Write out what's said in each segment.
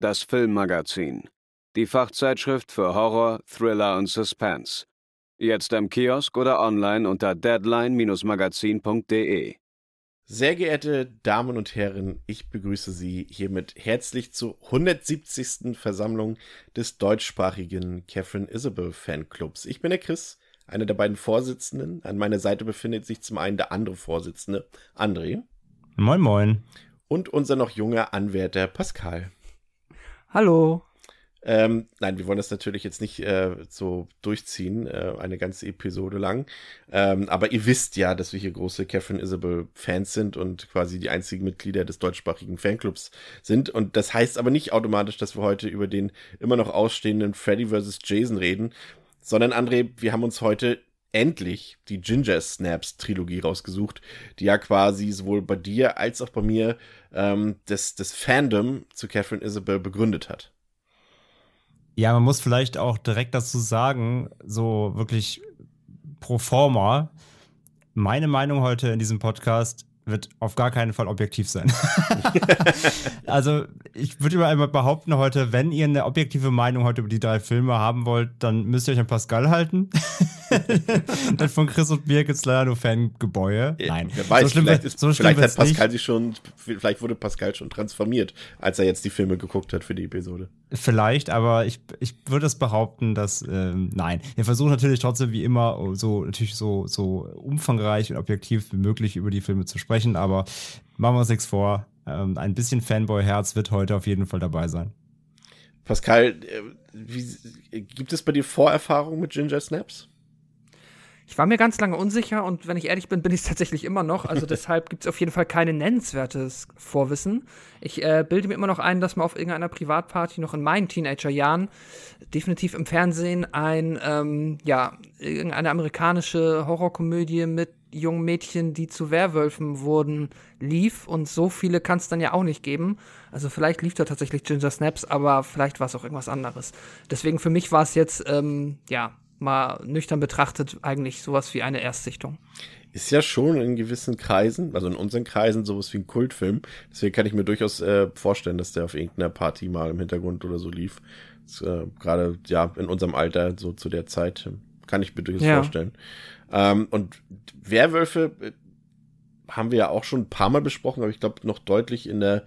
das Filmmagazin, die Fachzeitschrift für Horror, Thriller und Suspense. Jetzt im Kiosk oder online unter deadline-magazin.de. Sehr geehrte Damen und Herren, ich begrüße Sie hiermit herzlich zur 170. Versammlung des deutschsprachigen Catherine Isabel Fanclubs. Ich bin der Chris, einer der beiden Vorsitzenden. An meiner Seite befindet sich zum einen der andere Vorsitzende, André. Moin, moin. Und unser noch junger Anwärter, Pascal. Hallo. Ähm, nein, wir wollen das natürlich jetzt nicht äh, so durchziehen, äh, eine ganze Episode lang. Ähm, aber ihr wisst ja, dass wir hier große Catherine Isabel Fans sind und quasi die einzigen Mitglieder des deutschsprachigen Fanclubs sind. Und das heißt aber nicht automatisch, dass wir heute über den immer noch ausstehenden Freddy vs. Jason reden, sondern André, wir haben uns heute endlich die Ginger Snaps Trilogie rausgesucht, die ja quasi sowohl bei dir als auch bei mir ähm, das, das Fandom zu Catherine Isabel begründet hat. Ja, man muss vielleicht auch direkt dazu sagen, so wirklich pro forma, meine Meinung heute in diesem Podcast wird auf gar keinen Fall objektiv sein. also ich würde mal einmal behaupten heute, wenn ihr eine objektive Meinung heute über die drei Filme haben wollt, dann müsst ihr euch an Pascal halten. dann von Chris und mir gibt es leider nur Fangebäude. Nein, wer weiß, so schlimm, vielleicht, ist, so vielleicht hat Pascal sich schon, vielleicht wurde Pascal schon transformiert, als er jetzt die Filme geguckt hat für die Episode. Vielleicht, aber ich, ich würde es behaupten, dass ähm, nein. Wir versuchen natürlich trotzdem wie immer so natürlich so, so umfangreich und objektiv wie möglich über die Filme zu sprechen, aber machen wir uns nichts vor. Ähm, ein bisschen Fanboy-Herz wird heute auf jeden Fall dabei sein. Pascal, äh, wie, gibt es bei dir Vorerfahrungen mit Ginger Snaps? Ich war mir ganz lange unsicher und wenn ich ehrlich bin, bin ich es tatsächlich immer noch. Also deshalb gibt es auf jeden Fall kein nennenswertes Vorwissen. Ich äh, bilde mir immer noch ein, dass man auf irgendeiner Privatparty noch in meinen Teenagerjahren definitiv im Fernsehen ein, ähm, ja, irgendeine amerikanische Horrorkomödie mit jungen Mädchen, die zu Werwölfen wurden, lief. Und so viele kann es dann ja auch nicht geben. Also vielleicht lief da tatsächlich Ginger Snaps, aber vielleicht war es auch irgendwas anderes. Deswegen für mich war es jetzt, ähm, ja, mal nüchtern betrachtet eigentlich sowas wie eine Erstsichtung. Ist ja schon in gewissen Kreisen, also in unseren Kreisen, sowas wie ein Kultfilm. Deswegen kann ich mir durchaus äh, vorstellen, dass der auf irgendeiner Party mal im Hintergrund oder so lief. Äh, Gerade ja in unserem Alter, so zu der Zeit, kann ich mir durchaus ja. vorstellen. Ähm, und Werwölfe äh, haben wir ja auch schon ein paar Mal besprochen, aber ich glaube noch deutlich in der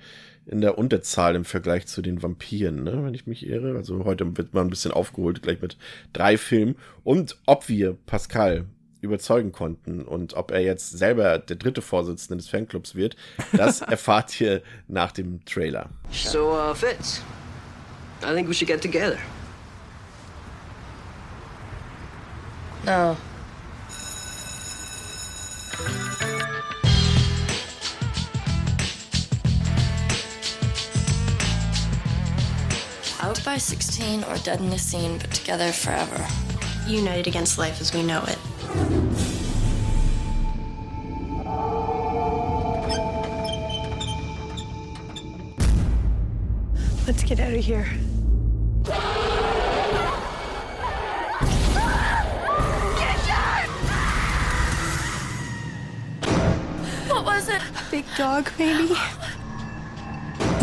in der Unterzahl im Vergleich zu den Vampiren, ne, wenn ich mich irre. Also heute wird mal ein bisschen aufgeholt, gleich mit drei Filmen. Und ob wir Pascal überzeugen konnten und ob er jetzt selber der dritte Vorsitzende des Fanclubs wird, das erfahrt ihr nach dem Trailer. So, uh, Fitz, I think we should get together. No. Out by 16 or dead in the scene, but together forever. United against life as we know it. Let's get out of here. What was it? Big dog, maybe?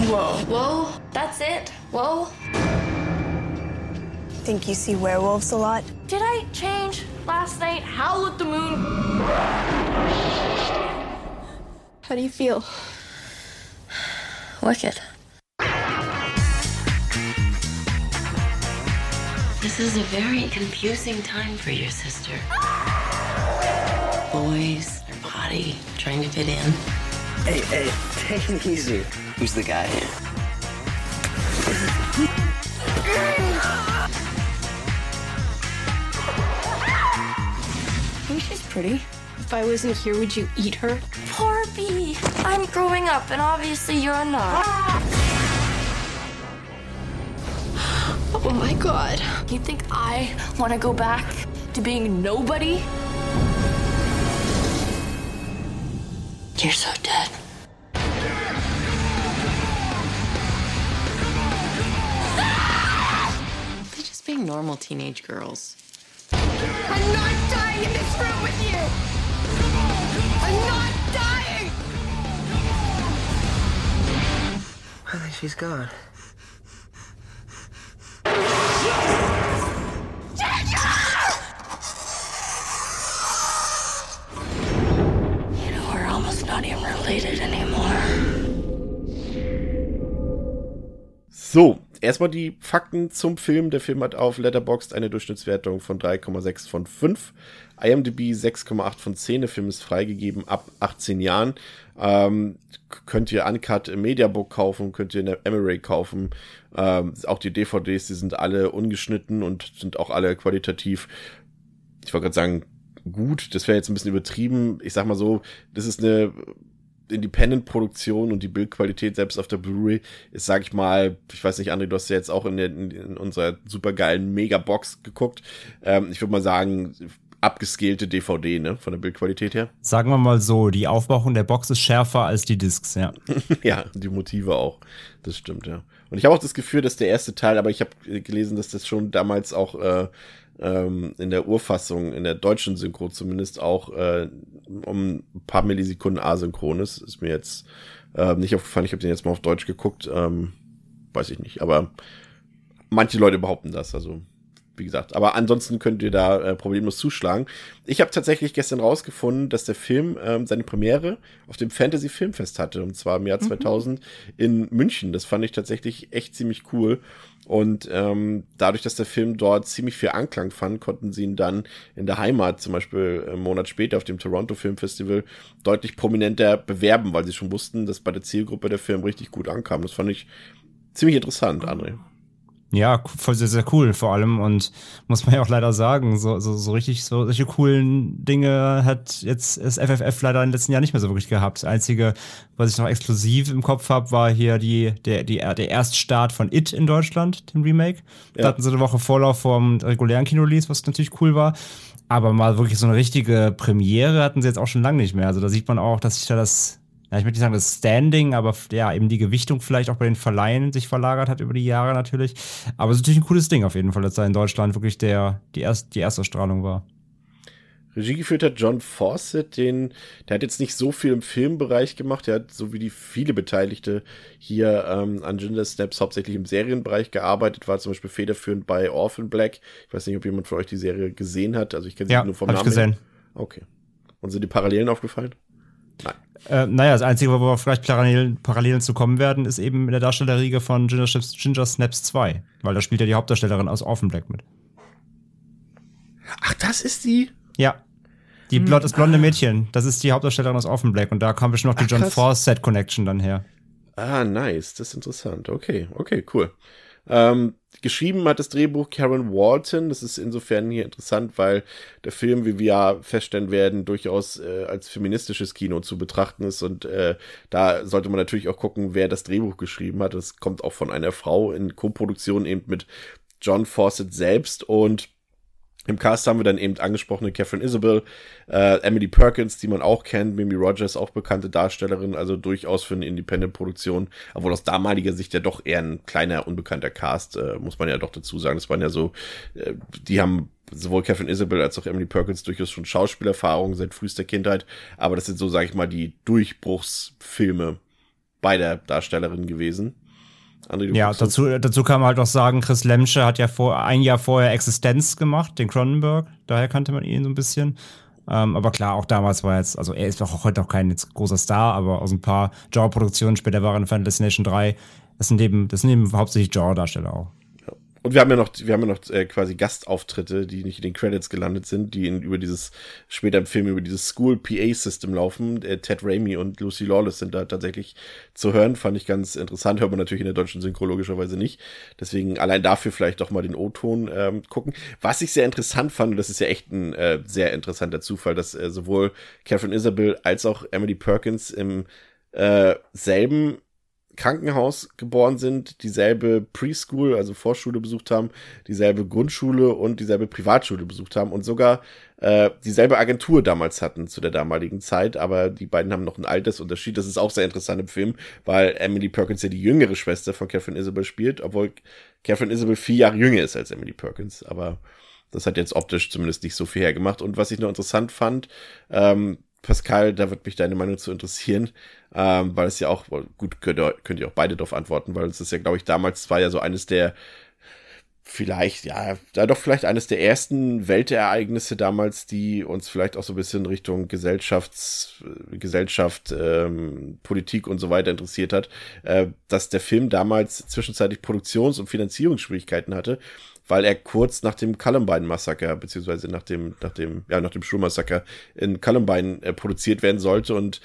Whoa. Whoa, that's it? Whoa. Think you see werewolves a lot? Did I change last night? Howl at the moon? How do you feel? Wicked. This is a very confusing time for your sister. Boys, her body, trying to fit in. Hey, hey, take it easy. Who's the guy think she's pretty. If I wasn't here, would you eat her? Poor Bee. I'm growing up, and obviously you're not. Oh my god. You think I want to go back to being nobody? You're so dead. They're just being normal teenage girls. She's gone. You know, we're almost not even related anymore. So, erstmal die Fakten zum Film. Der Film hat auf Letterboxd eine Durchschnittswertung von 3,6 von 5. IMDb 6,8 von 10. Der Film ist freigegeben ab 18 Jahren. Ähm, könnt ihr Uncut im Mediabook kaufen, könnt ihr in der Emery kaufen. Ähm, auch die DVDs, die sind alle ungeschnitten und sind auch alle qualitativ, ich wollte gerade sagen, gut. Das wäre jetzt ein bisschen übertrieben. Ich sag mal so, das ist eine Independent-Produktion und die Bildqualität selbst auf der Blu-ray ist, sag ich mal, ich weiß nicht, André, du hast ja jetzt auch in, der, in, unserer supergeilen Mega-Box geguckt. Ähm, ich würde mal sagen, abgescalte DVD, ne, von der Bildqualität her. Sagen wir mal so, die Aufmachung der Box ist schärfer als die Discs, ja. ja, die Motive auch. Das stimmt, ja. Und ich habe auch das Gefühl, dass der erste Teil, aber ich habe gelesen, dass das schon damals auch äh, ähm, in der Urfassung, in der deutschen Synchro zumindest auch äh, um ein paar Millisekunden asynchron ist. Ist mir jetzt äh, nicht aufgefallen. Ich habe den jetzt mal auf Deutsch geguckt. Ähm, weiß ich nicht. Aber manche Leute behaupten das. Also wie gesagt. Aber ansonsten könnt ihr da äh, problemlos zuschlagen. Ich habe tatsächlich gestern rausgefunden, dass der Film ähm, seine Premiere auf dem Fantasy Filmfest hatte. Und zwar im Jahr 2000 in München. Das fand ich tatsächlich echt ziemlich cool. Und ähm, dadurch, dass der Film dort ziemlich viel Anklang fand, konnten sie ihn dann in der Heimat, zum Beispiel einen Monat später auf dem Toronto Film Festival, deutlich prominenter bewerben, weil sie schon wussten, dass bei der Zielgruppe der Film richtig gut ankam. Das fand ich ziemlich interessant, André. Ja, voll sehr, sehr cool vor allem und muss man ja auch leider sagen, so, so, so richtig, so solche coolen Dinge hat jetzt das FFF leider in den letzten Jahren nicht mehr so wirklich gehabt. Das Einzige, was ich noch exklusiv im Kopf habe, war hier die, der, die, der Erststart von It in Deutschland, dem Remake. Ja. Da hatten sie eine Woche Vorlauf vom regulären Kinolese, was natürlich cool war. Aber mal wirklich so eine richtige Premiere hatten sie jetzt auch schon lange nicht mehr. Also da sieht man auch, dass sich da das ja, ich möchte nicht sagen das Standing, aber ja, eben die Gewichtung vielleicht auch bei den Verleihen sich verlagert hat über die Jahre natürlich. Aber es ist natürlich ein cooles Ding auf jeden Fall, dass da in Deutschland wirklich der, die, erst, die erste Strahlung war. Regie geführt hat John Fawcett, den, der hat jetzt nicht so viel im Filmbereich gemacht, der hat so wie die viele Beteiligte hier ähm, an Ginger Snaps hauptsächlich im Serienbereich gearbeitet, war zum Beispiel federführend bei Orphan Black. Ich weiß nicht, ob jemand von euch die Serie gesehen hat, also ich kenne sie Ja, nur vom hab ich Namen. gesehen. her. Okay. Und sind die Parallelen aufgefallen? Nein. Äh, naja, das Einzige, wo wir vielleicht Parallelen, Parallelen zu kommen werden, ist eben in der Darstellerriege von Ginger, Snaps- Ginger Snaps 2. Weil da spielt ja die Hauptdarstellerin aus Orphan Black mit. Ach, das ist die? Ja. Die Hm. Blond, das blonde Mädchen, das ist die Hauptdarstellerin aus Orphan Black und da kam bestimmt noch die Ach, John. Fawcett Connection dann her. Ah, nice. Das ist interessant. Okay, okay, cool. Ähm, geschrieben hat das Drehbuch Karen Walton. Das ist insofern hier interessant, weil der Film, wie wir ja feststellen werden, durchaus äh, als feministisches Kino zu betrachten ist. Und äh, da sollte man natürlich auch gucken, wer das Drehbuch geschrieben hat. Das kommt auch von einer Frau in Co-Produktion eben mit John Fawcett selbst. Und im Cast haben wir dann eben angesprochene Catherine Isabel, äh, Emily Perkins, die man auch kennt, Mimi Rogers, auch bekannte Darstellerin, also durchaus für eine Independent-Produktion, obwohl aus damaliger Sicht ja doch eher ein kleiner, unbekannter Cast, äh, muss man ja doch dazu sagen. Das waren ja so, äh, die haben sowohl Catherine Isabel als auch Emily Perkins durchaus schon Schauspielerfahrung seit frühester Kindheit, aber das sind so, sage ich mal, die Durchbruchsfilme beider Darstellerinnen gewesen. André, Ja, dazu, dazu kann man halt auch sagen, Chris Lemsche hat ja vor, ein Jahr vorher Existenz gemacht, den Cronenberg. Daher kannte man ihn so ein bisschen. Ähm, aber klar, auch damals war jetzt, also er ist auch heute auch kein großer Star, aber aus ein paar Genre-Produktionen, später war er in Final Destination 3. Das sind eben, das sind eben hauptsächlich Genre-Darsteller auch. Und wir haben ja noch, wir haben ja noch äh, quasi Gastauftritte, die nicht in den Credits gelandet sind, die in, über dieses, später im Film über dieses School PA-System laufen. Äh, Ted Raimi und Lucy Lawless sind da tatsächlich zu hören. Fand ich ganz interessant. Hört man natürlich in der deutschen Synchro logischerweise nicht. Deswegen allein dafür vielleicht doch mal den O-Ton ähm, gucken. Was ich sehr interessant fand, und das ist ja echt ein äh, sehr interessanter Zufall, dass äh, sowohl Catherine Isabel als auch Emily Perkins im äh, selben Krankenhaus geboren sind, dieselbe Preschool, also Vorschule besucht haben, dieselbe Grundschule und dieselbe Privatschule besucht haben und sogar äh, dieselbe Agentur damals hatten zu der damaligen Zeit, aber die beiden haben noch einen Altersunterschied. Das ist auch sehr interessant im Film, weil Emily Perkins ja die jüngere Schwester von Catherine Isabel spielt, obwohl Catherine Isabel vier Jahre jünger ist als Emily Perkins, aber das hat jetzt optisch zumindest nicht so viel hergemacht. Und was ich noch interessant fand, ähm, Pascal, da wird mich deine Meinung zu interessieren, ähm, weil es ja auch, gut, könnt ihr, könnt ihr auch beide darauf antworten, weil es ist ja, glaube ich, damals war ja so eines der vielleicht, ja, da doch vielleicht eines der ersten Weltereignisse damals, die uns vielleicht auch so ein bisschen Richtung Gesellschafts, Gesellschaft, ähm, Politik und so weiter interessiert hat, äh, dass der Film damals zwischenzeitlich Produktions- und Finanzierungsschwierigkeiten hatte, weil er kurz nach dem Columbine-Massaker, beziehungsweise nach dem, nach dem, ja, nach dem Schulmassaker in Columbine äh, produziert werden sollte und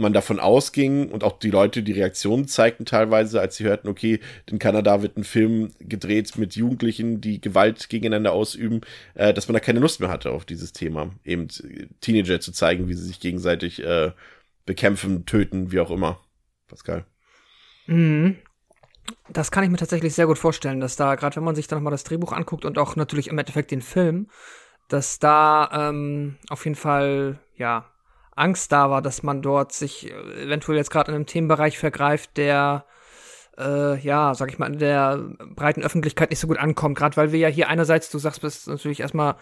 man davon ausging und auch die Leute die Reaktionen zeigten teilweise, als sie hörten, okay, in Kanada wird ein Film gedreht mit Jugendlichen, die Gewalt gegeneinander ausüben, äh, dass man da keine Lust mehr hatte auf dieses Thema. Eben Teenager zu zeigen, wie sie sich gegenseitig äh, bekämpfen, töten, wie auch immer. Pascal. Mhm. Das kann ich mir tatsächlich sehr gut vorstellen, dass da, gerade wenn man sich dann nochmal das Drehbuch anguckt und auch natürlich im Endeffekt den Film, dass da ähm, auf jeden Fall, ja, Angst da war, dass man dort sich äh, eventuell jetzt gerade in einem Themenbereich vergreift, der äh, ja, sag ich mal, in der breiten Öffentlichkeit nicht so gut ankommt. Gerade weil wir ja hier einerseits, du sagst, bist natürlich erstmal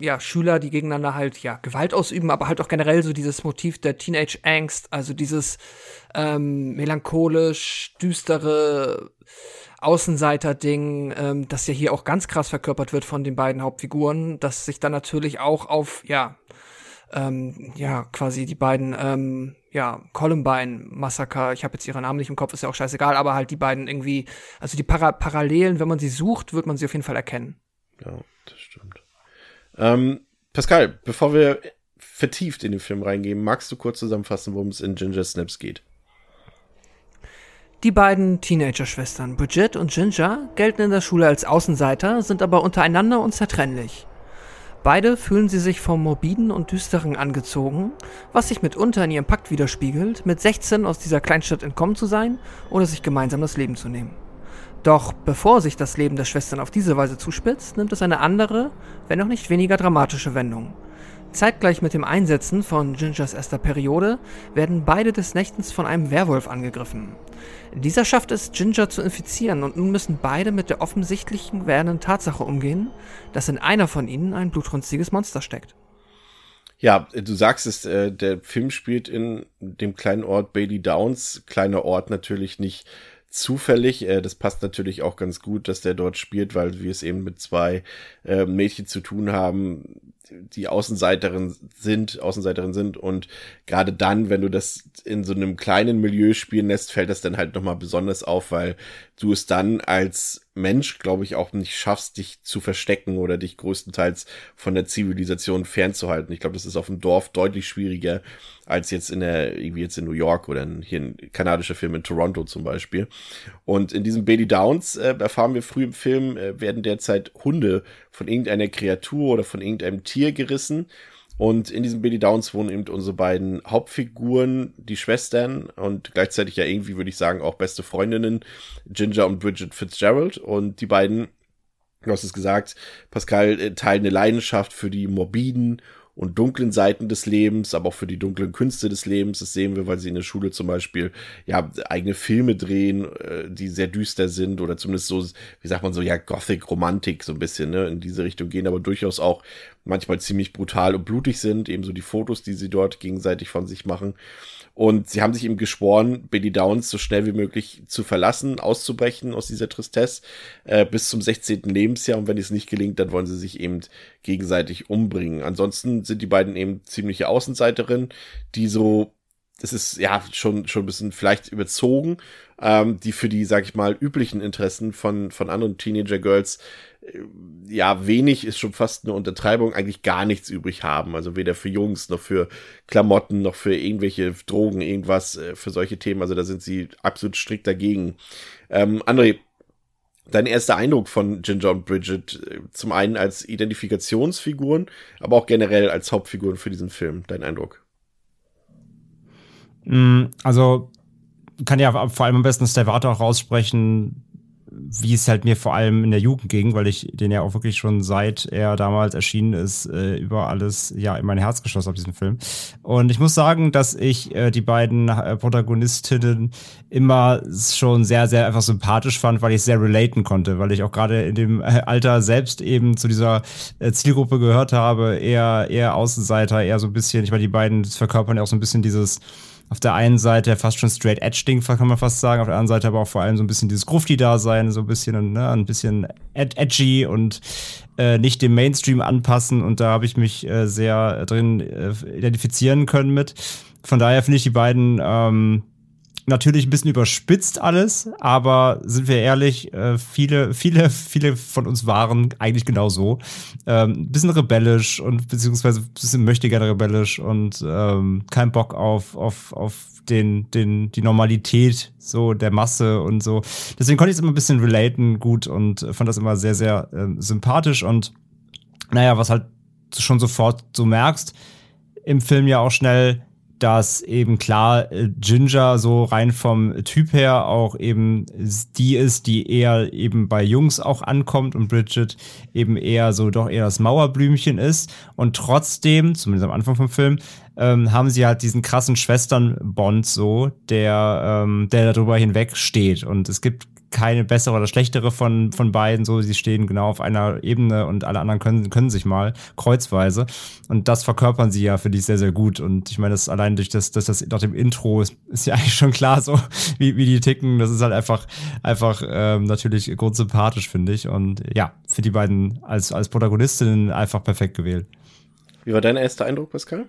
ja, Schüler, die gegeneinander halt ja Gewalt ausüben, aber halt auch generell so dieses Motiv der Teenage Angst, also dieses ähm, melancholisch düstere Außenseiter-Ding, ähm, das ja hier auch ganz krass verkörpert wird von den beiden Hauptfiguren, das sich dann natürlich auch auf ja ähm, ja, quasi die beiden, ähm, ja, Columbine-Massaker, ich habe jetzt ihre Namen nicht im Kopf, ist ja auch scheißegal, aber halt die beiden irgendwie, also die Para Parallelen, wenn man sie sucht, wird man sie auf jeden Fall erkennen. Ja. Ähm, Pascal, bevor wir vertieft in den Film reingehen, magst du kurz zusammenfassen, worum es in Ginger Snaps geht? Die beiden Teenager-Schwestern Bridget und Ginger gelten in der Schule als Außenseiter, sind aber untereinander unzertrennlich. Beide fühlen sie sich vom Morbiden und Düsteren angezogen, was sich mitunter in ihrem Pakt widerspiegelt, mit 16 aus dieser Kleinstadt entkommen zu sein oder sich gemeinsam das Leben zu nehmen. Doch bevor sich das Leben der Schwestern auf diese Weise zuspitzt, nimmt es eine andere, wenn auch nicht weniger dramatische Wendung. Zeitgleich mit dem Einsetzen von Gingers erster Periode werden beide des Nächtens von einem Werwolf angegriffen. Dieser schafft es, Ginger zu infizieren und nun müssen beide mit der offensichtlichen werdenden Tatsache umgehen, dass in einer von ihnen ein blutrünstiges Monster steckt. Ja, du sagst es, äh, der Film spielt in dem kleinen Ort Bailey Downs, kleiner Ort natürlich nicht zufällig. Äh, das passt natürlich auch ganz gut, dass der dort spielt, weil wir es eben mit zwei äh, Mädchen zu tun haben, die Außenseiterin sind, Außenseiterin sind und gerade dann, wenn du das in so einem kleinen Milieu spielen lässt, fällt das dann halt nochmal besonders auf, weil du es dann als Mensch, glaube ich, auch nicht schaffst, dich zu verstecken oder dich größtenteils von der Zivilisation fernzuhalten. Ich glaube, das ist auf dem Dorf deutlich schwieriger als jetzt in der, irgendwie jetzt in New York oder in, hier ein kanadischer Film in Toronto zum Beispiel. Und in diesem Bailey Downs äh, erfahren wir früh im Film, äh, werden derzeit Hunde von irgendeiner Kreatur oder von irgendeinem Tier gerissen und in diesem Billy Downs wohnen eben unsere beiden Hauptfiguren, die Schwestern und gleichzeitig ja irgendwie, würde ich sagen, auch beste Freundinnen, Ginger und Bridget Fitzgerald. Und die beiden, du hast es gesagt, Pascal äh, teilen eine Leidenschaft für die morbiden und dunklen Seiten des Lebens, aber auch für die dunklen Künste des Lebens. Das sehen wir, weil sie in der Schule zum Beispiel ja eigene Filme drehen, äh, die sehr düster sind oder zumindest so, wie sagt man so, ja, Gothic Romantik so ein bisschen, ne, in diese Richtung gehen, aber durchaus auch manchmal ziemlich brutal und blutig sind. Ebenso die Fotos, die sie dort gegenseitig von sich machen. Und sie haben sich eben geschworen, Billy Downs so schnell wie möglich zu verlassen, auszubrechen aus dieser Tristesse äh, bis zum 16. Lebensjahr. Und wenn es nicht gelingt, dann wollen sie sich eben gegenseitig umbringen. Ansonsten sind die beiden eben ziemliche Außenseiterinnen, die so das ist ja schon, schon ein bisschen vielleicht überzogen, ähm, die für die, sag ich mal, üblichen Interessen von, von anderen Teenager-Girls äh, ja, wenig ist schon fast eine Untertreibung, eigentlich gar nichts übrig haben. Also weder für Jungs noch für Klamotten noch für irgendwelche Drogen, irgendwas äh, für solche Themen. Also da sind sie absolut strikt dagegen. Ähm, André, dein erster Eindruck von Ginger und Bridget, äh, zum einen als Identifikationsfiguren, aber auch generell als Hauptfiguren für diesen Film, dein Eindruck? Mm, also, kann ja vor allem am besten Stavato auch raussprechen, wie es halt mir vor allem in der Jugend ging, weil ich den ja auch wirklich schon seit er damals erschienen ist, äh, über alles ja in mein Herz geschlossen habe, diesen Film. Und ich muss sagen, dass ich äh, die beiden äh, Protagonistinnen immer schon sehr, sehr einfach sympathisch fand, weil ich sehr relaten konnte, weil ich auch gerade in dem äh, Alter selbst eben zu dieser äh, Zielgruppe gehört habe, eher, eher Außenseiter, eher so ein bisschen, ich meine, die beiden verkörpern ja auch so ein bisschen dieses auf der einen Seite fast schon straight edge Ding, kann man fast sagen, auf der anderen Seite aber auch vor allem so ein bisschen dieses Grufti-Dasein, so ein bisschen, ne, ein bisschen ed edgy und äh, nicht dem Mainstream anpassen und da habe ich mich äh, sehr drin äh, identifizieren können mit. Von daher finde ich die beiden ähm, natürlich ein bisschen überspitzt alles, aber sind wir ehrlich, äh, viele, viele, viele von uns waren eigentlich genau so. Ähm, bisschen rebellisch und beziehungsweise ein bisschen möchte gerne rebellisch und ähm, kein Bock auf, auf, auf den, den, die Normalität so der Masse und so. Deswegen konnte ich es immer ein bisschen relaten gut und fand das immer sehr, sehr äh, sympathisch und naja, was halt schon sofort so merkst, im Film ja auch schnell, dass eben klar äh, Ginger so rein vom Typ her auch eben die ist, die eher eben bei Jungs auch ankommt und Bridget eben eher so doch eher das Mauerblümchen ist. Und trotzdem, zumindest am Anfang vom Film, ähm, haben sie halt diesen krassen Schwesternbond so, der, ähm, der darüber hinweg steht und es gibt keine bessere oder schlechtere von, von beiden. So, sie stehen genau auf einer Ebene und alle anderen können, können sich mal kreuzweise. Und das verkörpern sie ja, finde ich, sehr, sehr gut. Und ich meine, das allein durch das, dass das nach dem Intro ist, ist ja eigentlich schon klar, so wie, wie die ticken. Das ist halt einfach, einfach ähm, natürlich grundsympathisch, finde ich. Und ja, für die beiden als, als Protagonistinnen einfach perfekt gewählt. Wie war dein erster Eindruck, Pascal?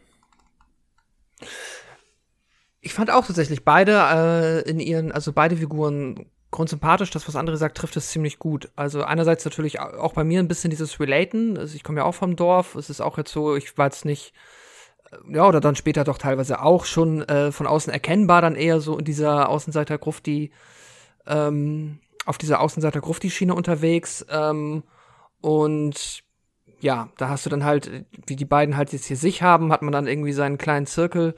Ich fand auch tatsächlich beide äh, in ihren, also beide Figuren grundsympathisch, das, was andere sagt, trifft es ziemlich gut. Also einerseits natürlich auch bei mir ein bisschen dieses Relaten. Also ich komme ja auch vom Dorf. Es ist auch jetzt so, ich war jetzt nicht, äh, ja, oder dann später doch teilweise auch schon äh, von außen erkennbar, dann eher so in dieser Außenseiter-Grufti, ähm, auf dieser Außenseiter-Grufti-Schiene unterwegs. Ähm, und ja, da hast du dann halt, wie die beiden halt jetzt hier sich haben, hat man dann irgendwie seinen kleinen Zirkel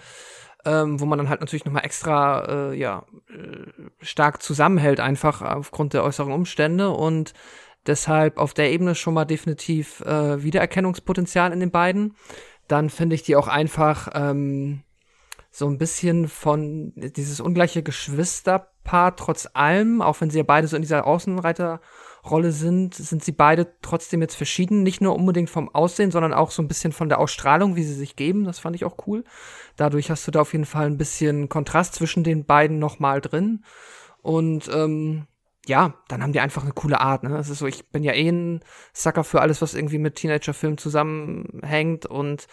ähm, wo man dann halt natürlich nochmal extra äh, ja, äh, stark zusammenhält, einfach aufgrund der äußeren Umstände und deshalb auf der Ebene schon mal definitiv äh, Wiedererkennungspotenzial in den beiden. Dann finde ich die auch einfach ähm, so ein bisschen von dieses ungleiche Geschwisterpaar trotz allem, auch wenn sie ja beide so in dieser Außenreiter Rolle sind, sind sie beide trotzdem jetzt verschieden. Nicht nur unbedingt vom Aussehen, sondern auch so ein bisschen von der Ausstrahlung, wie sie sich geben. Das fand ich auch cool. Dadurch hast du da auf jeden Fall ein bisschen Kontrast zwischen den beiden nochmal drin. Und ähm, ja, dann haben die einfach eine coole Art. Ne? Das ist so, ich bin ja eh ein Sucker für alles, was irgendwie mit Teenager-Filmen zusammenhängt und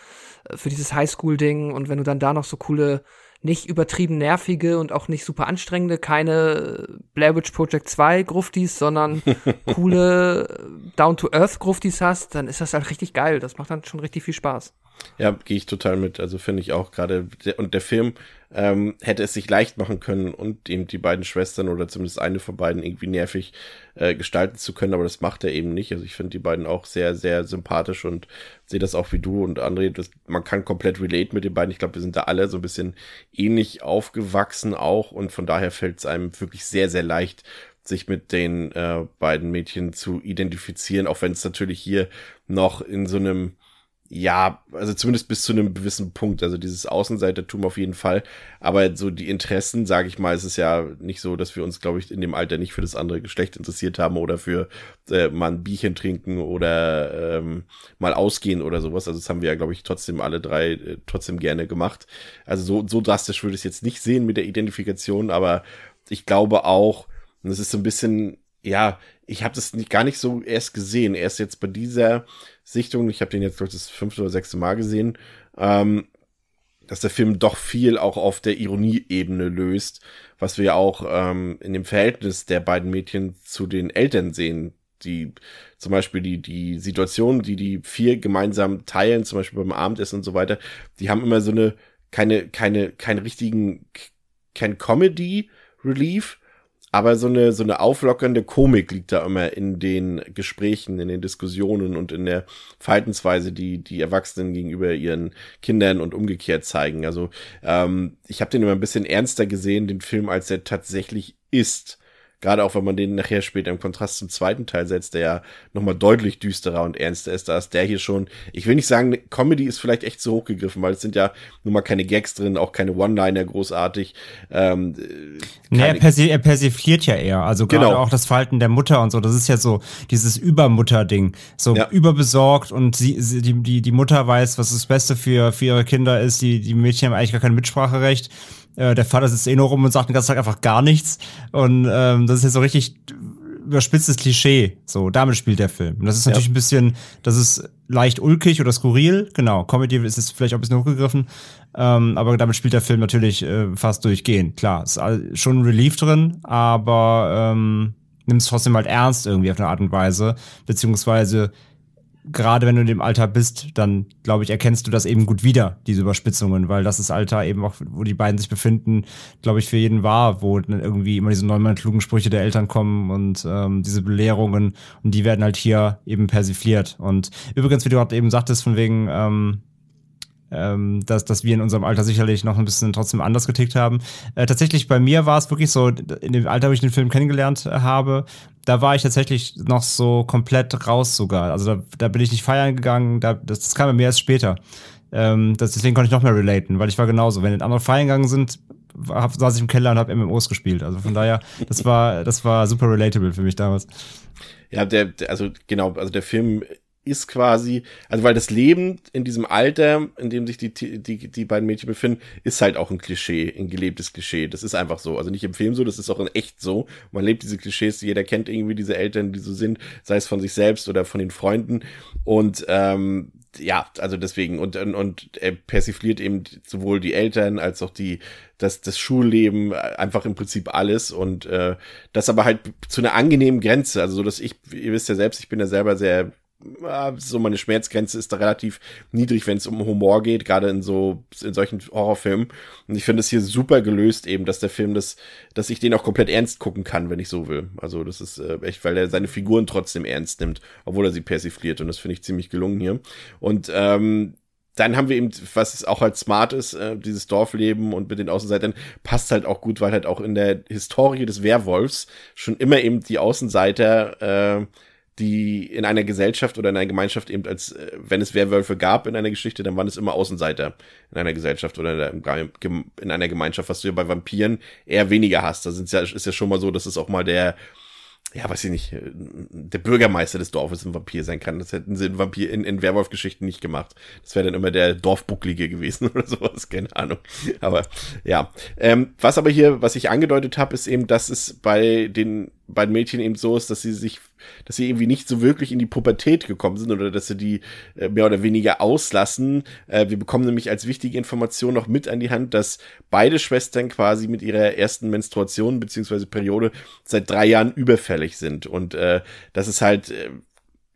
äh, für dieses Highschool-Ding. Und wenn du dann da noch so coole nicht übertrieben nervige und auch nicht super anstrengende, keine Blair Witch Project 2 Gruftis, sondern coole Down-to-Earth Gruftis hast, dann ist das halt richtig geil. Das macht dann schon richtig viel Spaß. Ja, gehe ich total mit. Also finde ich auch gerade, und der Film ähm, hätte es sich leicht machen können und eben die beiden Schwestern oder zumindest eine von beiden irgendwie nervig äh, gestalten zu können, aber das macht er eben nicht. Also ich finde die beiden auch sehr, sehr sympathisch und sehe das auch wie du und André. Das, man kann komplett relate mit den beiden. Ich glaube, wir sind da alle so ein bisschen ähnlich aufgewachsen auch und von daher fällt es einem wirklich sehr, sehr leicht, sich mit den äh, beiden Mädchen zu identifizieren, auch wenn es natürlich hier noch in so einem ja, also zumindest bis zu einem gewissen Punkt. Also dieses Außenseitertum auf jeden Fall. Aber so die Interessen, sage ich mal, ist es ja nicht so, dass wir uns, glaube ich, in dem Alter nicht für das andere Geschlecht interessiert haben oder für äh, mal ein Bierchen trinken oder ähm, mal ausgehen oder sowas. Also das haben wir ja, glaube ich, trotzdem alle drei äh, trotzdem gerne gemacht. Also so, so drastisch würde ich es jetzt nicht sehen mit der Identifikation, aber ich glaube auch, und das ist so ein bisschen, ja, ich habe das nicht, gar nicht so erst gesehen. Erst jetzt bei dieser Sichtung, ich habe den jetzt, glaube ich, das fünfte oder sechste Mal gesehen, ähm, dass der Film doch viel auch auf der Ironieebene löst, was wir auch ähm, in dem Verhältnis der beiden Mädchen zu den Eltern sehen. Die zum Beispiel die, die Situation, die die vier gemeinsam teilen, zum Beispiel beim Abendessen und so weiter, die haben immer so eine, keine, keine, keinen richtigen, kein Comedy-Relief, aber so eine, so eine auflockernde Komik liegt da immer in den Gesprächen, in den Diskussionen und in der Verhaltensweise, die die Erwachsenen gegenüber ihren Kindern und umgekehrt zeigen. Also ähm, ich habe den immer ein bisschen ernster gesehen, den Film, als er tatsächlich ist. Gerade auch, wenn man den nachher später im Kontrast zum zweiten Teil setzt, der ja nochmal deutlich düsterer und ernster ist. Da ist der hier schon, ich will nicht sagen, Comedy ist vielleicht echt zu hoch gegriffen, weil es sind ja nun mal keine Gags drin, auch keine One-Liner großartig. Ähm, nee, er, persi er persifliert ja eher. Also gerade genau. auch das Verhalten der Mutter und so. Das ist ja so dieses Übermutter-Ding. So ja. überbesorgt und sie, sie, die, die, die Mutter weiß, was das Beste für, für ihre Kinder ist. Die, die Mädchen haben eigentlich gar kein Mitspracherecht. Äh, der Vater sitzt eh nur rum und sagt den ganzen Tag einfach gar nichts. Und ähm, das ist jetzt so richtig überspitztes Klischee. So, damit spielt der Film. Und das ist natürlich ja. ein bisschen, das ist leicht ulkig oder skurril. Genau, Comedy ist es vielleicht auch ein bisschen hochgegriffen. Ähm, aber damit spielt der Film natürlich äh, fast durchgehend. Klar, ist schon ein Relief drin, aber ähm, nimmt es trotzdem halt ernst irgendwie auf eine Art und Weise. Beziehungsweise gerade wenn du in dem Alter bist, dann glaube ich, erkennst du das eben gut wieder, diese Überspitzungen, weil das ist Alter eben auch, wo die beiden sich befinden, glaube ich, für jeden war, wo dann irgendwie immer diese neunmal klugen Sprüche der Eltern kommen und ähm, diese Belehrungen und die werden halt hier eben persifliert. Und übrigens, wie du gerade eben sagtest, von wegen, ähm, ähm, dass, dass wir in unserem Alter sicherlich noch ein bisschen trotzdem anders getickt haben. Äh, tatsächlich bei mir war es wirklich so, in dem Alter, wo ich den Film kennengelernt habe, da war ich tatsächlich noch so komplett raus sogar. Also da, da bin ich nicht feiern gegangen, da, das, das kam bei mir erst später. Ähm, das, deswegen konnte ich noch mehr relaten, weil ich war genauso. Wenn andere feiern gegangen sind, hab, saß ich im Keller und habe MMOs gespielt. Also von daher, das war, das war super relatable für mich damals. Ja, der, also genau, also der Film ist quasi, also weil das Leben in diesem Alter, in dem sich die, die, die beiden Mädchen befinden, ist halt auch ein Klischee, ein gelebtes Klischee. Das ist einfach so. Also nicht im Film so, das ist auch in echt so. Man lebt diese Klischees, jeder kennt irgendwie diese Eltern, die so sind, sei es von sich selbst oder von den Freunden. Und ähm, ja, also deswegen, und, und, und er persifliert eben sowohl die Eltern als auch die, das, das Schulleben, einfach im Prinzip alles und äh, das aber halt zu einer angenehmen Grenze. Also so, dass ich, ihr wisst ja selbst, ich bin ja selber sehr so meine Schmerzgrenze ist da relativ niedrig, wenn es um Humor geht, gerade in so in solchen Horrorfilmen. Und ich finde es hier super gelöst, eben, dass der Film das, dass ich den auch komplett ernst gucken kann, wenn ich so will. Also das ist äh, echt, weil er seine Figuren trotzdem ernst nimmt, obwohl er sie persifliert. Und das finde ich ziemlich gelungen hier. Und ähm, dann haben wir eben, was auch halt smart ist, äh, dieses Dorfleben und mit den Außenseitern passt halt auch gut, weil halt auch in der Historie des Werwolfs schon immer eben die Außenseiter äh, die in einer Gesellschaft oder in einer Gemeinschaft eben als, äh, wenn es Werwölfe gab in einer Geschichte, dann waren es immer Außenseiter in einer Gesellschaft oder in einer Gemeinschaft, was du ja bei Vampiren eher weniger hast. Da ja, ist ja schon mal so, dass es auch mal der, ja, weiß ich nicht, äh, der Bürgermeister des Dorfes ein Vampir sein kann. Das hätten sie in Vampir, in, in Werwolf-Geschichten nicht gemacht. Das wäre dann immer der Dorfbucklige gewesen oder sowas, keine Ahnung. Aber ja. Ähm, was aber hier, was ich angedeutet habe, ist eben, dass es bei den bei den Mädchen eben so ist, dass sie sich, dass sie irgendwie nicht so wirklich in die Pubertät gekommen sind oder dass sie die äh, mehr oder weniger auslassen. Äh, wir bekommen nämlich als wichtige Information noch mit an die Hand, dass beide Schwestern quasi mit ihrer ersten Menstruation beziehungsweise Periode seit drei Jahren überfällig sind. Und äh, das ist halt, äh,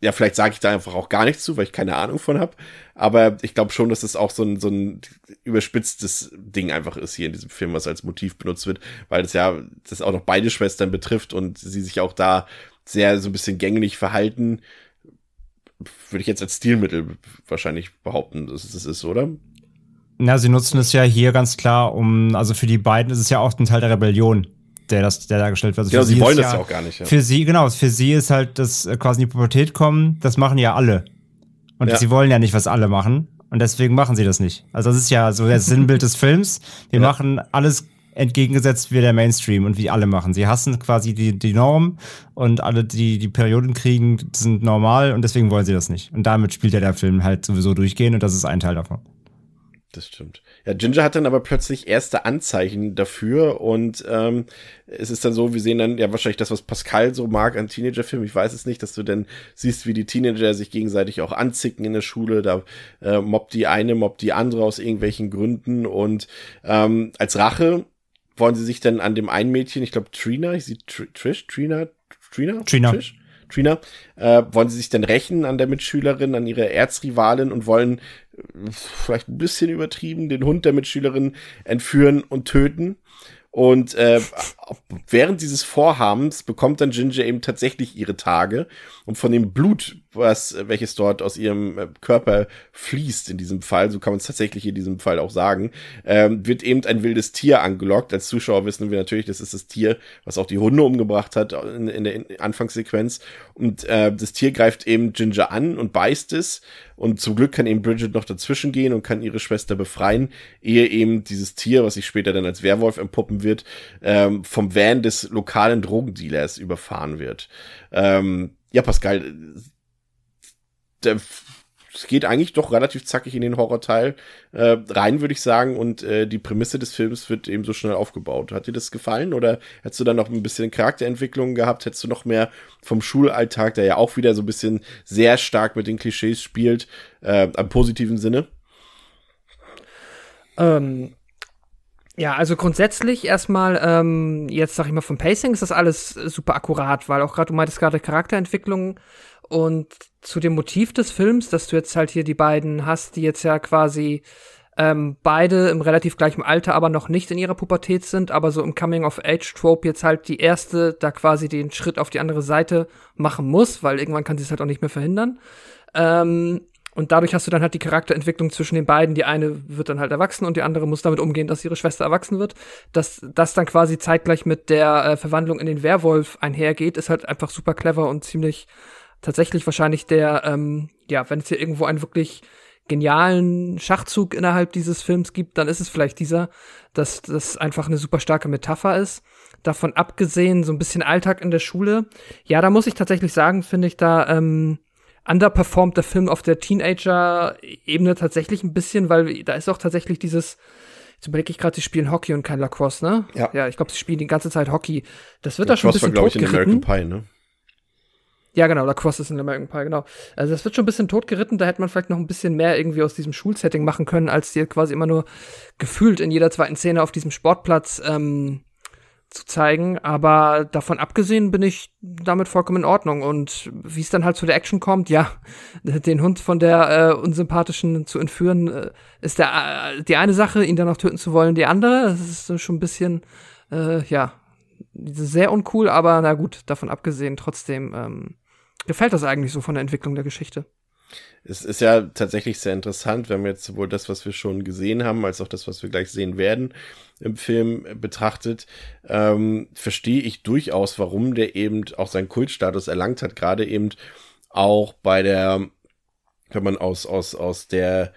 ja, vielleicht sage ich da einfach auch gar nichts zu, weil ich keine Ahnung von habe. Aber ich glaube schon, dass es auch so ein, so ein überspitztes Ding einfach ist hier in diesem Film, was als Motiv benutzt wird, weil das ja das auch noch beide Schwestern betrifft und sie sich auch da sehr so ein bisschen gänglich verhalten. Würde ich jetzt als Stilmittel wahrscheinlich behaupten, dass es ist, oder? Na, sie nutzen es ja hier ganz klar, um, also für die beiden ist es ja auch ein Teil der Rebellion der das, der dargestellt wird. Also genau, sie wollen das ja auch gar nicht. Ja. Für sie, genau, für sie ist halt das äh, quasi in die Pubertät kommen, das machen ja alle. Und ja. sie wollen ja nicht, was alle machen. Und deswegen machen sie das nicht. Also das ist ja so das Sinnbild des Films. Wir ja. machen alles entgegengesetzt wie der Mainstream und wie alle machen. Sie hassen quasi die, die Norm und alle, die die Perioden kriegen, sind normal und deswegen wollen sie das nicht. Und damit spielt ja der Film halt sowieso durchgehend und das ist ein Teil davon. Das stimmt. Ja, Ginger hat dann aber plötzlich erste Anzeichen dafür und ähm, es ist dann so, wir sehen dann ja wahrscheinlich das, was Pascal so mag an Teenagerfilmen, ich weiß es nicht, dass du dann siehst, wie die Teenager sich gegenseitig auch anzicken in der Schule, da äh, mobbt die eine, mobbt die andere aus irgendwelchen Gründen und ähm, als Rache wollen sie sich dann an dem einen Mädchen, ich glaube Trina, ich sehe Tr Trish, Trina, Trina, Trina. Trish? Trina, äh, wollen sie sich dann rächen an der Mitschülerin, an ihrer Erzrivalin und wollen vielleicht ein bisschen übertrieben, den Hund der Mitschülerin entführen und töten. Und äh, während dieses Vorhabens bekommt dann Ginger eben tatsächlich ihre Tage. Und von dem Blut, was, welches dort aus ihrem äh, Körper fließt in diesem Fall, so kann man es tatsächlich in diesem Fall auch sagen, ähm, wird eben ein wildes Tier angelockt. Als Zuschauer wissen wir natürlich, das ist das Tier, was auch die Hunde umgebracht hat in, in der Anfangssequenz. Und äh, das Tier greift eben Ginger an und beißt es. Und zum Glück kann eben Bridget noch dazwischen gehen und kann ihre Schwester befreien, ehe eben dieses Tier, was sich später dann als Werwolf empuppen wird, ähm, vom Van des lokalen Drogendealers überfahren wird. Ähm, ja, Pascal, der, es geht eigentlich doch relativ zackig in den Horrorteil äh, rein, würde ich sagen. Und äh, die Prämisse des Films wird eben so schnell aufgebaut. Hat dir das gefallen oder hättest du dann noch ein bisschen Charakterentwicklung gehabt? Hättest du noch mehr vom Schulalltag, der ja auch wieder so ein bisschen sehr stark mit den Klischees spielt, äh, am positiven Sinne? Ähm, ja, also grundsätzlich erstmal, ähm, jetzt sag ich mal vom Pacing ist das alles super akkurat, weil auch gerade du meintest gerade Charakterentwicklung und zu dem Motiv des Films, dass du jetzt halt hier die beiden hast, die jetzt ja quasi ähm, beide im relativ gleichen Alter, aber noch nicht in ihrer Pubertät sind, aber so im Coming-of-Age-Trope jetzt halt die erste da quasi den Schritt auf die andere Seite machen muss, weil irgendwann kann sie es halt auch nicht mehr verhindern. Ähm, und dadurch hast du dann halt die Charakterentwicklung zwischen den beiden. Die eine wird dann halt erwachsen und die andere muss damit umgehen, dass ihre Schwester erwachsen wird. Dass das dann quasi zeitgleich mit der äh, Verwandlung in den Werwolf einhergeht, ist halt einfach super clever und ziemlich tatsächlich wahrscheinlich der, ähm, ja, wenn es hier irgendwo einen wirklich genialen Schachzug innerhalb dieses Films gibt, dann ist es vielleicht dieser, dass das einfach eine super starke Metapher ist. Davon abgesehen, so ein bisschen Alltag in der Schule. Ja, da muss ich tatsächlich sagen, finde ich da, ähm, underperformt der Film auf der Teenager-Ebene tatsächlich ein bisschen, weil da ist auch tatsächlich dieses, jetzt überlege ich gerade, sie spielen Hockey und kein Lacrosse, ne? Ja. Ja, ich glaube, sie spielen die ganze Zeit Hockey. Das wird Ja, da schon ein Cross war, bisschen glaube ich, in. American Pie, ne? Ja, genau, Lacrosse ist in American Pie, genau. Also das wird schon ein bisschen totgeritten, da hätte man vielleicht noch ein bisschen mehr irgendwie aus diesem Schulsetting machen können, als dir quasi immer nur gefühlt in jeder zweiten Szene auf diesem Sportplatz ähm, zu zeigen. Aber davon abgesehen bin ich damit vollkommen in Ordnung. Und wie es dann halt zu der Action kommt, ja, den Hund von der äh, unsympathischen zu entführen, äh, ist der, äh, die eine Sache, ihn dann noch töten zu wollen, die andere. Das ist schon ein bisschen, äh, ja, sehr uncool, aber na gut, davon abgesehen, trotzdem ähm, gefällt das eigentlich so von der Entwicklung der Geschichte. Es ist ja tatsächlich sehr interessant, wenn man jetzt sowohl das, was wir schon gesehen haben, als auch das, was wir gleich sehen werden, im Film betrachtet, ähm, verstehe ich durchaus, warum der eben auch seinen Kultstatus erlangt hat, gerade eben auch bei der, wenn man aus, aus, aus der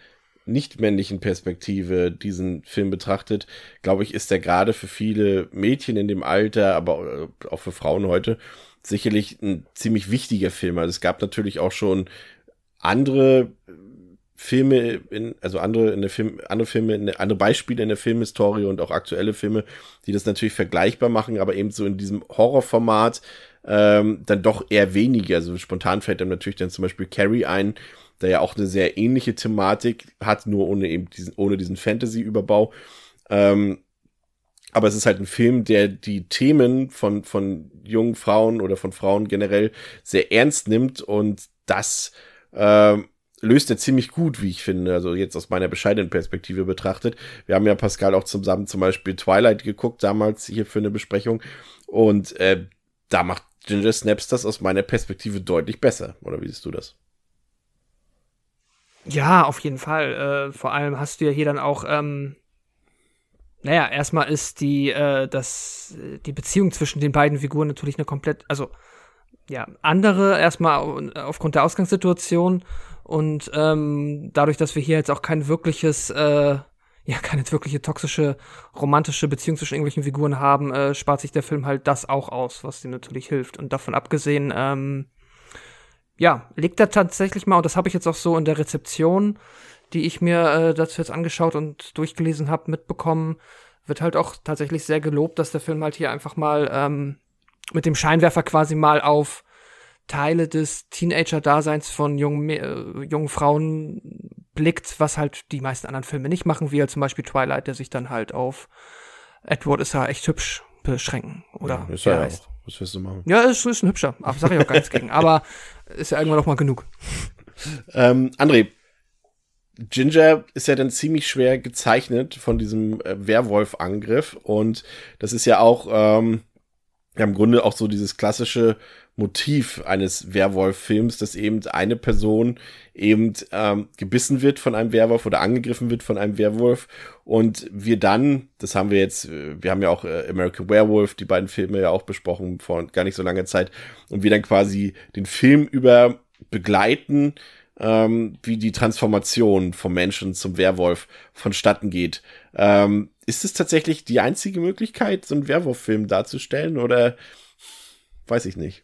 nicht männlichen Perspektive diesen Film betrachtet, glaube ich, ist der gerade für viele Mädchen in dem Alter, aber auch für Frauen heute sicherlich ein ziemlich wichtiger Film. Also es gab natürlich auch schon andere Filme, in, also andere in der Film, andere Filme, in der, andere Beispiele in der Filmhistorie und auch aktuelle Filme, die das natürlich vergleichbar machen, aber eben so in diesem Horrorformat ähm, dann doch eher weniger. Also spontan fällt einem natürlich dann zum Beispiel Carrie ein, der ja auch eine sehr ähnliche Thematik hat, nur ohne eben diesen, ohne diesen Fantasy-Überbau. Ähm, aber es ist halt ein Film, der die Themen von, von jungen Frauen oder von Frauen generell sehr ernst nimmt und das ähm, löst er ziemlich gut, wie ich finde. Also jetzt aus meiner bescheidenen Perspektive betrachtet. Wir haben ja Pascal auch zusammen zum Beispiel Twilight geguckt, damals hier für eine Besprechung. Und äh, da macht Ginger Snaps das aus meiner Perspektive deutlich besser. Oder wie siehst du das? Ja, auf jeden Fall. Äh, vor allem hast du ja hier dann auch, ähm, naja, erstmal ist die, äh, das, die Beziehung zwischen den beiden Figuren natürlich eine komplett, also ja, andere erstmal aufgrund der Ausgangssituation und ähm, dadurch, dass wir hier jetzt auch kein wirkliches, äh, ja, keine wirkliche toxische, romantische Beziehung zwischen irgendwelchen Figuren haben, äh, spart sich der Film halt das auch aus, was dem natürlich hilft. Und davon abgesehen, ähm, ja, legt er tatsächlich mal, und das habe ich jetzt auch so in der Rezeption, die ich mir äh, dazu jetzt angeschaut und durchgelesen habe, mitbekommen, wird halt auch tatsächlich sehr gelobt, dass der Film halt hier einfach mal ähm, mit dem Scheinwerfer quasi mal auf Teile des Teenager-Daseins von jungen, äh, jungen Frauen blickt, was halt die meisten anderen Filme nicht machen, wie halt zum Beispiel Twilight, der sich dann halt auf Edward ist ja echt hübsch beschränken. Oder ja, ist wie ja er auch. heißt. Was willst du machen? Ja, ist, ist ein hübscher. Aber sag ich auch gar nichts gegen. Aber ist ja irgendwann noch mal genug. Ähm, André, Ginger ist ja dann ziemlich schwer gezeichnet von diesem äh, Werwolf-Angriff und das ist ja auch ähm, ja, im Grunde auch so dieses klassische Motiv eines Werwolf-Films, dass eben eine Person eben ähm, gebissen wird von einem Werwolf oder angegriffen wird von einem Werwolf und wir dann, das haben wir jetzt, äh, wir haben ja auch äh, American Werewolf, die beiden Filme ja auch besprochen vor gar nicht so langer Zeit und wir dann quasi den Film über begleiten, ähm, wie die Transformation vom Menschen zum Werwolf vonstatten geht. Ähm, ist es tatsächlich die einzige Möglichkeit, so einen Werwolf-Film darzustellen oder weiß ich nicht?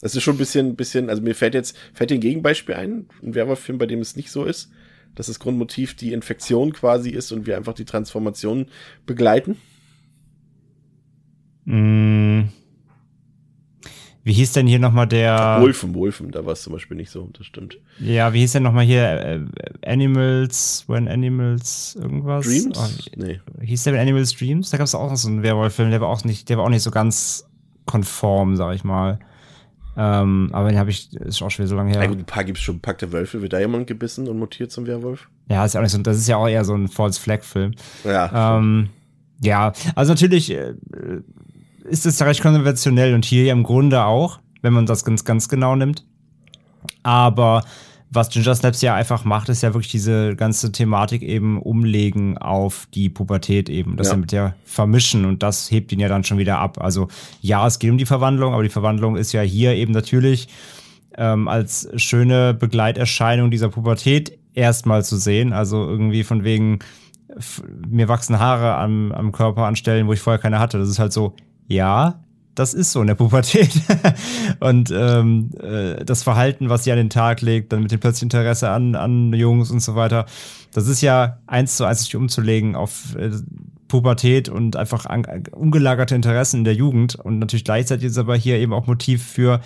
Das ist schon ein bisschen, bisschen, also mir fällt jetzt, fällt ein Gegenbeispiel ein, ein Werwolf-Film, bei dem es nicht so ist, dass das Grundmotiv die Infektion quasi ist und wir einfach die Transformation begleiten? Mm. Wie hieß denn hier nochmal der. Wolfen, Wolfen, da war es zum Beispiel nicht so, das stimmt. Ja, wie hieß denn nochmal hier äh, Animals, When Animals irgendwas? Dreams? Oh, nee. Hieß der Animals Dreams? Da gab es auch noch so einen Werwolf-Film, der war auch nicht, der war auch nicht so ganz konform, sag ich mal. Ähm, aber den habe ich, ist auch schon wieder so lange her. Ja, gut, ein paar gibt es schon. Pack der Wölfe, wird da jemand gebissen und mutiert zum Werwolf? Ja, ist ja auch nicht so, das ist ja auch eher so ein False Flag-Film. Ja. Ähm, ja, also natürlich äh, ist es recht konventionell und hier ja im Grunde auch, wenn man das ganz, ganz genau nimmt. Aber was Ginger Snaps ja einfach macht, ist ja wirklich diese ganze Thematik eben umlegen auf die Pubertät eben. Das Ja. mit der Vermischen und das hebt ihn ja dann schon wieder ab. Also ja, es geht um die Verwandlung, aber die Verwandlung ist ja hier eben natürlich ähm, als schöne Begleiterscheinung dieser Pubertät erstmal zu sehen. Also irgendwie von wegen, mir wachsen Haare am, am Körper an Stellen, wo ich vorher keine hatte. Das ist halt so, ja, das ist so in der Pubertät. und ähm, äh, das Verhalten, was sie an den Tag legt, dann mit dem plötzlichen Interesse an, an Jungs und so weiter, das ist ja eins zu eins sich umzulegen auf äh, Pubertät und einfach an, ungelagerte Interessen in der Jugend. Und natürlich gleichzeitig ist aber hier eben auch Motiv für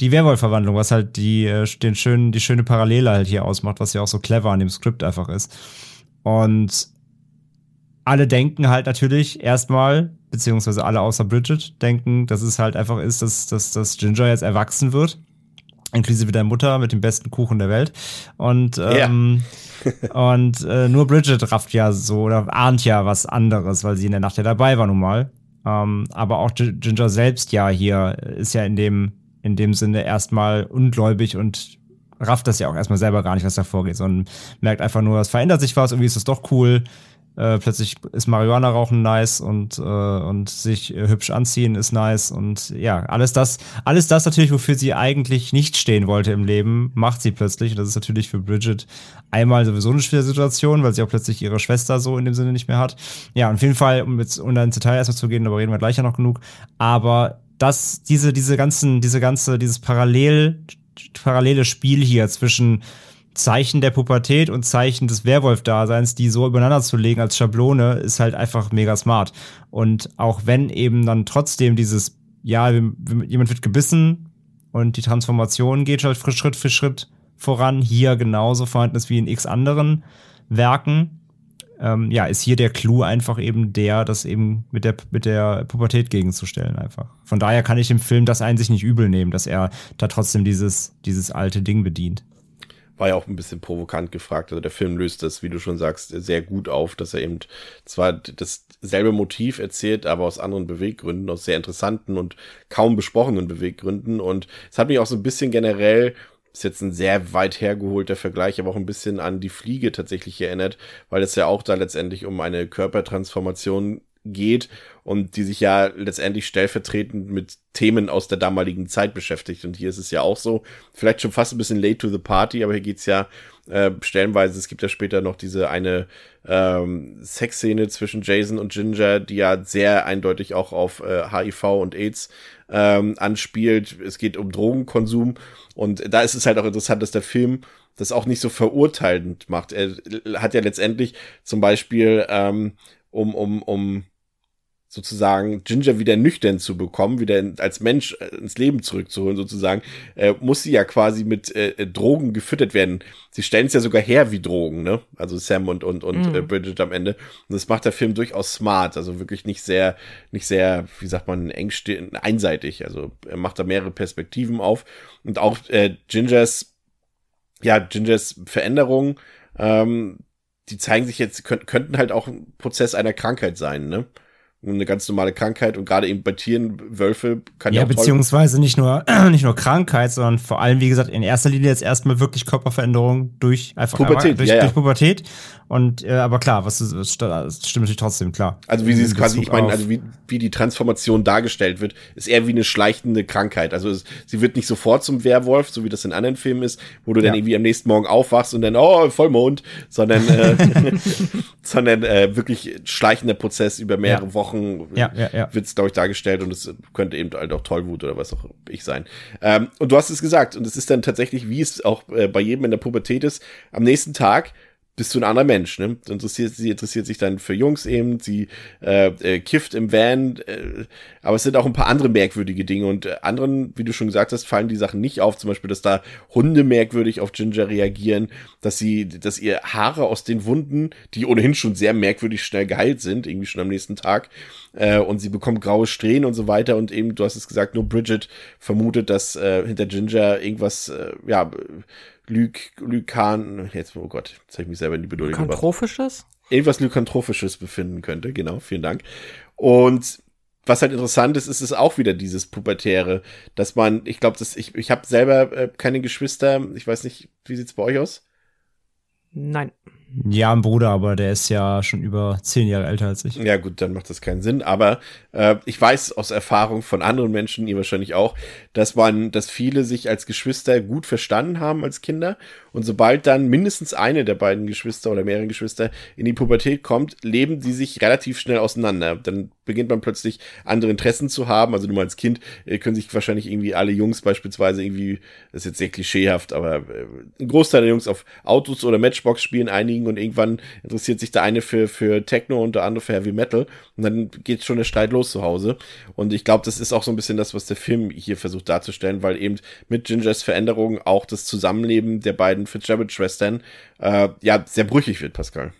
die Werwolf-Verwandlung, was halt die, äh, den schönen, die schöne Parallele halt hier ausmacht, was ja auch so clever an dem Skript einfach ist. Und alle denken halt natürlich erstmal, beziehungsweise alle außer Bridget denken, dass es halt einfach ist, dass, dass, dass Ginger jetzt erwachsen wird. Inklusive der Mutter mit dem besten Kuchen der Welt. Und, ähm, und äh, nur Bridget rafft ja so oder ahnt ja was anderes, weil sie in der Nacht ja dabei war nun mal. Ähm, aber auch Gi- Ginger selbst ja hier ist ja in dem, in dem Sinne erstmal ungläubig und rafft das ja auch erstmal selber gar nicht, was da vorgeht, sondern merkt einfach nur, es verändert sich was, irgendwie ist es doch cool. Äh, plötzlich ist Marihuana rauchen nice und, äh, und sich äh, hübsch anziehen ist nice und ja, alles das, alles das natürlich, wofür sie eigentlich nicht stehen wollte im Leben, macht sie plötzlich. Und das ist natürlich für Bridget einmal sowieso eine schwere Situation, weil sie auch plötzlich ihre Schwester so in dem Sinne nicht mehr hat. Ja, auf jeden Fall, um jetzt um da ins Detail erstmal zu gehen, darüber reden wir gleich ja noch genug. Aber das, diese, diese ganzen, diese ganze, dieses Parallel, parallele Spiel hier zwischen Zeichen der Pubertät und Zeichen des Werwolf-Daseins, die so übereinander zu legen als Schablone, ist halt einfach mega smart. Und auch wenn eben dann trotzdem dieses, ja, jemand wird gebissen und die Transformation geht halt Schritt für Schritt voran, hier genauso vorhanden ist wie in x anderen Werken, ähm, ja, ist hier der Clou einfach eben der, das eben mit der, mit der Pubertät gegenzustellen einfach. Von daher kann ich dem Film das eigentlich nicht übel nehmen, dass er da trotzdem dieses, dieses alte Ding bedient. War ja auch ein bisschen provokant gefragt. Also der Film löst das, wie du schon sagst, sehr gut auf, dass er eben zwar dasselbe Motiv erzählt, aber aus anderen Beweggründen, aus sehr interessanten und kaum besprochenen Beweggründen. Und es hat mich auch so ein bisschen generell, ist jetzt ein sehr weit hergeholter Vergleich, aber auch ein bisschen an die Fliege tatsächlich erinnert, weil es ja auch da letztendlich um eine Körpertransformation geht und die sich ja letztendlich stellvertretend mit Themen aus der damaligen Zeit beschäftigt. Und hier ist es ja auch so, vielleicht schon fast ein bisschen late to the party, aber hier geht's ja äh, stellenweise, es gibt ja später noch diese eine ähm, Sexszene zwischen Jason und Ginger, die ja sehr eindeutig auch auf äh, HIV und AIDS ähm, anspielt. Es geht um Drogenkonsum und da ist es halt auch interessant, dass der Film das auch nicht so verurteilend macht. Er hat ja letztendlich zum Beispiel ähm, um, um, um sozusagen Ginger wieder nüchtern zu bekommen, wieder in, als Mensch äh, ins Leben zurückzuholen, sozusagen, äh, muss sie ja quasi mit äh, Drogen gefüttert werden. Sie stellen es ja sogar her wie Drogen, ne? Also Sam und, und, und Mhm. äh, Bridget am Ende. Und das macht der Film durchaus smart, also wirklich nicht sehr, nicht sehr, wie sagt man, engstirn, einseitig. Also er macht da mehrere Perspektiven auf. Und auch äh, Gingers ja, Gingers Veränderungen, ähm, die zeigen sich jetzt, könnt, könnten halt auch ein Prozess einer Krankheit sein, ne? Eine ganz normale Krankheit und gerade eben bei Tieren, Wölfe kann ja, Ja, beziehungsweise nicht nur, nicht nur Krankheit, sondern vor allem, wie gesagt, in erster Linie jetzt erstmal wirklich Körperveränderung durch einfach Pubertät, durch, ja, ja. durch Pubertät. Und äh, aber klar, was was stimmt natürlich trotzdem, klar. Also wie sie es quasi, ich meine, also wie, wie die Transformation dargestellt wird, ist eher wie eine schleichende Krankheit. Also es, sie wird nicht sofort zum Werwolf, so wie das in anderen Filmen ist, wo du dann Ja. irgendwie am nächsten Morgen aufwachst und dann, oh, Vollmond, sondern, äh, sondern äh, wirklich schleichender Prozess über mehrere Ja. Wochen Ja, ja, ja. wird es, glaube ich, dargestellt und es könnte eben halt auch Tollwut oder was auch ich sein. Ähm, und du hast es gesagt und es ist dann tatsächlich, wie es auch äh, bei jedem in der Pubertät ist, am nächsten Tag bist du ein anderer Mensch, ne? Interessiert, sie interessiert sich dann für Jungs eben, sie äh, äh, kifft im Van, äh, aber es sind auch ein paar andere merkwürdige Dinge und äh, anderen, wie du schon gesagt hast, fallen die Sachen nicht auf. Zum Beispiel, dass da Hunde merkwürdig auf Ginger reagieren, dass sie, dass ihr Haare aus den Wunden, die ohnehin schon sehr merkwürdig schnell geheilt sind, irgendwie schon am nächsten Tag, äh, und sie bekommt graue Strähnen und so weiter und eben, du hast es gesagt, nur Bridget vermutet, dass äh, hinter Ginger irgendwas, äh, ja, Lyk, Lykan, jetzt, oh Gott, jetzt habe ich mich selber in die Bedeutung gebracht Kantrophisches? irgendwas Lykantrophisches befinden könnte. Genau, vielen Dank. Und was halt interessant ist, ist es auch wieder dieses Pubertäre, dass man, ich glaube, dass ich, ich habe selber äh, keine Geschwister. Ich weiß nicht, wie sieht's bei euch aus? Nein. Ja, ein Bruder, aber der ist ja schon über zehn Jahre älter als ich. Ja, gut, dann macht das keinen Sinn. Aber äh, ich weiß aus Erfahrung von anderen Menschen, ihr wahrscheinlich auch, dass man, dass viele sich als Geschwister gut verstanden haben als Kinder. Und sobald dann mindestens eine der beiden Geschwister oder mehrere Geschwister in die Pubertät kommt, leben die sich relativ schnell auseinander. Dann beginnt man plötzlich andere Interessen zu haben. Also nur mal als Kind äh, können sich wahrscheinlich irgendwie alle Jungs beispielsweise irgendwie, das ist jetzt sehr klischeehaft, aber äh, ein Großteil der Jungs auf Autos oder Matchbox spielen einigen und irgendwann interessiert sich der eine für, für Techno und der andere für Heavy Metal und dann geht schon der Streit los zu Hause. Und ich glaube, das ist auch so ein bisschen das, was der Film hier versucht darzustellen, weil eben mit Gingers Veränderung auch das Zusammenleben der beiden Fitzgerald-Schwestern äh, ja sehr brüchig wird, Pascal.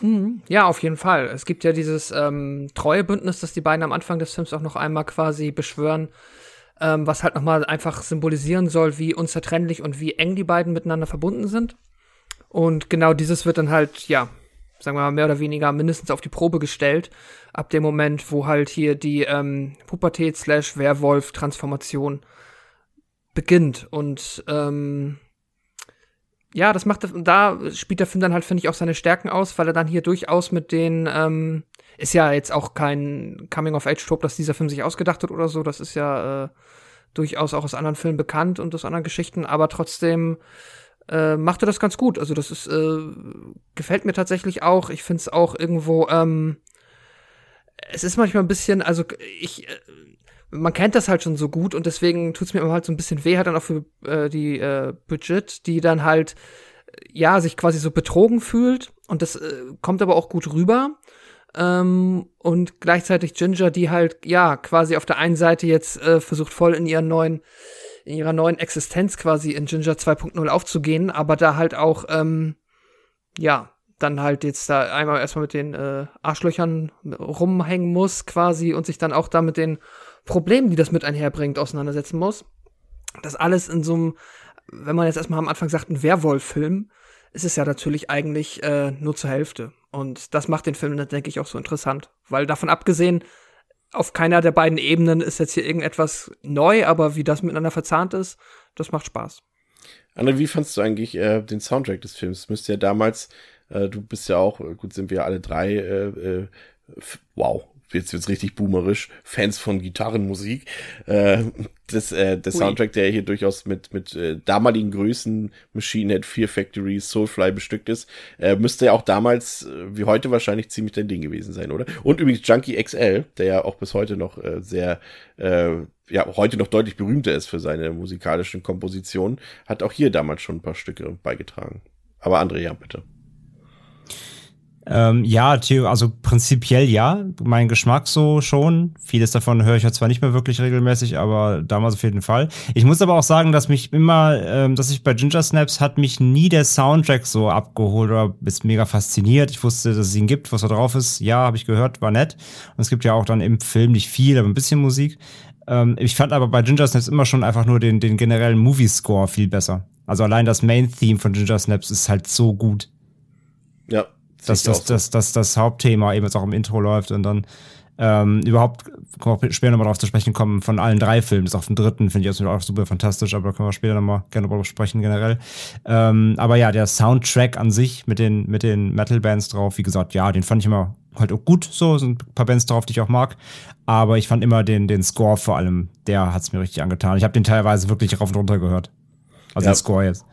Mhm. Ja, auf jeden Fall. Es gibt ja dieses ähm, Treuebündnis, das die beiden am Anfang des Films auch noch einmal quasi beschwören, ähm, was halt nochmal einfach symbolisieren soll, wie unzertrennlich und wie eng die beiden miteinander verbunden sind. Und genau dieses wird dann halt, ja, sagen wir mal, mehr oder weniger mindestens auf die Probe gestellt, ab dem Moment, wo halt hier die ähm, Pubertät-Werwolf-Transformation beginnt. Und ähm, ja, das macht, da spielt der Film dann halt, finde ich, auch seine Stärken aus, weil er dann hier durchaus mit den, ähm, ist ja jetzt auch kein Coming-of-Age-Trope, dass dieser Film sich ausgedacht hat oder so, das ist ja äh, durchaus auch aus anderen Filmen bekannt und aus anderen Geschichten, aber trotzdem äh, macht er das ganz gut. Also das ist, äh, gefällt mir tatsächlich auch. Ich finde es auch irgendwo, ähm, es ist manchmal ein bisschen, also ich, äh, man kennt das halt schon so gut und deswegen tut es mir immer halt so ein bisschen weh, halt dann auch für äh, die äh, Bridget, die dann halt, äh, ja, sich quasi so betrogen fühlt und das äh, kommt aber auch gut rüber. Ähm, und gleichzeitig Ginger, die halt, ja, quasi auf der einen Seite jetzt äh, versucht voll in ihren neuen, in ihrer neuen Existenz quasi in Ginger 2.0 aufzugehen, aber da halt auch, ähm, ja, dann halt jetzt da einmal erstmal mit den äh, Arschlöchern rumhängen muss quasi und sich dann auch da mit den Problemen, die das mit einherbringt, auseinandersetzen muss. Das alles in so einem, wenn man jetzt erstmal am Anfang sagt, ein Werwolf-Film, ist es ja natürlich eigentlich äh, nur zur Hälfte. Und das macht den Film, dann, denke ich, auch so interessant. Weil davon abgesehen, auf keiner der beiden Ebenen ist jetzt hier irgendetwas neu, aber wie das miteinander verzahnt ist, das macht Spaß. Anne, wie fandst du eigentlich äh, den Soundtrack des Films? Müsste ja damals, äh, du bist ja auch, äh, gut, sind wir alle drei, äh, äh, wow, jetzt wird's richtig boomerisch, Fans von Gitarrenmusik. Äh, das, äh, der Ui. Soundtrack, der hier durchaus mit, mit äh, damaligen Größen, Machine Head, Fear Factory, Soulfly bestückt ist, äh, müsste ja auch damals, äh, wie heute wahrscheinlich, ziemlich dein Ding gewesen sein, oder? Und übrigens Junkie XL, der ja auch bis heute noch äh, sehr, äh, ja, heute noch deutlich berühmter ist für seine musikalischen Kompositionen, hat auch hier damals schon ein paar Stücke beigetragen. Aber André, ja, bitte. Ähm, ja, also prinzipiell ja. Mein Geschmack so schon. Vieles davon höre ich ja zwar nicht mehr wirklich regelmäßig, aber damals auf jeden Fall. Ich muss aber auch sagen, dass mich immer, ähm, dass ich bei Ginger Snaps hat mich nie der Soundtrack so abgeholt oder ist mega fasziniert. Ich wusste, dass es ihn gibt, was da drauf ist. Ja, habe ich gehört, war nett. Und es gibt ja auch dann im Film nicht viel, aber ein bisschen Musik. Ähm, ich fand aber bei Ginger Snaps immer schon einfach nur den, den generellen Movie-Score viel besser. Also allein das Main-Theme von Ginger Snaps ist halt so gut. Ja. Dass das, das, das, das Hauptthema eben jetzt auch im Intro läuft und dann ähm, überhaupt, können wir später nochmal darauf zu sprechen kommen, von allen drei Filmen. Das ist auf dem dritten, finde ich auch super fantastisch, aber da können wir später nochmal gerne drüber sprechen generell. Ähm, aber ja, der Soundtrack an sich mit den, mit den Metal-Bands drauf, wie gesagt, ja, den fand ich immer halt auch gut, so sind ein paar Bands drauf, die ich auch mag. Aber ich fand immer den, den Score vor allem, der hat es mir richtig angetan. Ich habe den teilweise wirklich rauf und runter gehört. Also Ja. den Score jetzt.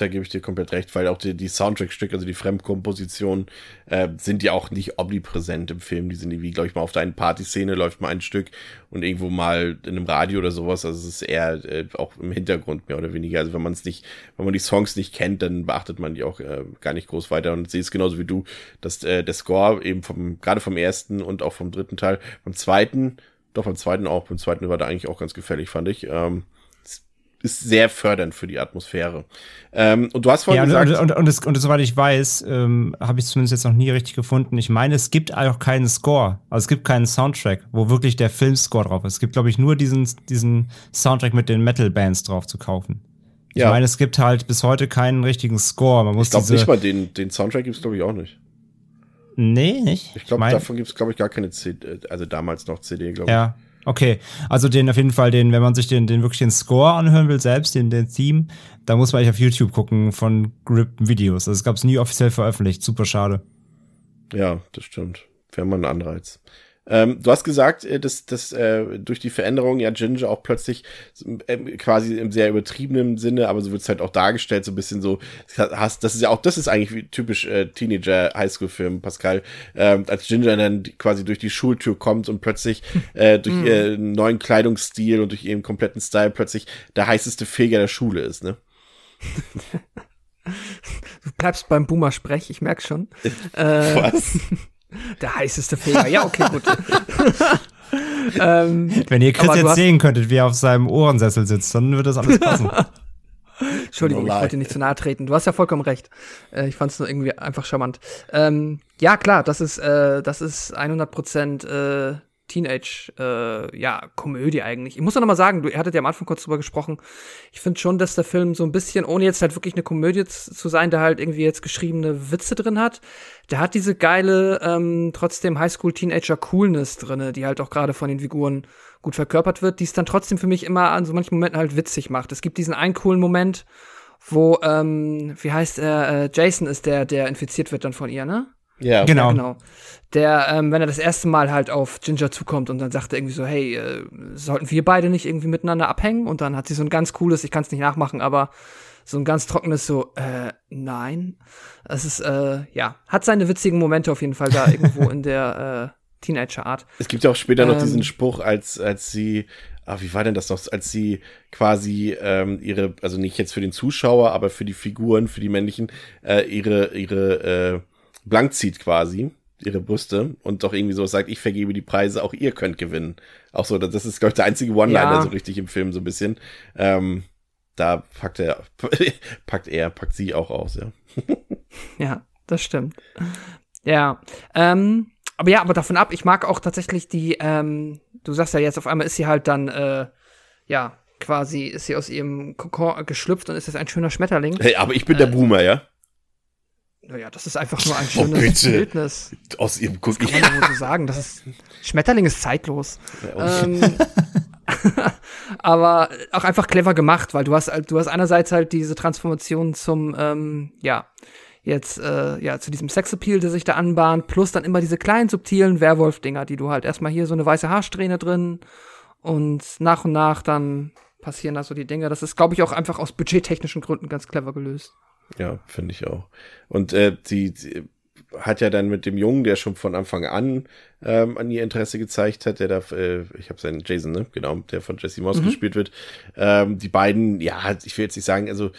Da gebe ich dir komplett recht, weil auch die, die Soundtrack-Stücke, also die Fremdkompositionen, äh, sind ja auch nicht omnipräsent im Film. Die sind irgendwie, glaube ich, mal auf der Partyszene läuft mal ein Stück und irgendwo mal in einem Radio oder sowas. Also es ist eher äh, auch im Hintergrund mehr oder weniger. Also wenn man es nicht, wenn man die Songs nicht kennt, dann beachtet man die auch äh, gar nicht groß weiter und sehe es genauso wie du, dass äh, der Score eben vom, gerade vom ersten und auch vom dritten Teil, beim zweiten, doch beim zweiten auch, beim zweiten war der eigentlich auch ganz gefällig, fand ich. Ähm, ist sehr fördernd für die Atmosphäre. Ähm, und du hast vorhin Ja, und, gesagt, und, und, und, das, und soweit ich weiß, ähm, habe ich es zumindest jetzt noch nie richtig gefunden. Ich meine, es gibt auch keinen Score. Also es gibt keinen Soundtrack, wo wirklich der Filmscore drauf ist. Es gibt, glaube ich, nur diesen, diesen Soundtrack mit den Metal-Bands drauf zu kaufen. Ich Ja. meine, es gibt halt bis heute keinen richtigen Score. Man muss ich glaube nicht mal den, den Soundtrack gibt es, glaube ich, auch nicht. nee, nicht? Ich glaube, mein- davon gibt es, glaube ich, gar keine CD, also damals noch CD, glaube ich. Ja, okay. Also den auf jeden Fall, den, wenn man sich den, den wirklich den Score anhören will, selbst, den, den Theme, da muss man eigentlich auf YouTube gucken von gerippten Videos. Also es gab es nie offiziell veröffentlicht. Super schade. Ja, das stimmt. Wäre mal ein Anreiz. Ähm, du hast gesagt, äh, dass, dass äh, durch die Veränderung ja Ginger auch plötzlich ähm, quasi im sehr übertriebenen Sinne, aber so wird es halt auch dargestellt, so ein bisschen so, hast, das ist ja auch, das ist eigentlich typisch äh, Teenager-Highschool-Film, Pascal, ähm, als Ginger dann quasi durch die Schultür kommt und plötzlich äh, durch ihren neuen Kleidungsstil und durch ihren kompletten Style plötzlich der heißeste Feger der Schule ist, ne? Du bleibst beim Boomer-Sprech, ich merk schon. Äh, Was? der heißeste Feger. Ja, okay, gut. ähm, Wenn ihr Chris jetzt hast- sehen könntet, wie er auf seinem Ohrensessel sitzt, dann wird das alles passen. Entschuldigung, ich No wollte dir nicht zu nahe treten. Du hast ja vollkommen recht. Äh, ich fand es nur irgendwie einfach charmant. Ähm, ja, klar, das ist, äh, das ist 100% äh, Teenage, äh, ja, Komödie eigentlich. Ich muss doch noch mal sagen, du hattet ja am Anfang kurz drüber gesprochen. Ich finde schon, dass der Film so ein bisschen, ohne jetzt halt wirklich eine Komödie zu sein, der halt irgendwie jetzt geschriebene Witze drin hat, der hat diese geile, ähm, trotzdem Highschool-Teenager-Coolness drinne, die halt auch gerade von den Figuren gut verkörpert wird, die es dann trotzdem für mich immer an so manchen Momenten halt witzig macht. Es gibt diesen einen coolen Moment, wo, ähm, wie heißt er, äh, Jason ist der, der infiziert wird dann von ihr, ne? Ja. Genau. Ja, genau. Der, ähm, wenn er das erste Mal halt auf Ginger zukommt und dann sagt er irgendwie so, hey, äh, sollten wir beide nicht irgendwie miteinander abhängen? Und dann hat sie so ein ganz cooles, ich kann es nicht nachmachen, aber so ein ganz trockenes so, äh, nein. Es ist, äh, ja, hat seine witzigen Momente auf jeden Fall da irgendwo in der äh, Teenager-Art. Es gibt ja auch später noch Ähm. diesen Spruch, als, als sie, ah, wie war denn das noch, als sie quasi ähm, ihre, also nicht jetzt für den Zuschauer, aber für die Figuren, für die männlichen, äh, ihre, ihre äh, blank zieht quasi, ihre Brüste und doch irgendwie so sagt, ich vergebe die Preise, auch ihr könnt gewinnen. Auch so, das ist, glaube ich, der einzige One-Liner Ja. so richtig im Film, so ein bisschen. Ähm, da packt er, packt er, packt sie auch aus, ja. Ja, das stimmt. Ja, ähm, aber ja, aber davon ab, ich mag auch tatsächlich die, ähm, du sagst ja jetzt, auf einmal ist sie halt dann, äh, ja, quasi ist sie aus ihrem Kokon geschlüpft und ist jetzt ein schöner Schmetterling. Hey, aber ich bin der Boomer, ja? Naja, das ist einfach nur ein Oh, schönes bitte. Bildnis. Aus ihrem Guck. Kann man so sagen. Das ist, Schmetterling ist zeitlos. Ähm, aber auch einfach clever gemacht, weil du hast, du hast einerseits halt diese Transformation zum, ähm, ja, jetzt, äh, ja, zu diesem Sexappeal, der sich da anbahnt, plus dann immer diese kleinen subtilen Werwolf-Dinger, die du halt erstmal hier so eine weiße Haarsträhne drin und nach und nach dann passieren da so die Dinge. Das ist, glaube ich, auch einfach aus budgettechnischen Gründen ganz clever gelöst. Ja, finde ich auch. Und äh, die, die hat ja dann mit dem Jungen, der schon von Anfang an ähm, an ihr Interesse gezeigt hat, der da, äh, ich habe seinen Jason, ne, genau, der von Jesse Moss gespielt wird. Ähm, die beiden, ja, ich will jetzt nicht sagen, also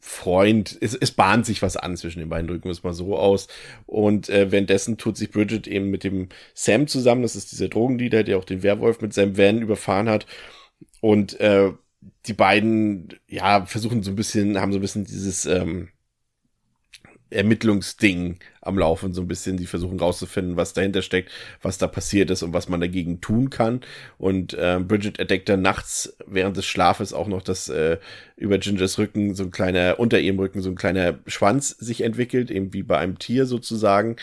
Freund, es, es bahnt sich was an zwischen den beiden, drücken wir es mal so aus. Und äh, währenddessen tut sich Bridget eben mit dem Sam zusammen, das ist dieser Drogendealer, der auch den Werwolf mit seinem Van überfahren hat. Und äh, die beiden, ja, versuchen so ein bisschen, haben so ein bisschen dieses, ähm, Ermittlungsding am Laufen, so ein bisschen. Die versuchen rauszufinden, was dahinter steckt, was da passiert ist und was man dagegen tun kann. Und äh, Bridget entdeckt dann nachts während des Schlafes auch noch, dass äh, über Gingers Rücken so ein kleiner, unter ihrem Rücken so ein kleiner Schwanz sich entwickelt, eben wie bei einem Tier sozusagen.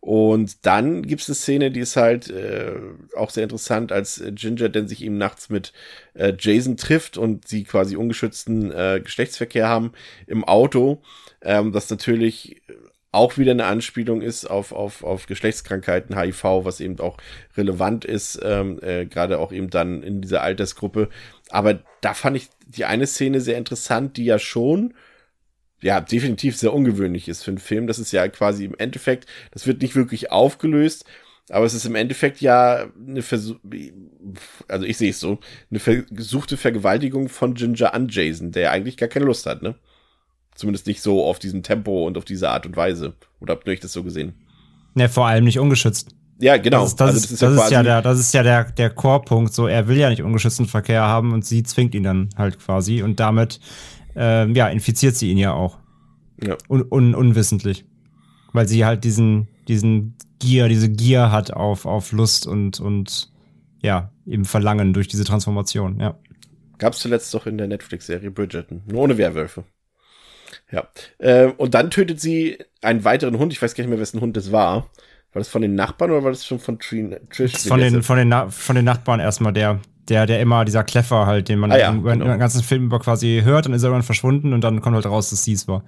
Und dann gibt es eine Szene, die ist halt äh, auch sehr interessant, als Ginger denn sich eben nachts mit äh, Jason trifft und sie quasi ungeschützten äh, Geschlechtsverkehr haben im Auto. Ähm, das natürlich auch wieder eine Anspielung ist auf, auf, auf Geschlechtskrankheiten, HIV, was eben auch relevant ist, ähm, äh, gerade auch eben dann in dieser Altersgruppe. Aber da fand ich die eine Szene sehr interessant, die ja schon ja, definitiv sehr ungewöhnlich ist für einen Film. Das ist ja quasi im Endeffekt, das wird nicht wirklich aufgelöst, aber es ist im Endeffekt ja eine Versuch, also ich sehe es so, eine versuchte Vergewaltigung von Ginger an Jason, der ja eigentlich gar keine Lust hat, ne? Zumindest nicht so auf diesem Tempo und auf diese Art und Weise. Oder habt ihr euch das so gesehen? Ne, vor allem nicht ungeschützt. Ja, genau. Das ist, das also ist, das ist, ja, der, das ist ja der, der Core-Punkt. So, er will ja nicht ungeschützten Verkehr haben und sie zwingt ihn dann halt quasi. Und damit ähm, ja, infiziert sie ihn ja auch. Ja. Un un unwissentlich. Weil sie halt diesen, diesen Gier, diese Gier hat auf, auf Lust und, und ja, eben Verlangen durch diese Transformation, ja. Gab es zuletzt doch in der Netflix-Serie Bridgerton. Nur ohne Werwölfe. Ja. Äh, und dann tötet sie einen weiteren Hund. Ich weiß gar nicht mehr, wessen Hund das war. War das von den Nachbarn oder war das schon von Trish? Von den, von, den von den Nachbarn erstmal der der, der immer, dieser Kleffer halt, den man ah, ja, im, genau. den ganzen Film über quasi hört und ist irgendwann verschwunden und dann kommt halt raus, dass sie es war.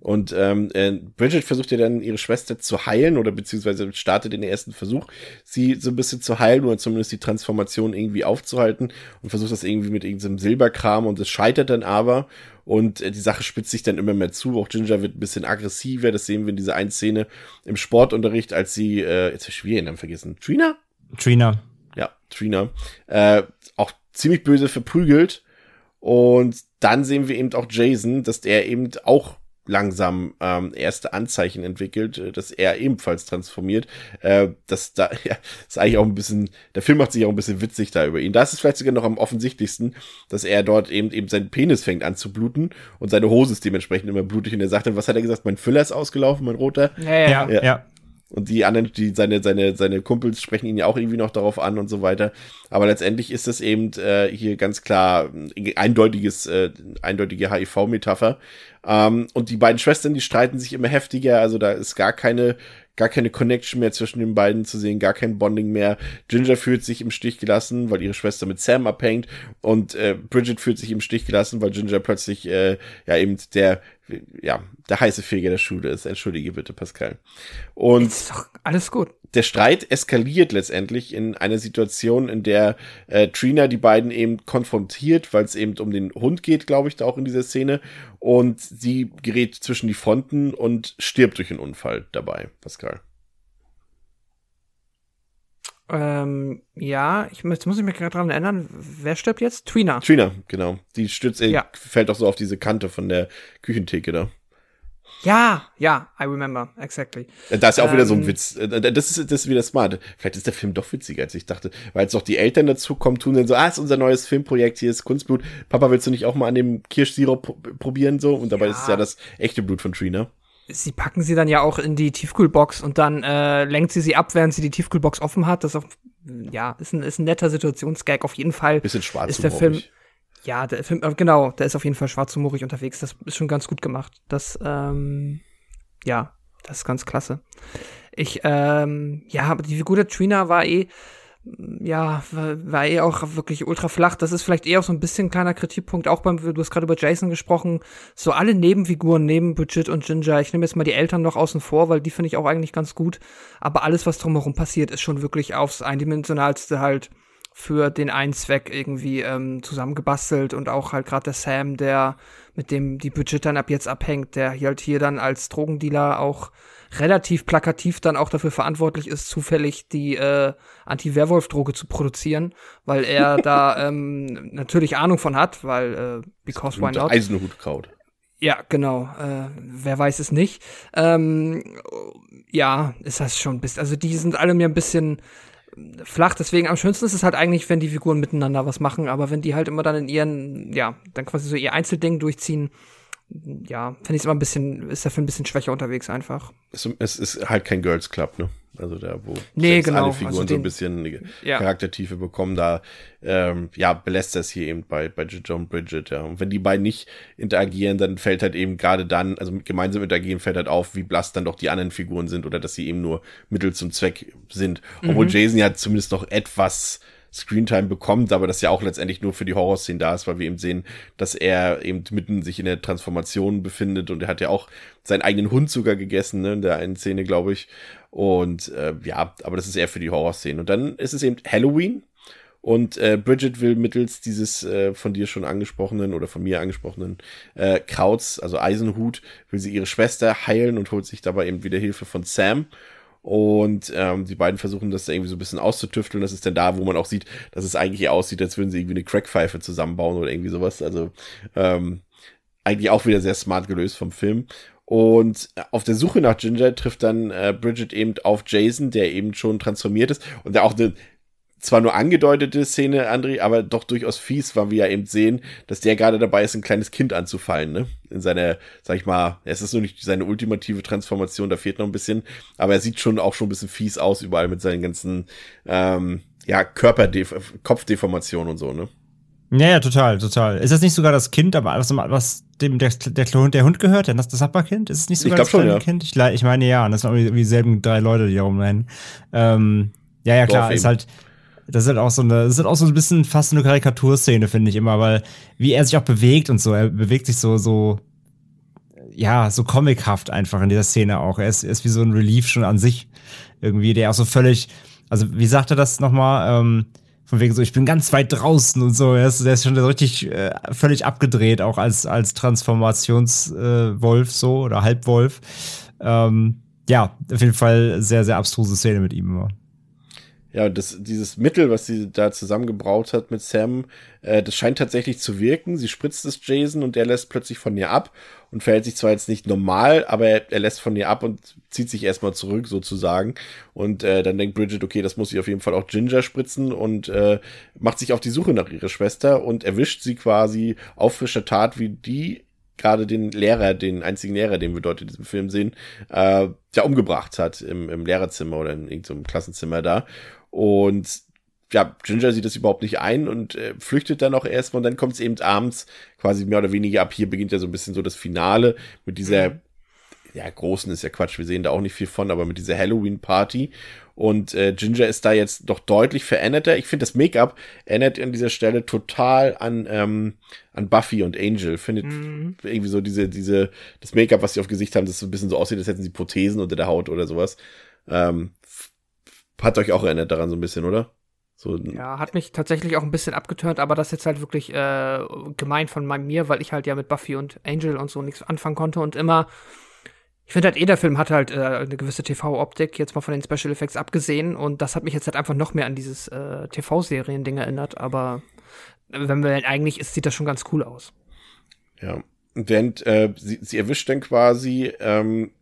Und ähm, äh, Bridget versucht ja dann ihre Schwester zu heilen oder beziehungsweise startet den ersten Versuch, sie so ein bisschen zu heilen oder zumindest die Transformation irgendwie aufzuhalten und versucht das irgendwie mit irgendeinem Silberkram und es scheitert dann aber und äh, die Sache spitzt sich dann immer mehr zu. Auch Ginger wird ein bisschen aggressiver. Das sehen wir in dieser einen Szene im Sportunterricht, als sie, äh, jetzt habe ich wieder den Namen vergessen, Trina? Trina Trina, äh, auch ziemlich böse verprügelt. Und dann sehen wir eben auch Jason, dass der eben auch langsam ähm, erste Anzeichen entwickelt, äh, dass er ebenfalls transformiert. Äh, das da ja, ist eigentlich auch ein bisschen, der Film macht sich auch ein bisschen witzig da über ihn. Da ist es vielleicht sogar noch am offensichtlichsten, dass er dort eben eben sein Penis fängt an zu bluten und seine Hose ist dementsprechend immer blutig und er sagt dann, was hat er gesagt? Mein Füller ist ausgelaufen, mein roter. Ja, ja, ja. ja. Und die anderen, die seine, seine, seine Kumpels sprechen ihn ja auch irgendwie noch darauf an und so weiter. Aber letztendlich ist es eben äh, hier ganz klar eindeutiges, äh, eindeutige HIV-Metapher. Ähm, und die beiden Schwestern, die streiten sich immer heftiger. Also da ist gar keine, gar keine Connection mehr zwischen den beiden zu sehen, gar kein Bonding mehr. Ginger fühlt sich im Stich gelassen, weil ihre Schwester mit Sam abhängt. Und äh, Bridget fühlt sich im Stich gelassen, weil Ginger plötzlich äh, ja eben der ja, der heiße Feger der Schule ist. Entschuldige bitte, Pascal. Und ist doch alles gut. Der Streit eskaliert letztendlich in einer Situation, in der äh, Trina die beiden eben konfrontiert, weil es eben um den Hund geht, glaube ich, da auch in dieser Szene. Und sie gerät zwischen die Fronten und stirbt durch einen Unfall dabei, Pascal. Ähm, ja, ich muss, muss ich mich gerade daran erinnern, wer stirbt jetzt? Trina. Trina, genau. Die stürzt, äh, ja. fällt auch so auf diese Kante von der Küchentheke da. Ja, ja, I remember, exactly. Äh, da ist ja auch ähm, wieder so ein ähm, Witz. Äh, das ist, das ist wieder smart. Vielleicht ist der Film doch witziger, als ich dachte. Weil jetzt auch die Eltern dazu kommen, tun dann so, ah, ist unser neues Filmprojekt, hier ist Kunstblut. Papa, willst du nicht auch mal an dem Kirschsirup probieren, so? Und dabei ja. ist es ja das echte Blut von Trina sie packen sie dann ja auch in die Tiefkühlbox und dann äh, lenkt sie sie ab, während sie die Tiefkühlbox offen hat. Das ist, auf, ja, ist ein, ist ein netter Situationsgag. Auf jeden Fall Bisschen schwarz ist der Film. Ja, der Film, äh, genau, der ist auf jeden Fall schwarzhumorig unterwegs. Das ist schon ganz gut gemacht. Das, ähm, ja, das ist ganz klasse. Ich, ähm, ja, aber die Figur der Trina war eh, ja, war, eh auch wirklich ultra flach. Das ist vielleicht eher auch so ein bisschen ein kleiner Kritikpunkt, auch beim, du hast gerade über Jason gesprochen, so alle Nebenfiguren neben Bridget und Ginger, ich nehme jetzt mal die Eltern noch außen vor, weil die finde ich auch eigentlich ganz gut, aber alles, was drumherum passiert, ist schon wirklich aufs Eindimensionalste halt für den einen Zweck irgendwie ähm, zusammengebastelt. Und auch halt gerade der Sam, der mit dem die Bridget dann ab jetzt abhängt, der halt hier dann als Drogendealer auch relativ plakativ dann auch dafür verantwortlich ist, zufällig die äh, Anti-Werwolf-Droge zu produzieren, weil er da ähm, natürlich Ahnung von hat, weil äh, because why not? Eisenhutkraut. Ja, genau. Äh, wer weiß es nicht. Ähm, ja, ist das schon ein bisschen. Also die sind alle mir ein bisschen flach. Deswegen am schönsten ist es halt eigentlich, wenn die Figuren miteinander was machen. Aber wenn die halt immer dann in ihren, ja, dann quasi so ihr Einzelding durchziehen, ja, finde ich es immer ein bisschen, ist Film ein bisschen schwächer unterwegs einfach. Es, es ist halt kein Girls Club, ne? Also da, wo Nee, genau, alle Figuren also so den- ein bisschen Ja. Charaktertiefe bekommen, da ähm, ja, belässt es hier eben bei, bei und Bridget, ja. Und wenn die beiden nicht interagieren, dann fällt halt eben gerade dann, also mit gemeinsam interagieren, fällt halt auf, wie blass dann doch die anderen Figuren sind oder dass sie eben nur Mittel zum Zweck sind. Obwohl Mhm. Jason ja zumindest noch etwas Screentime bekommt, aber das ja auch letztendlich nur für die Horrorszenen da ist, weil wir eben sehen, dass er eben mitten sich in der Transformation befindet und er hat ja auch seinen eigenen Hund sogar gegessen, ne, in der einen Szene, glaube ich. Und äh, ja, aber das ist eher für die Horrorszenen. Und dann ist es eben Halloween und äh, Bridget will mittels dieses äh, von dir schon angesprochenen oder von mir angesprochenen äh, Krauts, also Eisenhut, will sie ihre Schwester heilen und holt sich dabei eben wieder Hilfe von Sam. Und ähm, die beiden versuchen das irgendwie so ein bisschen auszutüfteln. Das ist dann da, wo man auch sieht, dass es eigentlich aussieht, als würden sie irgendwie eine Crackpfeife zusammenbauen oder irgendwie sowas. Also ähm, eigentlich auch wieder sehr smart gelöst vom Film. Und auf der Suche nach Ginger trifft dann äh, Bridget eben auf Jason, der eben schon transformiert ist und der auch eine zwar nur angedeutete Szene, André, aber doch durchaus fies, weil wir ja eben sehen, dass der gerade dabei ist, ein kleines Kind anzufallen, ne? In seiner, sag ich mal, es ist nur nicht seine ultimative Transformation, da fehlt noch ein bisschen, aber er sieht schon auch schon ein bisschen fies aus, überall mit seinen ganzen, ähm, ja, Körperdef Kopfdeformationen und so, ne? Ja, ja, total, total. Ist das nicht sogar das Kind, aber was, was dem der, der, Hund, der Hund gehört, der, das, das Nachbarkind? Ist es nicht sogar glaub das schon, ja. Kind? Ich, ich meine ja, und das sind irgendwie dieselben drei Leute, die da rumrennen. Ähm, ja, ja, klar, Dorf ist eben. halt, das ist halt auch so eine, das ist halt auch so ein bisschen fast eine Karikaturszene, finde ich immer, weil wie er sich auch bewegt und so, er bewegt sich so, so, ja, so comichaft einfach in dieser Szene auch. Er ist, er ist wie so ein Relief schon an sich. Irgendwie, der auch so völlig, also wie sagt er das nochmal? Ähm, von wegen so, ich bin ganz weit draußen und so. Er ist, der ist schon richtig äh, völlig abgedreht, auch als, als Transformationswolf äh, so oder Halbwolf. Ähm, ja, auf jeden Fall sehr, sehr abstruse Szene mit ihm immer. Ja, das, dieses Mittel, was sie da zusammengebraut hat mit Sam, äh, das scheint tatsächlich zu wirken. Sie spritzt es Jason und der lässt plötzlich von ihr ab und verhält sich zwar jetzt nicht normal, aber er, er lässt von ihr ab und zieht sich erstmal zurück sozusagen. Und äh, dann denkt Bridget, okay, das muss ich auf jeden Fall auch Ginger spritzen und äh, macht sich auf die Suche nach ihrer Schwester und erwischt sie quasi auf frischer Tat, wie die gerade den Lehrer, den einzigen Lehrer, den wir dort in diesem Film sehen, äh, ja umgebracht hat im, im Lehrerzimmer oder in irgendeinem Klassenzimmer da. Und ja, Ginger sieht das überhaupt nicht ein und äh, flüchtet dann auch erstmal und dann kommt es eben abends quasi mehr oder weniger ab. Hier beginnt ja so ein bisschen so das Finale mit dieser, ja, großen ist ja Quatsch, wir sehen da auch nicht viel von, aber mit dieser Halloween-Party. Und äh, Ginger ist da jetzt doch deutlich veränderter. Ich finde, das Make-up erinnert an dieser Stelle total an, ähm, an Buffy und Angel. Findet irgendwie so diese, diese, das Make-up, was sie auf Gesicht haben, das so ein bisschen so aussieht, als hätten sie Prothesen unter der Haut oder sowas. Ähm, hat euch auch erinnert daran so ein bisschen, oder? So, Ja, hat mich tatsächlich auch ein bisschen abgeturnt, aber das ist jetzt halt wirklich äh, gemein von mir, weil ich halt ja mit Buffy und Angel und so nichts anfangen konnte und immer. Ich finde halt, eh der Film hat halt äh, eine gewisse TV-Optik, jetzt mal von den Special Effects abgesehen, und das hat mich jetzt halt einfach noch mehr an dieses äh, TV-Serien-Ding erinnert, aber wenn wir eigentlich ist, sieht das schon ganz cool aus. Ja. Und während äh, sie, sie erwischt dann quasi, ähm,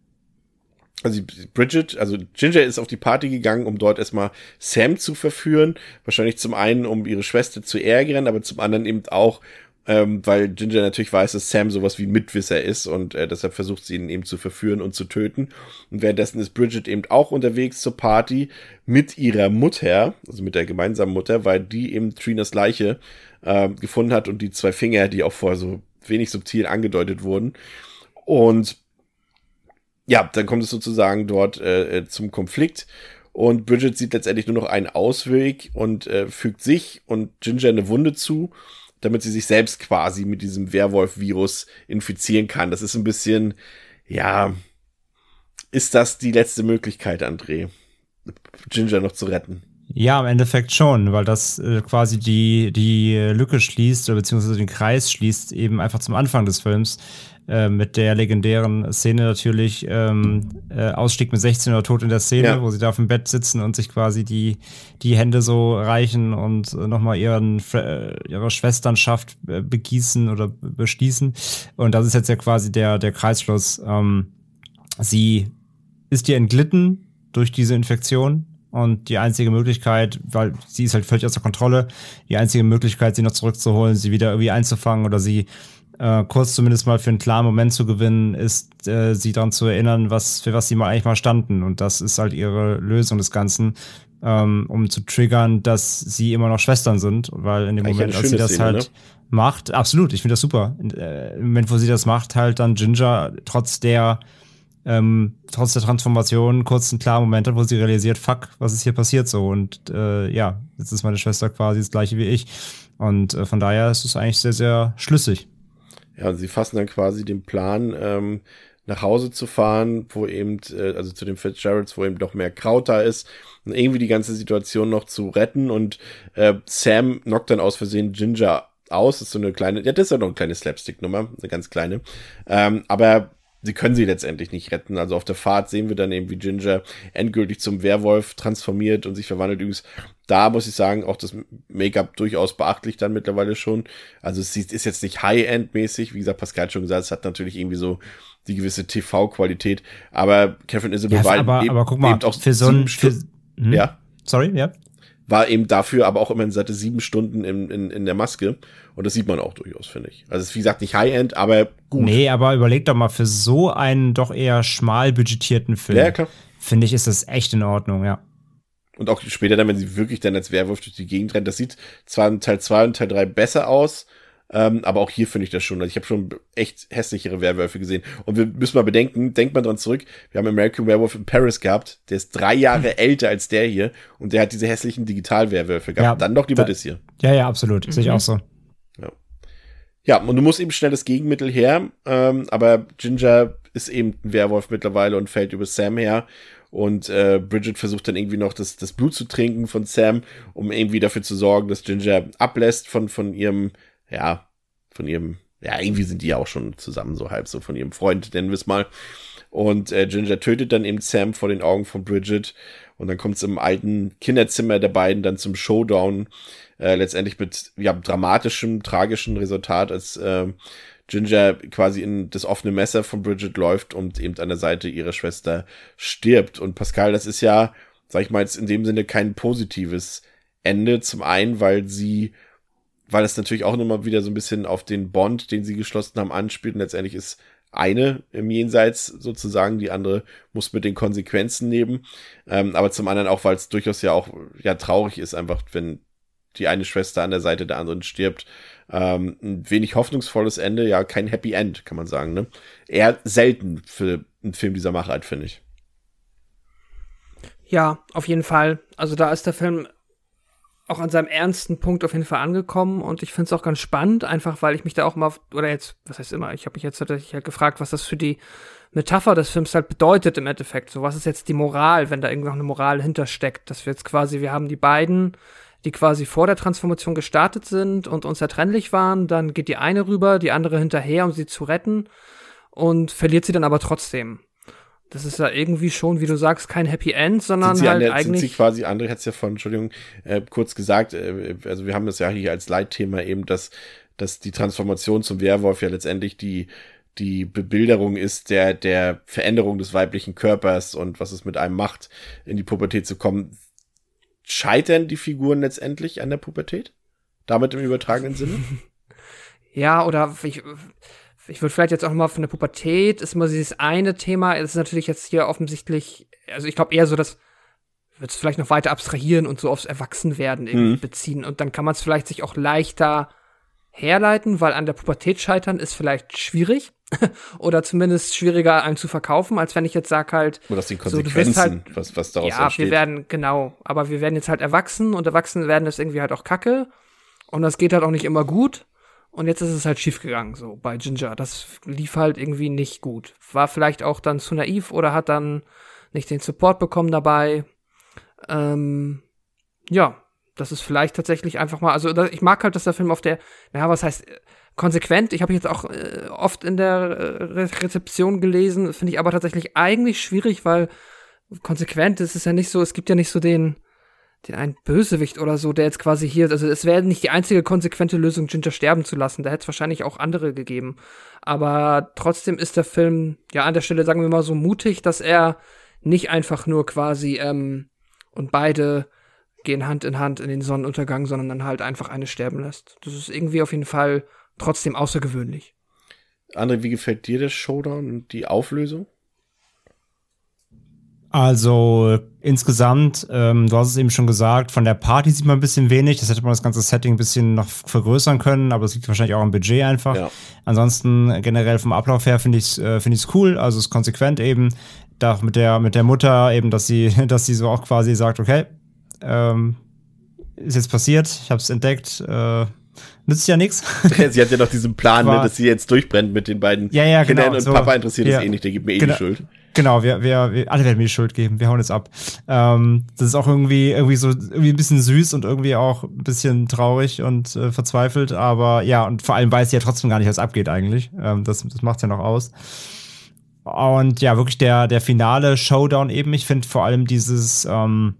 also Bridget, also Ginger ist auf die Party gegangen, um dort erstmal Sam zu verführen. Wahrscheinlich zum einen, um ihre Schwester zu ärgern, aber zum anderen eben auch, ähm, weil Ginger natürlich weiß, dass Sam sowas wie Mitwisser ist und äh, deshalb versucht sie ihn eben zu verführen und zu töten. Und währenddessen ist Bridget eben auch unterwegs zur Party mit ihrer Mutter, also mit der gemeinsamen Mutter, weil die eben Trinas Leiche äh, gefunden hat und die zwei Finger, die auch vorher so wenig subtil angedeutet wurden. Und ja, dann kommt es sozusagen dort äh, äh, zum Konflikt. Und Bridget sieht letztendlich nur noch einen Ausweg und äh, fügt sich und Ginger eine Wunde zu, damit sie sich selbst quasi mit diesem Werwolf-Virus infizieren kann. Das ist ein bisschen, ja, ist das die letzte Möglichkeit, André, Ginger noch zu retten? Ja, im Endeffekt schon, weil das äh, quasi die, die Lücke schließt, oder beziehungsweise den Kreis schließt, eben einfach zum Anfang des Films, äh, mit der legendären Szene natürlich, ähm, äh, Ausstieg mit 16 oder Tod in der Szene, Ja. wo sie da auf dem Bett sitzen und sich quasi die, die Hände so reichen und äh, nochmal ihren, äh, ihre Schwesternschaft äh, begießen oder beschließen. Und das ist jetzt ja quasi der, der Kreisschluss. Ähm, sie ist dir entglitten durch diese Infektion und die einzige Möglichkeit, weil sie ist halt völlig außer Kontrolle, die einzige Möglichkeit, sie noch zurückzuholen, sie wieder irgendwie einzufangen oder sie äh, kurz zumindest mal für einen klaren Moment zu gewinnen, ist, äh, sie daran zu erinnern, was, für was sie mal eigentlich mal standen. Und das ist halt ihre Lösung des Ganzen, ähm, um zu triggern, dass sie immer noch Schwestern sind. Weil in dem Eigentlich Moment, als sie das Szene, halt macht, absolut, ich finde das super. Äh, Im Moment, wo sie das macht, halt dann Ginger trotz der ähm, trotz der Transformation kurz einen klaren Moment hat, wo sie realisiert, fuck, was ist hier passiert so? Und äh, ja, jetzt ist meine Schwester quasi das gleiche wie ich. Und äh, von daher ist es eigentlich sehr, sehr schlüssig. Ja, und sie fassen dann quasi den Plan, ähm, nach Hause zu fahren, wo eben, äh, also zu den Fitzgeralds, wo eben doch mehr Kraut da ist, und irgendwie die ganze Situation noch zu retten. Und äh, Sam knockt dann aus Versehen Ginger aus. Das ist so eine kleine, ja, das ist ja noch eine kleine Slapstick-Nummer, eine ganz kleine. Ähm, aber sie können sie letztendlich nicht retten. Also auf der Fahrt sehen wir dann eben, wie Ginger endgültig zum Werwolf transformiert und sich verwandelt. Übrigens, da muss ich sagen, auch das Make-up durchaus beachtlich dann mittlerweile schon. Also es ist jetzt nicht High-End-mäßig. Wie gesagt, Pascal hat schon gesagt, es hat natürlich irgendwie so die gewisse TV-Qualität. Aber Catherine Isabel Ja, aber, eben, aber guck mal, eben auch für so ein. Für, hm? ja, Sorry, ja. War eben dafür aber auch immerhin seit sieben Stunden in, in, in der Maske. Und das sieht man auch durchaus, finde ich. Also es ist wie gesagt nicht High-End, aber gut. Nee, aber überleg doch mal, für so einen doch eher schmal budgetierten Film, Ja, klar. finde ich, ist das echt in Ordnung, ja. Und auch später dann, wenn sie wirklich dann als Werwolf durch die Gegend rennt, das sieht zwar in Teil 2 und Teil 3 besser aus, ähm, aber auch hier finde ich das schon. Also ich habe schon echt hässlichere Werwölfe gesehen. Und wir müssen mal bedenken, denkt mal dran zurück, wir haben American Werewolf in Paris gehabt, der ist drei Jahre älter als der hier und der hat diese hässlichen Digital-Werwölfe gehabt. Ja, dann doch lieber da- das hier. Ja, ja, absolut. Sehe ich auch so. Ja, und du musst eben schnell das Gegenmittel her, ähm, aber Ginger ist eben ein Werwolf mittlerweile und fällt über Sam her. Und äh, Bridget versucht dann irgendwie noch das, das Blut zu trinken von Sam, um irgendwie dafür zu sorgen, dass Ginger ablässt von, von ihrem, ja, von ihrem, ja, irgendwie sind die ja auch schon zusammen, so halb so von ihrem Freund, nennen wir es mal. Und äh, Ginger tötet dann eben Sam vor den Augen von Bridget. Und dann kommt es im alten Kinderzimmer der beiden dann zum Showdown. Äh, letztendlich mit ja, dramatischem, tragischem Resultat, als äh, Ginger quasi in das offene Messer von Bridget läuft und eben an der Seite ihrer Schwester stirbt. Und Pascal, das ist ja, sag ich mal, jetzt in dem Sinne kein positives Ende. Zum einen, weil sie, weil es natürlich auch nochmal wieder so ein bisschen auf den Bond, den sie geschlossen haben, anspielt. Und letztendlich ist eine im Jenseits sozusagen, die andere muss mit den Konsequenzen leben. Ähm, aber zum anderen auch, weil es durchaus ja auch ja traurig ist, einfach wenn die eine Schwester an der Seite der anderen stirbt. Ähm, ein wenig hoffnungsvolles Ende, ja, kein Happy End, kann man sagen. Ne? Eher selten für einen Film dieser Machart, finde ich. Ja, auf jeden Fall. Also da ist der Film auch an seinem ernsten Punkt auf jeden Fall angekommen und ich finde es auch ganz spannend, einfach weil ich mich da auch mal, oder jetzt, was heißt immer, ich habe mich jetzt tatsächlich halt gefragt, was das für die Metapher des Films halt bedeutet im Endeffekt. So, was ist jetzt die Moral, wenn da irgendwie noch eine Moral hintersteckt, dass wir jetzt quasi, wir haben die beiden, die quasi vor der Transformation gestartet sind und unzertrennlich waren, dann geht die eine rüber, die andere hinterher, um sie zu retten und verliert sie dann aber trotzdem. Das ist ja irgendwie schon, wie du sagst, kein Happy End, sondern sind sie, halt der, sind eigentlich. sie quasi, André hat es ja von, Entschuldigung, äh, kurz gesagt, äh, also wir haben das ja hier als Leitthema eben, dass, dass die Transformation zum Werwolf ja letztendlich die, die Bebilderung ist der, der Veränderung des weiblichen Körpers und was es mit einem macht, in die Pubertät zu kommen. Scheitern die Figuren letztendlich an der Pubertät? Damit im übertragenen Sinne? Ja, oder ich, ich würde vielleicht jetzt auch mal von der Pubertät, ist immer dieses eine Thema, das ist natürlich jetzt hier offensichtlich, also ich glaube eher so, das wird es vielleicht noch weiter abstrahieren und so aufs Erwachsenwerden irgendwie Mhm. beziehen. Und dann kann man es vielleicht sich auch leichter herleiten, weil an der Pubertät scheitern ist vielleicht schwierig. oder zumindest schwieriger einem zu verkaufen, als wenn ich jetzt sag halt, Oder So, du wirst Konsequenzen, halt- was, was daraus ja, entsteht. wir werden, genau, aber wir werden jetzt halt erwachsen und erwachsen werden ist irgendwie halt auch kacke. Und das geht halt auch nicht immer gut. Und jetzt ist es halt schief gegangen, so bei Ginger. Das lief halt irgendwie nicht gut. War vielleicht auch dann zu naiv oder hat dann nicht den Support bekommen dabei. Ähm, ja, das ist vielleicht tatsächlich einfach mal, also ich mag halt, dass der Film auf der, naja, was heißt, konsequent, ich habe jetzt auch äh, oft in der äh, Re Rezeption gelesen, finde ich aber tatsächlich eigentlich schwierig, weil konsequent, es ist ja nicht so, es gibt ja nicht so den, den einen Bösewicht oder so, der jetzt quasi hier, also es wäre nicht die einzige konsequente Lösung, Ginger sterben zu lassen. Da hätte es wahrscheinlich auch andere gegeben. Aber trotzdem ist der Film, ja, an der Stelle, sagen wir mal, so mutig, dass er nicht einfach nur quasi, ähm, und beide gehen Hand in Hand in den Sonnenuntergang, sondern dann halt einfach eine sterben lässt. Das ist irgendwie auf jeden Fall trotzdem außergewöhnlich. André, wie gefällt dir der Showdown und die Auflösung? Also insgesamt, ähm, du hast es eben schon gesagt, von der Party sieht man ein bisschen wenig. Das hätte man das ganze Setting ein bisschen noch vergrößern können, aber es liegt wahrscheinlich auch am Budget einfach. Ja. Ansonsten generell vom Ablauf her finde ich es äh, find ich's cool, also es ist konsequent eben. Da mit der, mit der Mutter eben, dass sie, dass sie so auch quasi sagt, okay, ähm, ist jetzt passiert, ich habe es entdeckt, äh, nützt ja nichts. sie hat ja noch diesen Plan, ne, dass sie jetzt durchbrennt mit den beiden ja, ja, genau, Kindern und so, Papa interessiert ja, es eh nicht, der gibt mir eh genau, die Schuld. Genau, wir, wir, wir alle werden mir die Schuld geben, wir hauen jetzt ab. Ähm, das ist auch irgendwie, irgendwie so irgendwie ein bisschen süß und irgendwie auch ein bisschen traurig und äh, verzweifelt, aber ja, und vor allem weiß sie ja trotzdem gar nicht, was abgeht eigentlich. Ähm, das das macht ja noch aus. Und ja, wirklich der, der finale Showdown eben. Ich finde vor allem dieses, ähm,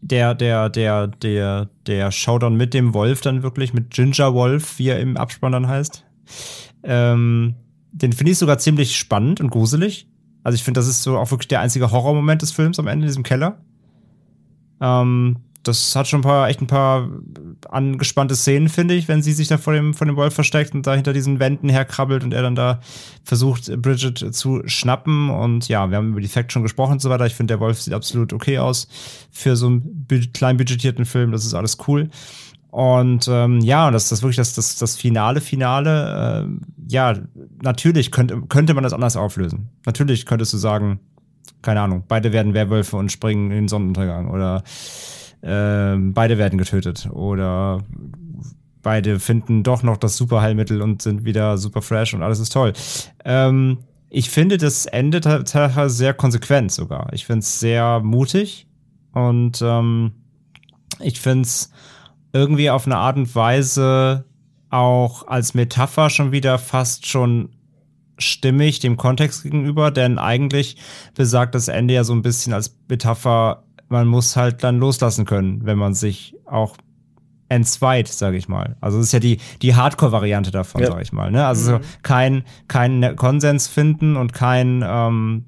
der, der, der, der, der Showdown mit dem Wolf dann wirklich, mit Ginger Wolf, wie er im Abspann dann heißt. Ähm, den finde ich sogar ziemlich spannend und gruselig. Also ich finde, das ist so auch wirklich der einzige Horrormoment des Films am Ende in diesem Keller. Ähm, das hat schon ein paar, echt ein paar angespannte Szenen, finde ich, wenn sie sich da vor dem, vor dem Wolf versteckt und da hinter diesen Wänden herkrabbelt und er dann da versucht, Bridget zu schnappen. Und ja, wir haben über die Facts schon gesprochen und so weiter. Ich finde, der Wolf sieht absolut okay aus für so einen klein budgetierten Film. Das ist alles cool. Und ähm, ja, das ist wirklich das, das, das finale Finale. Äh, ja, natürlich könnte, könnte man das anders auflösen. Natürlich könntest du sagen, keine Ahnung, beide werden Werwölfe und springen in den Sonnenuntergang oder äh, beide werden getötet oder beide finden doch noch das Superheilmittel und sind wieder super fresh und alles ist toll. Ähm, ich finde das Ende tatsächlich sehr konsequent sogar. Ich finde es sehr mutig und ähm, ich finde es irgendwie auf eine Art und Weise auch als Metapher schon wieder fast schon stimmig dem Kontext gegenüber, denn eigentlich besagt das Ende ja so ein bisschen als Metapher man muss halt dann loslassen können, wenn man sich auch entzweit, sage ich mal. Also das ist ja die, die Hardcore-Variante davon, ja. sage ich mal. Ne? Also mhm. kein, kein Konsens finden und kein ähm,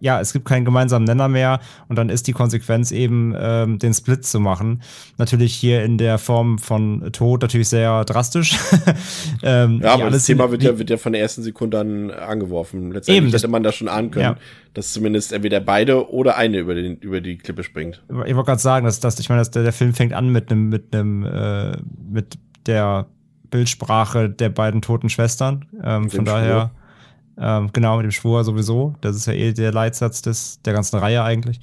ja, es gibt keinen gemeinsamen Nenner mehr und dann ist die Konsequenz eben, ähm, den Split zu machen. Natürlich hier in der Form von Tod natürlich sehr drastisch. ähm, ja, aber das Thema wird ja, wird ja von der ersten Sekunde an angeworfen. Letztendlich eben, hätte man da schon ahnen können, ja. dass zumindest entweder beide oder eine über, den, über die Klippe springt. Ich wollte gerade sagen, dass, dass ich meine, dass der, der Film fängt an mit einem, mit einem, äh, mit der Bildsprache der beiden toten Schwestern. Ähm, von daher ähm, genau, mit dem Schwur sowieso. Das ist ja eh der Leitsatz des, der ganzen Reihe eigentlich.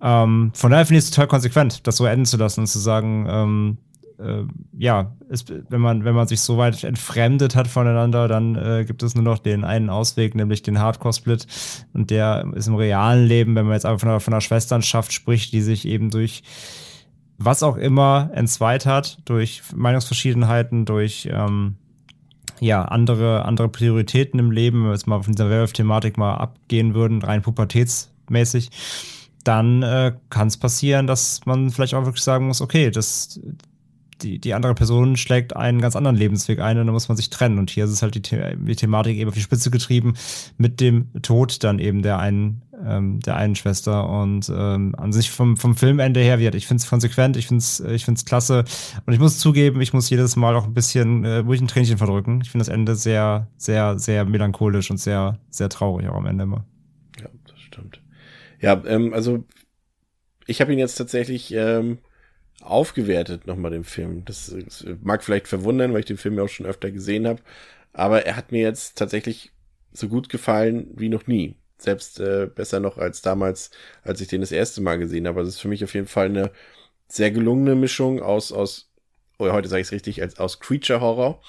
Ähm, von daher finde ich es total konsequent, das so enden zu lassen und zu sagen, ähm, äh, ja, ist, wenn, man, wenn man sich so weit entfremdet hat voneinander, dann äh, gibt es nur noch den einen Ausweg, nämlich den Hardcore-Split. Und der ist im realen Leben, wenn man jetzt einfach von einer, von einer Schwesternschaft spricht, die sich eben durch was auch immer entzweit hat, durch Meinungsverschiedenheiten, durch ähm, ja, andere, andere Prioritäten im Leben, wenn wir jetzt mal von dieser Werwolf-Thematik mal abgehen würden, rein pubertätsmäßig, dann äh, kann es passieren, dass man vielleicht auch wirklich sagen muss, okay, das, die, die andere Person schlägt einen ganz anderen Lebensweg ein und dann muss man sich trennen. Und hier ist es halt die, The die Thematik eben auf die Spitze getrieben mit dem Tod dann eben der einen, ähm, der einen Schwester. Und ähm, an sich vom, vom Filmende her, wie ich finde es konsequent, ich finde es ich find's klasse. Und ich muss zugeben, ich muss jedes Mal auch ein bisschen äh, ruhig ein Tränchen verdrücken. Ich finde das Ende sehr, sehr, sehr melancholisch und sehr, sehr traurig auch am Ende immer. Ja, das stimmt. Ja, ähm, also ich habe ihn jetzt tatsächlich ähm, aufgewertet nochmal den Film. Das, das, mag vielleicht verwundern, weil ich den Film ja auch schon öfter gesehen habe. Aber er hat mir jetzt tatsächlich so gut gefallen wie noch nie. Selbst äh, besser noch als damals, als ich den das erste Mal gesehen habe. Also es ist für mich auf jeden Fall eine sehr gelungene Mischung aus, aus oder heute sage ich es richtig, als aus Creature Horror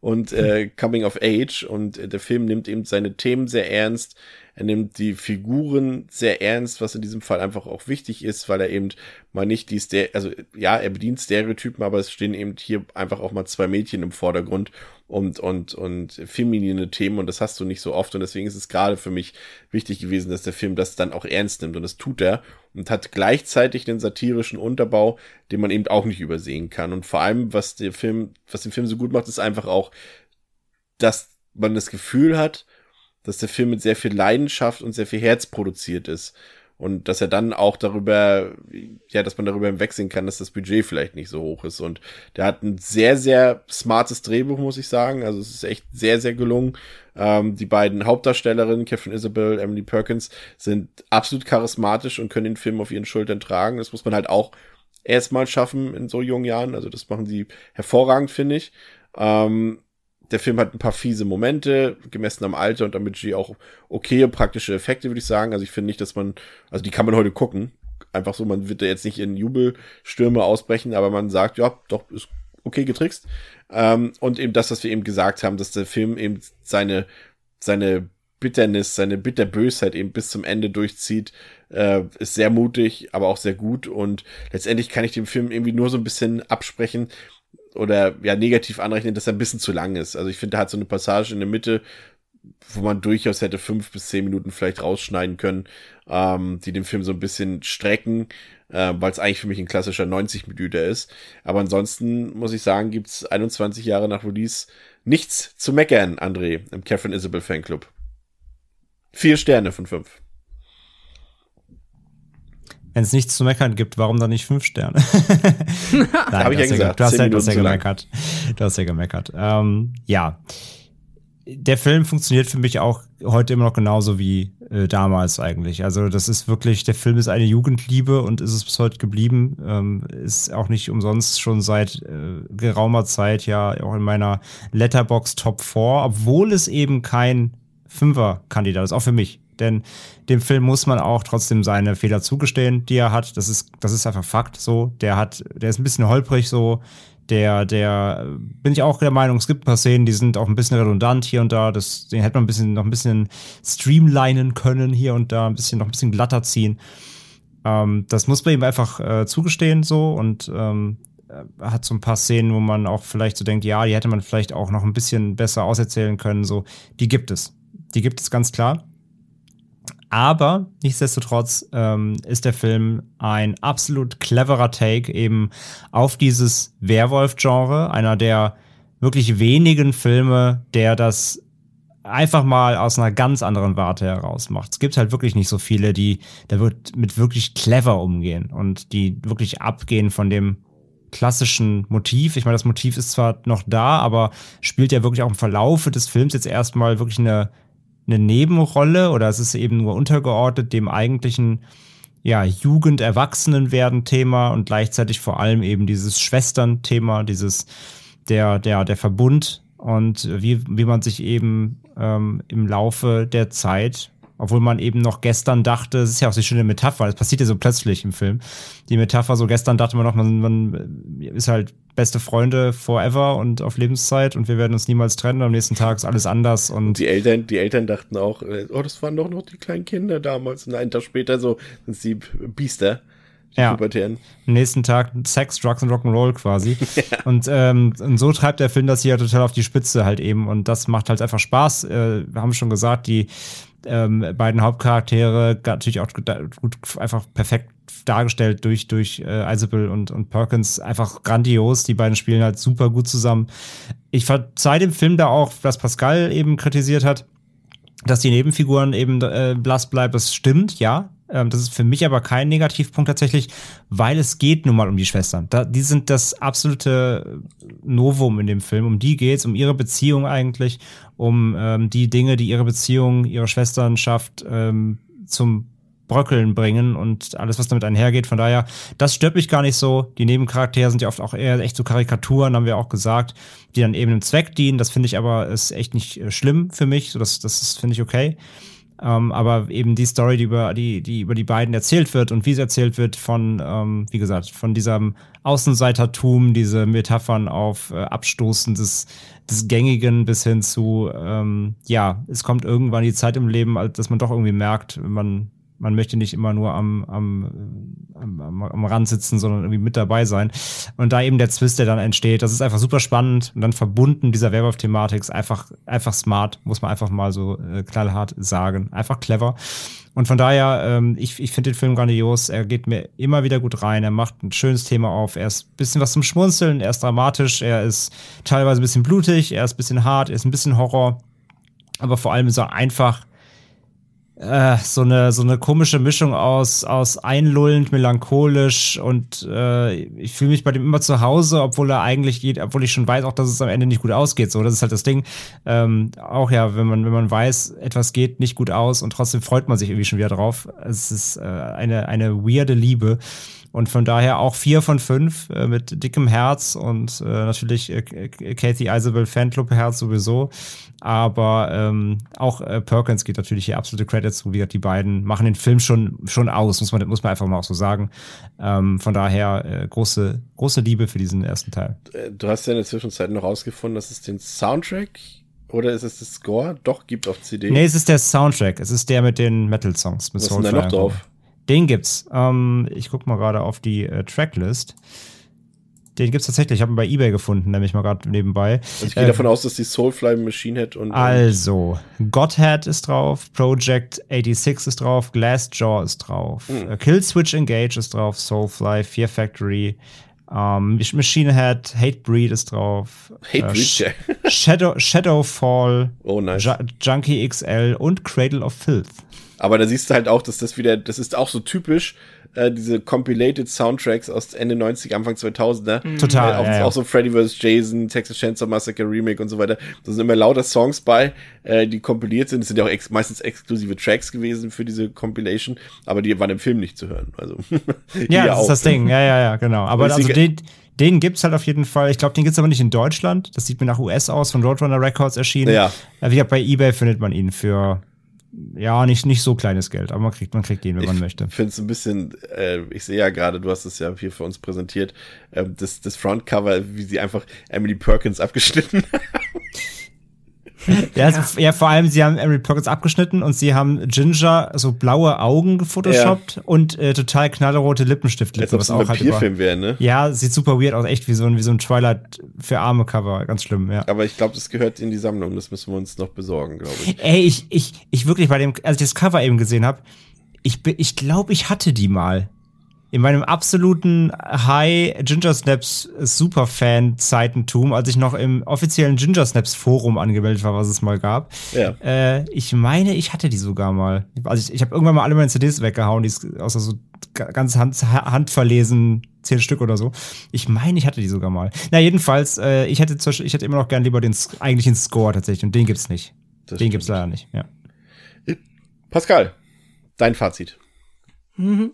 und äh, Coming of Age. Und äh, der Film nimmt eben seine Themen sehr ernst. Er nimmt die Figuren sehr ernst, was in diesem Fall einfach auch wichtig ist, weil er eben mal nicht die, Ster also ja, er bedient Stereotypen, aber es stehen eben hier einfach auch mal zwei Mädchen im Vordergrund und, und, und feminine Themen und das hast du nicht so oft. Und deswegen ist es gerade für mich wichtig gewesen, dass der Film das dann auch ernst nimmt. Und das tut er und hat gleichzeitig den satirischen Unterbau, den man eben auch nicht übersehen kann. Und vor allem, was der Film, was den Film so gut macht, ist einfach auch, dass man das Gefühl hat, dass der Film mit sehr viel Leidenschaft und sehr viel Herz produziert ist. Und dass er dann auch darüber, ja, dass man darüber hinwegsehen kann, dass das Budget vielleicht nicht so hoch ist. Und der hat ein sehr, sehr smartes Drehbuch, muss ich sagen. Also es ist echt sehr, sehr gelungen. Ähm, die beiden Hauptdarstellerinnen, Catherine Isabel, Emily Perkins, sind absolut charismatisch und können den Film auf ihren Schultern tragen. Das muss man halt auch erstmal schaffen in so jungen Jahren. Also das machen sie hervorragend, finde ich. Ähm, der Film hat ein paar fiese Momente, gemessen am Alter und am Budget auch okay praktische Effekte, würde ich sagen. Also ich finde nicht, dass man, also die kann man heute gucken. Einfach so, man wird da jetzt nicht in Jubelstürme ausbrechen, aber man sagt, ja, doch, ist okay getrickst. Ähm, und eben das, was wir eben gesagt haben, dass der Film eben seine, seine Bitternis, seine Bitterbösheit eben bis zum Ende durchzieht, äh, ist sehr mutig, aber auch sehr gut. Und letztendlich kann ich dem Film irgendwie nur so ein bisschen absprechen, oder ja negativ anrechnen, dass er ein bisschen zu lang ist. Also ich finde, er hat so eine Passage in der Mitte, wo man durchaus hätte fünf bis zehn Minuten vielleicht rausschneiden können, ähm, die den Film so ein bisschen strecken, äh, weil es eigentlich für mich ein klassischer 90 Minuten ist. Aber ansonsten muss ich sagen, gibt's 21 Jahre nach Release nichts zu meckern, André, im Catherine Isabel Fanclub. Vier Sterne von fünf. Wenn es nichts zu meckern gibt, warum dann nicht fünf Sterne? Nein, Habe ich ja gesagt. Du hast ja, du hast ja gemeckert. Du hast ja gemeckert. Ähm, ja. Der Film funktioniert für mich auch heute immer noch genauso wie äh, damals eigentlich. Also das ist wirklich, der Film ist eine Jugendliebe und ist es bis heute geblieben. Ähm, ist auch nicht umsonst schon seit äh, geraumer Zeit ja auch in meiner Letterbox Top 4, obwohl es eben kein Fünfer-Kandidat ist, auch für mich. Denn dem Film muss man auch trotzdem seine Fehler zugestehen, die er hat. Das ist, das ist einfach Fakt so. Der hat, der ist ein bisschen holprig so. Der, der, bin ich auch der Meinung, es gibt ein paar Szenen, die sind auch ein bisschen redundant hier und da. Das, den hätte man ein bisschen, noch ein bisschen streamlinen können hier und da, ein bisschen, noch ein bisschen glatter ziehen. Ähm, das muss man ihm einfach äh, zugestehen so und ähm, hat so ein paar Szenen, wo man auch vielleicht so denkt, ja, die hätte man vielleicht auch noch ein bisschen besser auserzählen können. So, die gibt es. Die gibt es ganz klar. Aber nichtsdestotrotz ähm, ist der Film ein absolut cleverer Take eben auf dieses Werwolf-Genre. Einer der wirklich wenigen Filme, der das einfach mal aus einer ganz anderen Warte heraus macht. Es gibt halt wirklich nicht so viele, die da wird mit wirklich clever umgehen und die wirklich abgehen von dem klassischen Motiv. Ich meine, das Motiv ist zwar noch da, aber spielt ja wirklich auch im Verlaufe des Films jetzt erstmal wirklich eine, eine Nebenrolle oder es ist eben nur untergeordnet dem eigentlichen ja, Jugend-Erwachsenen-Werden-Thema und gleichzeitig vor allem eben dieses Schwestern-Thema, dieses der, der, der Verbund und wie, wie man sich eben ähm, im Laufe der Zeit, obwohl man eben noch gestern dachte, es ist ja auch so eine schöne Metapher, das passiert ja so plötzlich im Film. Die Metapher, so gestern dachte man noch, man, man ist halt beste Freunde forever und auf Lebenszeit und wir werden uns niemals trennen. Am nächsten Tag ist alles anders und Die Eltern, die Eltern dachten auch, äh, oh, das waren doch noch die kleinen Kinder damals. Und einen Tag später so sind sie Biester. Die Ja. Pubertären. am nächsten Tag Sex, Drugs und Rock'n'Roll quasi. Und, ähm, und so treibt der Film das hier total auf die Spitze halt eben. Und das macht halt einfach Spaß. Äh, wir haben schon gesagt, die ähm, beiden Hauptcharaktere natürlich auch gut, einfach perfekt dargestellt durch, durch äh, Isabel und, und Perkins. Einfach grandios. Die beiden spielen halt super gut zusammen. Ich verzeih dem Film da auch, was Pascal eben kritisiert hat, dass die Nebenfiguren eben äh, blass bleibt. Das stimmt, ja. Ähm, das ist für mich aber kein Negativpunkt tatsächlich, weil es geht nun mal um die Schwestern. Die sind das absolute Novum in dem Film. Um die geht's, um ihre Beziehung eigentlich, um ähm, die Dinge, die ihre Beziehung, ihre Schwesternschaft ähm, zum Bröckeln bringen und alles, was damit einhergeht. Von daher, das stört mich gar nicht so. Die Nebencharaktere sind ja oft auch eher echt so Karikaturen, haben wir auch gesagt, die dann eben einem Zweck dienen. Das finde ich aber ist echt nicht äh, schlimm für mich. Das, das finde ich okay. Ähm, aber eben die Story, die über die, die über die beiden erzählt wird und wie sie erzählt wird, von, ähm, wie gesagt, von diesem Außenseitertum, diese Metaphern auf äh, Abstoßen des, des Gängigen bis hin zu, ähm, ja, es kommt irgendwann die Zeit im Leben, dass man doch irgendwie merkt, man, man möchte nicht immer nur am, am, am, am, am Rand sitzen, sondern irgendwie mit dabei sein. Und da eben der Twist, der dann entsteht, das ist einfach super spannend und dann verbunden dieser Werwolf-Thematik ist einfach, einfach smart, muss man einfach mal so äh, knallhart sagen. Einfach clever. Und von daher, ähm, ich, ich finde den Film grandios. Er geht mir immer wieder gut rein. Er macht ein schönes Thema auf. Er ist ein bisschen was zum Schmunzeln. Er ist dramatisch. Er ist teilweise ein bisschen blutig. Er ist ein bisschen hart. Er ist ein bisschen Horror. Aber vor allem ist er einfach äh, so eine so eine komische Mischung aus aus einlullend, melancholisch und äh, ich fühle mich bei dem immer zu Hause, obwohl er eigentlich geht, obwohl ich schon weiß, auch dass es am Ende nicht gut ausgeht. So, das ist halt das Ding. Ähm, auch ja, wenn man wenn man weiß, etwas geht nicht gut aus und trotzdem freut man sich irgendwie schon wieder drauf. Es ist äh, eine eine weirde Liebe. Und von daher auch vier von fünf äh, mit dickem Herz und äh, natürlich äh, Kathy Isabel Fanclub Herz sowieso. Aber ähm, auch äh, Perkins geht natürlich hier absolute Credits. Wie gesagt, die beiden machen den Film schon, schon aus, muss man, muss man einfach mal auch so sagen. Ähm, von daher äh, große, große Liebe für diesen ersten Teil. Äh, du hast ja in der Zwischenzeit noch rausgefunden, dass es den Soundtrack oder ist es das Score? Doch, gibt auf CD. Nee, es ist der Soundtrack. Es ist der mit den Metal-Songs. Was ist denn da noch drauf? Den gibt's. Ähm, ich guck mal gerade auf die äh, Tracklist. Den gibt's tatsächlich. Ich habe ihn bei eBay gefunden, nämlich mal gerade nebenbei. Also ich gehe äh, davon aus, dass die Soulfly Machine Head und. Also, Godhead ist drauf, Project 86 ist drauf, Glassjaw ist drauf, hm. Äh, Killswitch Engage ist drauf, Soulfly, Fear Factory, um, Machine Head, Hatebreed ist drauf. Hatebreed, äh, Shadow, Shadowfall, oh, nice. Junkie XL und Cradle of Filth. Aber da siehst du halt auch, dass das wieder, das ist auch so typisch, äh, diese compilated Soundtracks aus Ende 90, Anfang 2000er. Mhm. Total. Äh, auch, ja, ja. auch, so Freddy vs. Jason, Texas Chainsaw Massacre Remake und so weiter. Da sind immer lauter Songs bei, äh, die kompiliert sind. Das sind ja auch ex meistens exklusive Tracks gewesen für diese Compilation, aber die waren im Film nicht zu hören. Also ja, das auch. ist das Ding. Ja, ja, ja, genau. Aber also den, den gibt's halt auf jeden Fall. Ich glaube, den gibt's aber nicht in Deutschland. Das sieht mir nach US aus, von Roadrunner Records erschienen. Ja. Wie gesagt, bei eBay findet man ihn für ja, nicht, nicht so kleines Geld, aber man kriegt, man kriegt ihn, wenn ich man möchte. Ich finde es ein bisschen, äh, ich sehe ja gerade, du hast es ja hier für uns präsentiert, äh, das, das Frontcover, wie sie einfach Emily Perkins abgeschnitten haben. ja, also, ja, vor allem, sie haben Emily Perkins abgeschnitten und sie haben Ginger so blaue Augen gefotoshoppt ja. und äh, total knallrote Lippenstiftlippen. Als ob es ein Vampirfilm wäre, ne? Ja, sieht super weird aus, echt wie so ein, wie so ein Twilight für arme Cover, ganz schlimm, ja. Aber ich glaube, das gehört in die Sammlung, das müssen wir uns noch besorgen, glaube ich. Ey, ich, ich, ich wirklich bei dem, als ich das Cover eben gesehen habe, ich, ich glaube, ich hatte die mal in meinem absoluten High Ginger Snaps Superfan Zeitentum, als ich noch im offiziellen Ginger Snaps Forum angemeldet war, was es mal gab. Ja. Äh, ich meine, ich hatte die sogar mal. Also ich, ich habe irgendwann mal alle meine CDs weggehauen, die ist außer so ganz hand, handverlesen, zehn Stück oder so. Ich meine, ich hatte die sogar mal. Na jedenfalls, äh, ich hätte ich hätte immer noch gern lieber den eigentlichen Score tatsächlich und den gibt's nicht. Das den stimmt. gibt's leider nicht. Ja. Pascal, dein Fazit. Mhm.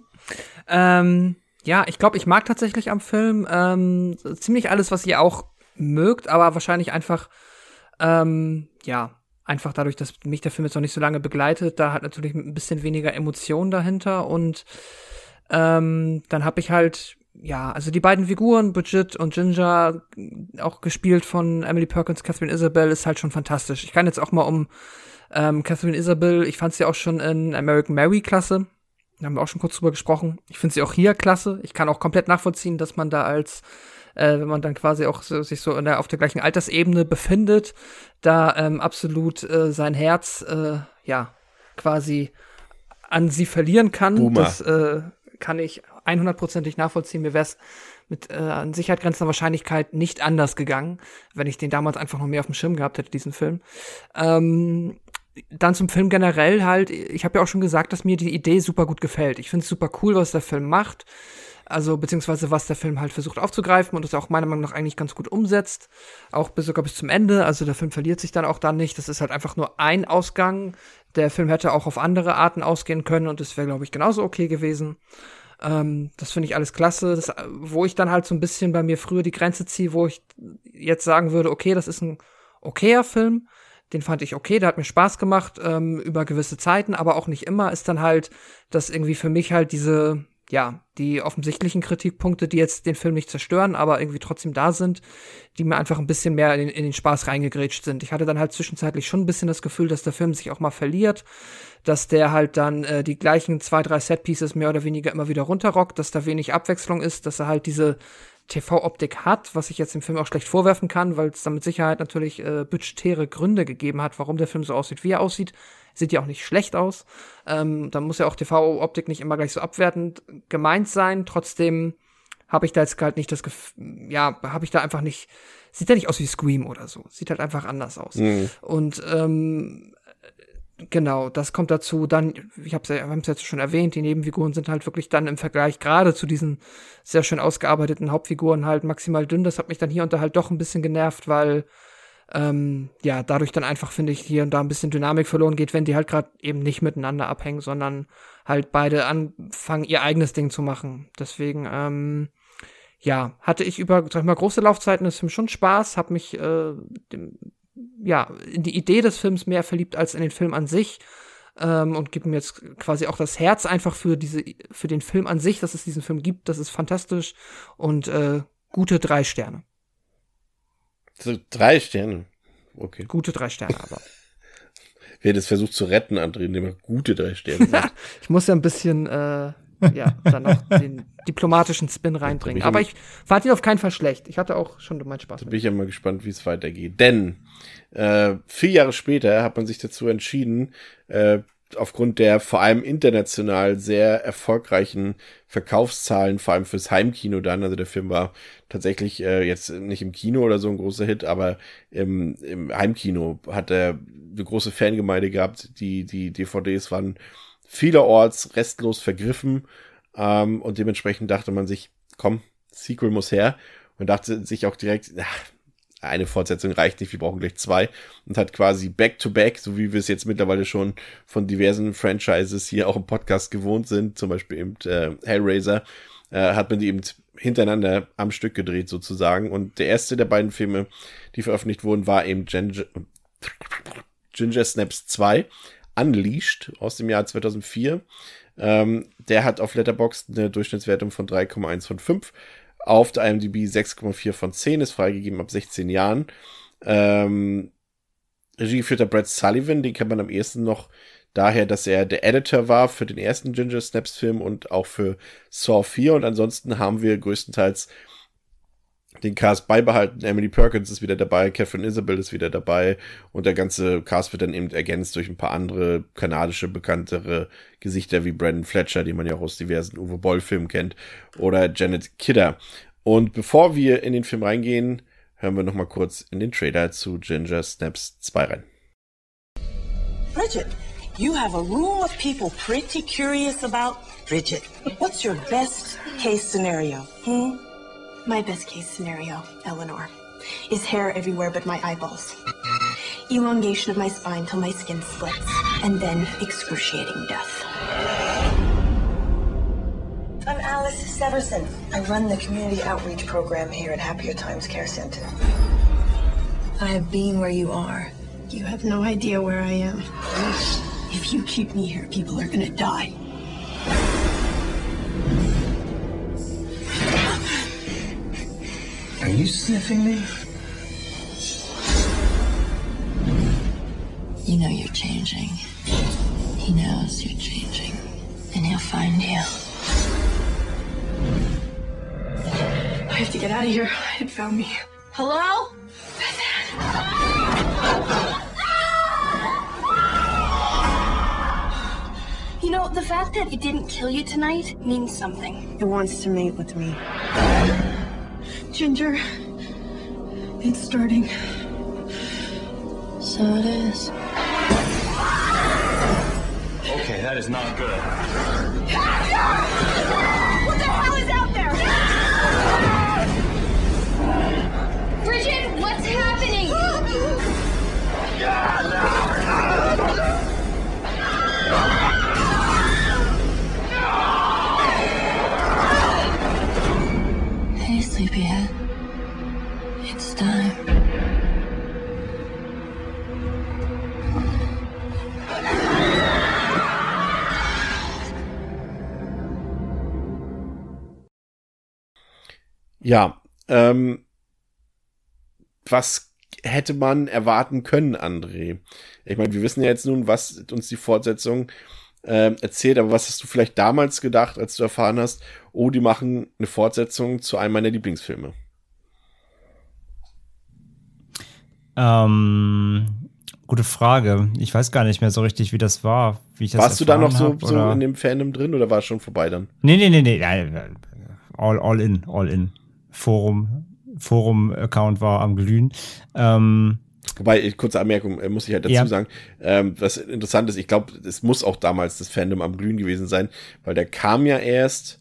Ähm, ja, ich glaube, ich mag tatsächlich am Film ähm, ziemlich alles, was ihr auch mögt, aber wahrscheinlich einfach, ähm, ja, einfach dadurch, dass mich der Film jetzt noch nicht so lange begleitet, da hat natürlich ein bisschen weniger Emotion dahinter und ähm, dann habe ich halt ja, also die beiden Figuren, Bridget und Ginger, auch gespielt von Emily Perkins, Catherine Isabel, ist halt schon fantastisch. Ich kann jetzt auch mal um ähm, Catherine Isabel, ich fand sie auch schon in American Mary klasse. Da haben wir auch schon kurz drüber gesprochen. Ich finde sie auch hier klasse. Ich kann auch komplett nachvollziehen, dass man da als, äh, wenn man dann quasi auch so, sich so der, auf der gleichen Altersebene befindet, da ähm, absolut äh, sein Herz, äh, ja, quasi an sie verlieren kann. Boomer. Das äh, kann ich 100%ig nachvollziehen. Mir wäre es mit äh, an Sicherheit grenzender Wahrscheinlichkeit nicht anders gegangen, wenn ich den damals einfach noch mehr auf dem Schirm gehabt hätte, diesen Film. Ähm, dann zum Film generell halt, ich habe ja auch schon gesagt, dass mir die Idee super gut gefällt. Ich finde es super cool, was der Film macht. Also, beziehungsweise was der Film halt versucht aufzugreifen und das auch meiner Meinung nach eigentlich ganz gut umsetzt. Auch bis sogar bis zum Ende. Also der Film verliert sich dann auch dann nicht. Das ist halt einfach nur ein Ausgang. Der Film hätte auch auf andere Arten ausgehen können und das wäre, glaube ich, genauso okay gewesen. Ähm, das finde ich alles klasse. Das, wo ich dann halt so ein bisschen bei mir früher die Grenze ziehe, wo ich jetzt sagen würde, okay, das ist ein okayer Film den fand ich okay, der hat mir Spaß gemacht ähm, über gewisse Zeiten, aber auch nicht immer ist dann halt, dass irgendwie für mich halt diese, ja, die offensichtlichen Kritikpunkte, die jetzt den Film nicht zerstören, aber irgendwie trotzdem da sind, die mir einfach ein bisschen mehr in, den, in den Spaß reingegrätscht sind. Ich hatte dann halt zwischenzeitlich schon ein bisschen das Gefühl, dass der Film sich auch mal verliert, dass der halt dann äh, die gleichen zwei, drei Setpieces mehr oder weniger immer wieder runterrockt, dass da wenig Abwechslung ist, dass er halt diese TV-Optik hat, was ich jetzt dem Film auch schlecht vorwerfen kann, weil es da mit Sicherheit natürlich äh, budgetäre Gründe gegeben hat, warum der Film so aussieht, wie er aussieht. Sieht ja auch nicht schlecht aus. Ähm, da muss ja auch TV-Optik nicht immer gleich so abwertend gemeint sein. Trotzdem habe ich da jetzt halt nicht das Gefühl, ja, habe ich da einfach nicht, sieht ja nicht aus wie Scream oder so. Sieht halt einfach anders aus. Mhm. Und ähm, Genau, das kommt dazu. Dann, ich habe es ja, jetzt schon erwähnt, die Nebenfiguren sind halt wirklich dann im Vergleich gerade zu diesen sehr schön ausgearbeiteten Hauptfiguren halt maximal dünn. Das hat mich dann hier und da halt doch ein bisschen genervt, weil ähm, ja, dadurch dann einfach, finde ich, hier und da ein bisschen Dynamik verloren geht, wenn die halt gerade eben nicht miteinander abhängen, sondern halt beide anfangen, ihr eigenes Ding zu machen. Deswegen, ähm, ja, hatte ich über, sag ich mal, große Laufzeiten des Films schon Spaß, habe mich äh, dem, ja, in die Idee des Films mehr verliebt als in den Film an sich. Ähm, und gebe mir jetzt quasi auch das Herz einfach für diese, für den Film an sich, dass es diesen Film gibt. Das ist fantastisch und äh, gute drei Sterne. So, drei Sterne. Okay. Gute drei Sterne aber. Wer das versucht zu retten, André, indem er gute drei Sterne sagt. ich muss ja ein bisschen, äh, ja, dann noch den diplomatischen Spin reinbringen. Aber ich fand ihn auf keinen Fall schlecht. Ich hatte auch schon meinen Spaß. Da bin ich ja mal gespannt, wie es weitergeht. Denn äh, vier Jahre später hat man sich dazu entschieden, äh, aufgrund der vor allem international sehr erfolgreichen Verkaufszahlen, vor allem fürs Heimkino dann, also der Film war tatsächlich äh, jetzt nicht im Kino oder so ein großer Hit, aber im, im Heimkino hat er eine große Fangemeinde gehabt. Die, die DVDs waren vielerorts restlos vergriffen ähm, und dementsprechend dachte man sich, komm, Sequel muss her und dachte sich auch direkt, ach, eine Fortsetzung reicht nicht, wir brauchen gleich zwei. Und hat quasi back-to-back, -back, so wie wir es jetzt mittlerweile schon von diversen Franchises hier auch im Podcast gewohnt sind, zum Beispiel eben äh, Hellraiser, äh, hat man die eben hintereinander am Stück gedreht sozusagen. Und der erste der beiden Filme, die veröffentlicht wurden, war eben Ginger, Ginger Snaps 2, Unleashed aus dem Jahr 2004. Ähm, der hat auf Letterboxd eine Durchschnittswertung von 3,1 von 5 auf der IMDb 6,4 von 10, ist freigegeben ab 16 Jahren. Ähm, Regie geführter Brad Sullivan, den kennt man am ehesten noch daher, dass er der Editor war für den ersten Ginger Snaps Film und auch für Saw 4. Und ansonsten haben wir größtenteils den Cast beibehalten. Emily Perkins ist wieder dabei, Catherine Isabel ist wieder dabei und der ganze Cast wird dann eben ergänzt durch ein paar andere kanadische bekanntere Gesichter wie Brandon Fletcher, den man ja auch aus diversen Uwe Boll Filmen kennt, oder Janet Kidder. Und bevor wir in den Film reingehen, hören wir noch mal kurz in den Trailer zu Ginger Snaps 2 rein. Bridget, you have a room of people pretty curious about Bridget. What's your best case scenario? Hmm? My best case scenario, Eleanor, is hair everywhere but my eyeballs. Elongation of my spine till my skin splits, and then excruciating death. I'm Alice Severson. I run the community outreach program here at Happier Times Care Center. I have been where you are. You have no idea where I am. If you keep me here, people are gonna die. Are you sniffing me? You know you're changing. He knows you're changing. And he'll find you. I have to get out of here. It found me. Hello? You know, the fact that it didn't kill you tonight means something. It wants to mate with me. Ginger, it's starting. So it is. Okay, that is not good. Ja, ähm, was hätte man erwarten können, André? Ich meine, wir wissen ja jetzt nun, was uns die Fortsetzung äh, erzählt, aber was hast du vielleicht damals gedacht, als du erfahren hast, oh, die machen eine Fortsetzung zu einem meiner Lieblingsfilme? Ähm, gute Frage. Ich weiß gar nicht mehr so richtig, wie das war. Wie das Warst du da noch so, hab, so in dem Fandom drin oder war es schon vorbei dann? Nee, nee, nee, nee. All, all in, all in. Forum, Forum-Account war am Glühen. Ähm, Wobei, kurze Anmerkung, äh, muss ich halt dazu Ja. sagen, ähm, was interessant ist, ich glaube, es muss auch damals das Fandom am Glühen gewesen sein, weil der kam ja erst,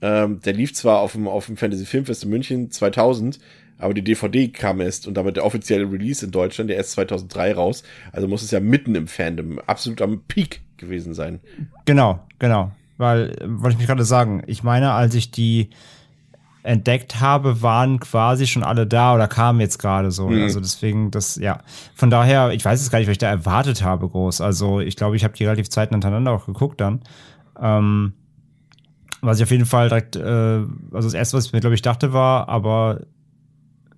ähm, der lief zwar auf dem, auf dem Fantasy Filmfest in München 2000, aber die DVD kam erst und damit der offizielle Release in Deutschland, der erst 2003 raus, also muss es ja mitten im Fandom, absolut am Peak gewesen sein. Genau, genau. Weil, wollte ich mich gerade sagen, ich meine, als ich die entdeckt habe, waren quasi schon alle da oder kamen jetzt gerade so. Mhm. Also deswegen, das, ja. Von daher, ich weiß es gar nicht, was ich da erwartet habe, groß. Also ich glaube, ich habe die relativ zeitnah hintereinander auch geguckt dann. Ähm, was ich auf jeden Fall direkt, äh, also das erste, was ich mir, glaube ich, dachte, war, aber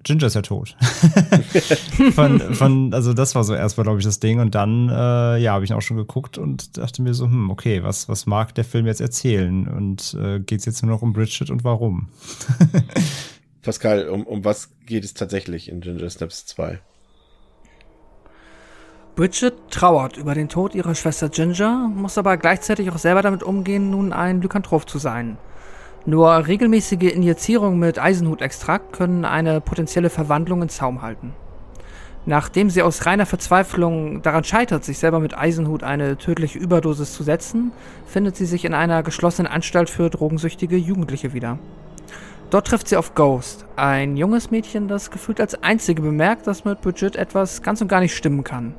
Ginger ist ja tot. von, von, also das war so erstmal, glaube ich, das Ding. Und dann, äh, ja, habe ich ihn auch schon geguckt und dachte mir so, hm, okay, was, was mag der Film jetzt erzählen? Und äh, geht es jetzt nur noch um Bridget und warum? Pascal, um, um was geht es tatsächlich in Ginger Snaps 2? Bridget trauert über den Tod ihrer Schwester Ginger, muss aber gleichzeitig auch selber damit umgehen, nun ein Lykantroph zu sein. Nur regelmäßige Injizierungen mit Eisenhutextrakt können eine potenzielle Verwandlung in Zaum halten. Nachdem sie aus reiner Verzweiflung daran scheitert, sich selber mit Eisenhut eine tödliche Überdosis zu setzen, findet sie sich in einer geschlossenen Anstalt für drogensüchtige Jugendliche wieder. Dort trifft sie auf Ghost, ein junges Mädchen, das gefühlt als einzige bemerkt, dass mit Bridget etwas ganz und gar nicht stimmen kann.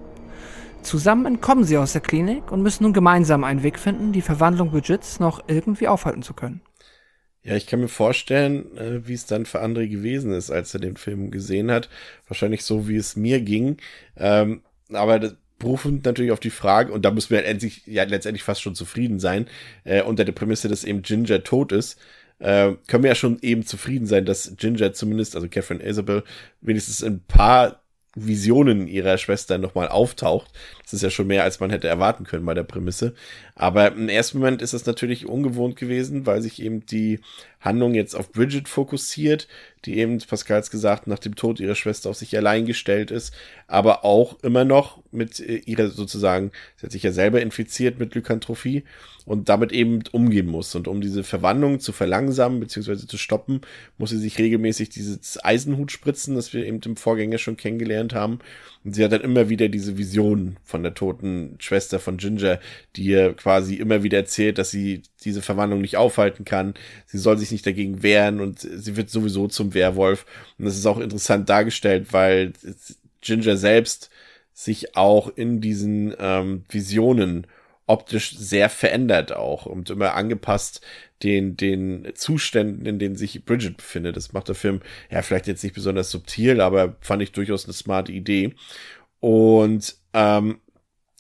Zusammen entkommen sie aus der Klinik und müssen nun gemeinsam einen Weg finden, die Verwandlung Bridgets noch irgendwie aufhalten zu können. Ja, ich kann mir vorstellen, äh, wie es dann für André gewesen ist, als er den Film gesehen hat. Wahrscheinlich so, wie es mir ging. Ähm, aber das berufend natürlich auf die Frage, und da müssen wir endlich, ja, letztendlich fast schon zufrieden sein, äh, unter der Prämisse, dass eben Ginger tot ist, äh, können wir ja schon eben zufrieden sein, dass Ginger zumindest, also Catherine Isabel, wenigstens ein paar Visionen ihrer Schwester nochmal auftaucht. Das ist ja schon mehr, als man hätte erwarten können bei der Prämisse. Aber im ersten Moment ist es natürlich ungewohnt gewesen, weil sich eben die Handlung jetzt auf Bridget fokussiert, die eben, Pascals gesagt, nach dem Tod ihrer Schwester auf sich allein gestellt ist, aber auch immer noch mit äh, ihrer sozusagen, sie hat sich ja selber infiziert mit Lykantrophie und damit eben umgehen muss. Und um diese Verwandlung zu verlangsamen bzw. zu stoppen, muss sie sich regelmäßig dieses Eisenhut spritzen, das wir eben im Vorgänger schon kennengelernt haben. Und sie hat dann immer wieder diese Vision von der toten Schwester von Ginger, die ihr quasi immer wieder erzählt, dass sie diese Verwandlung nicht aufhalten kann. Sie soll sich nicht dagegen wehren und sie wird sowieso zum Werwolf. Und das ist auch interessant dargestellt, weil Ginger selbst sich auch in diesen ähm, Visionen optisch sehr verändert auch und immer angepasst den, den Zuständen, in denen sich Bridget befindet. Das macht der Film ja vielleicht jetzt nicht besonders subtil, aber fand ich durchaus eine smarte Idee. Und ähm,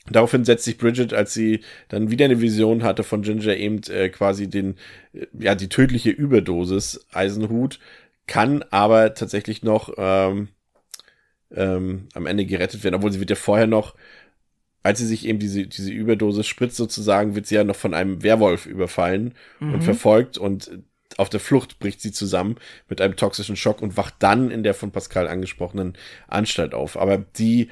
Daraufhin setzt sich Bridget, als sie dann wieder eine Vision hatte von Ginger, eben äh, quasi den, äh, ja, die tödliche Überdosis Eisenhut, kann aber tatsächlich noch ähm, ähm, am Ende gerettet werden, obwohl sie wird ja vorher noch, als sie sich eben diese, diese Überdosis spritzt sozusagen, wird sie ja noch von einem Werwolf überfallen Mhm. und verfolgt und auf der Flucht bricht sie zusammen mit einem toxischen Schock und wacht dann in der von Pascal angesprochenen Anstalt auf. Aber die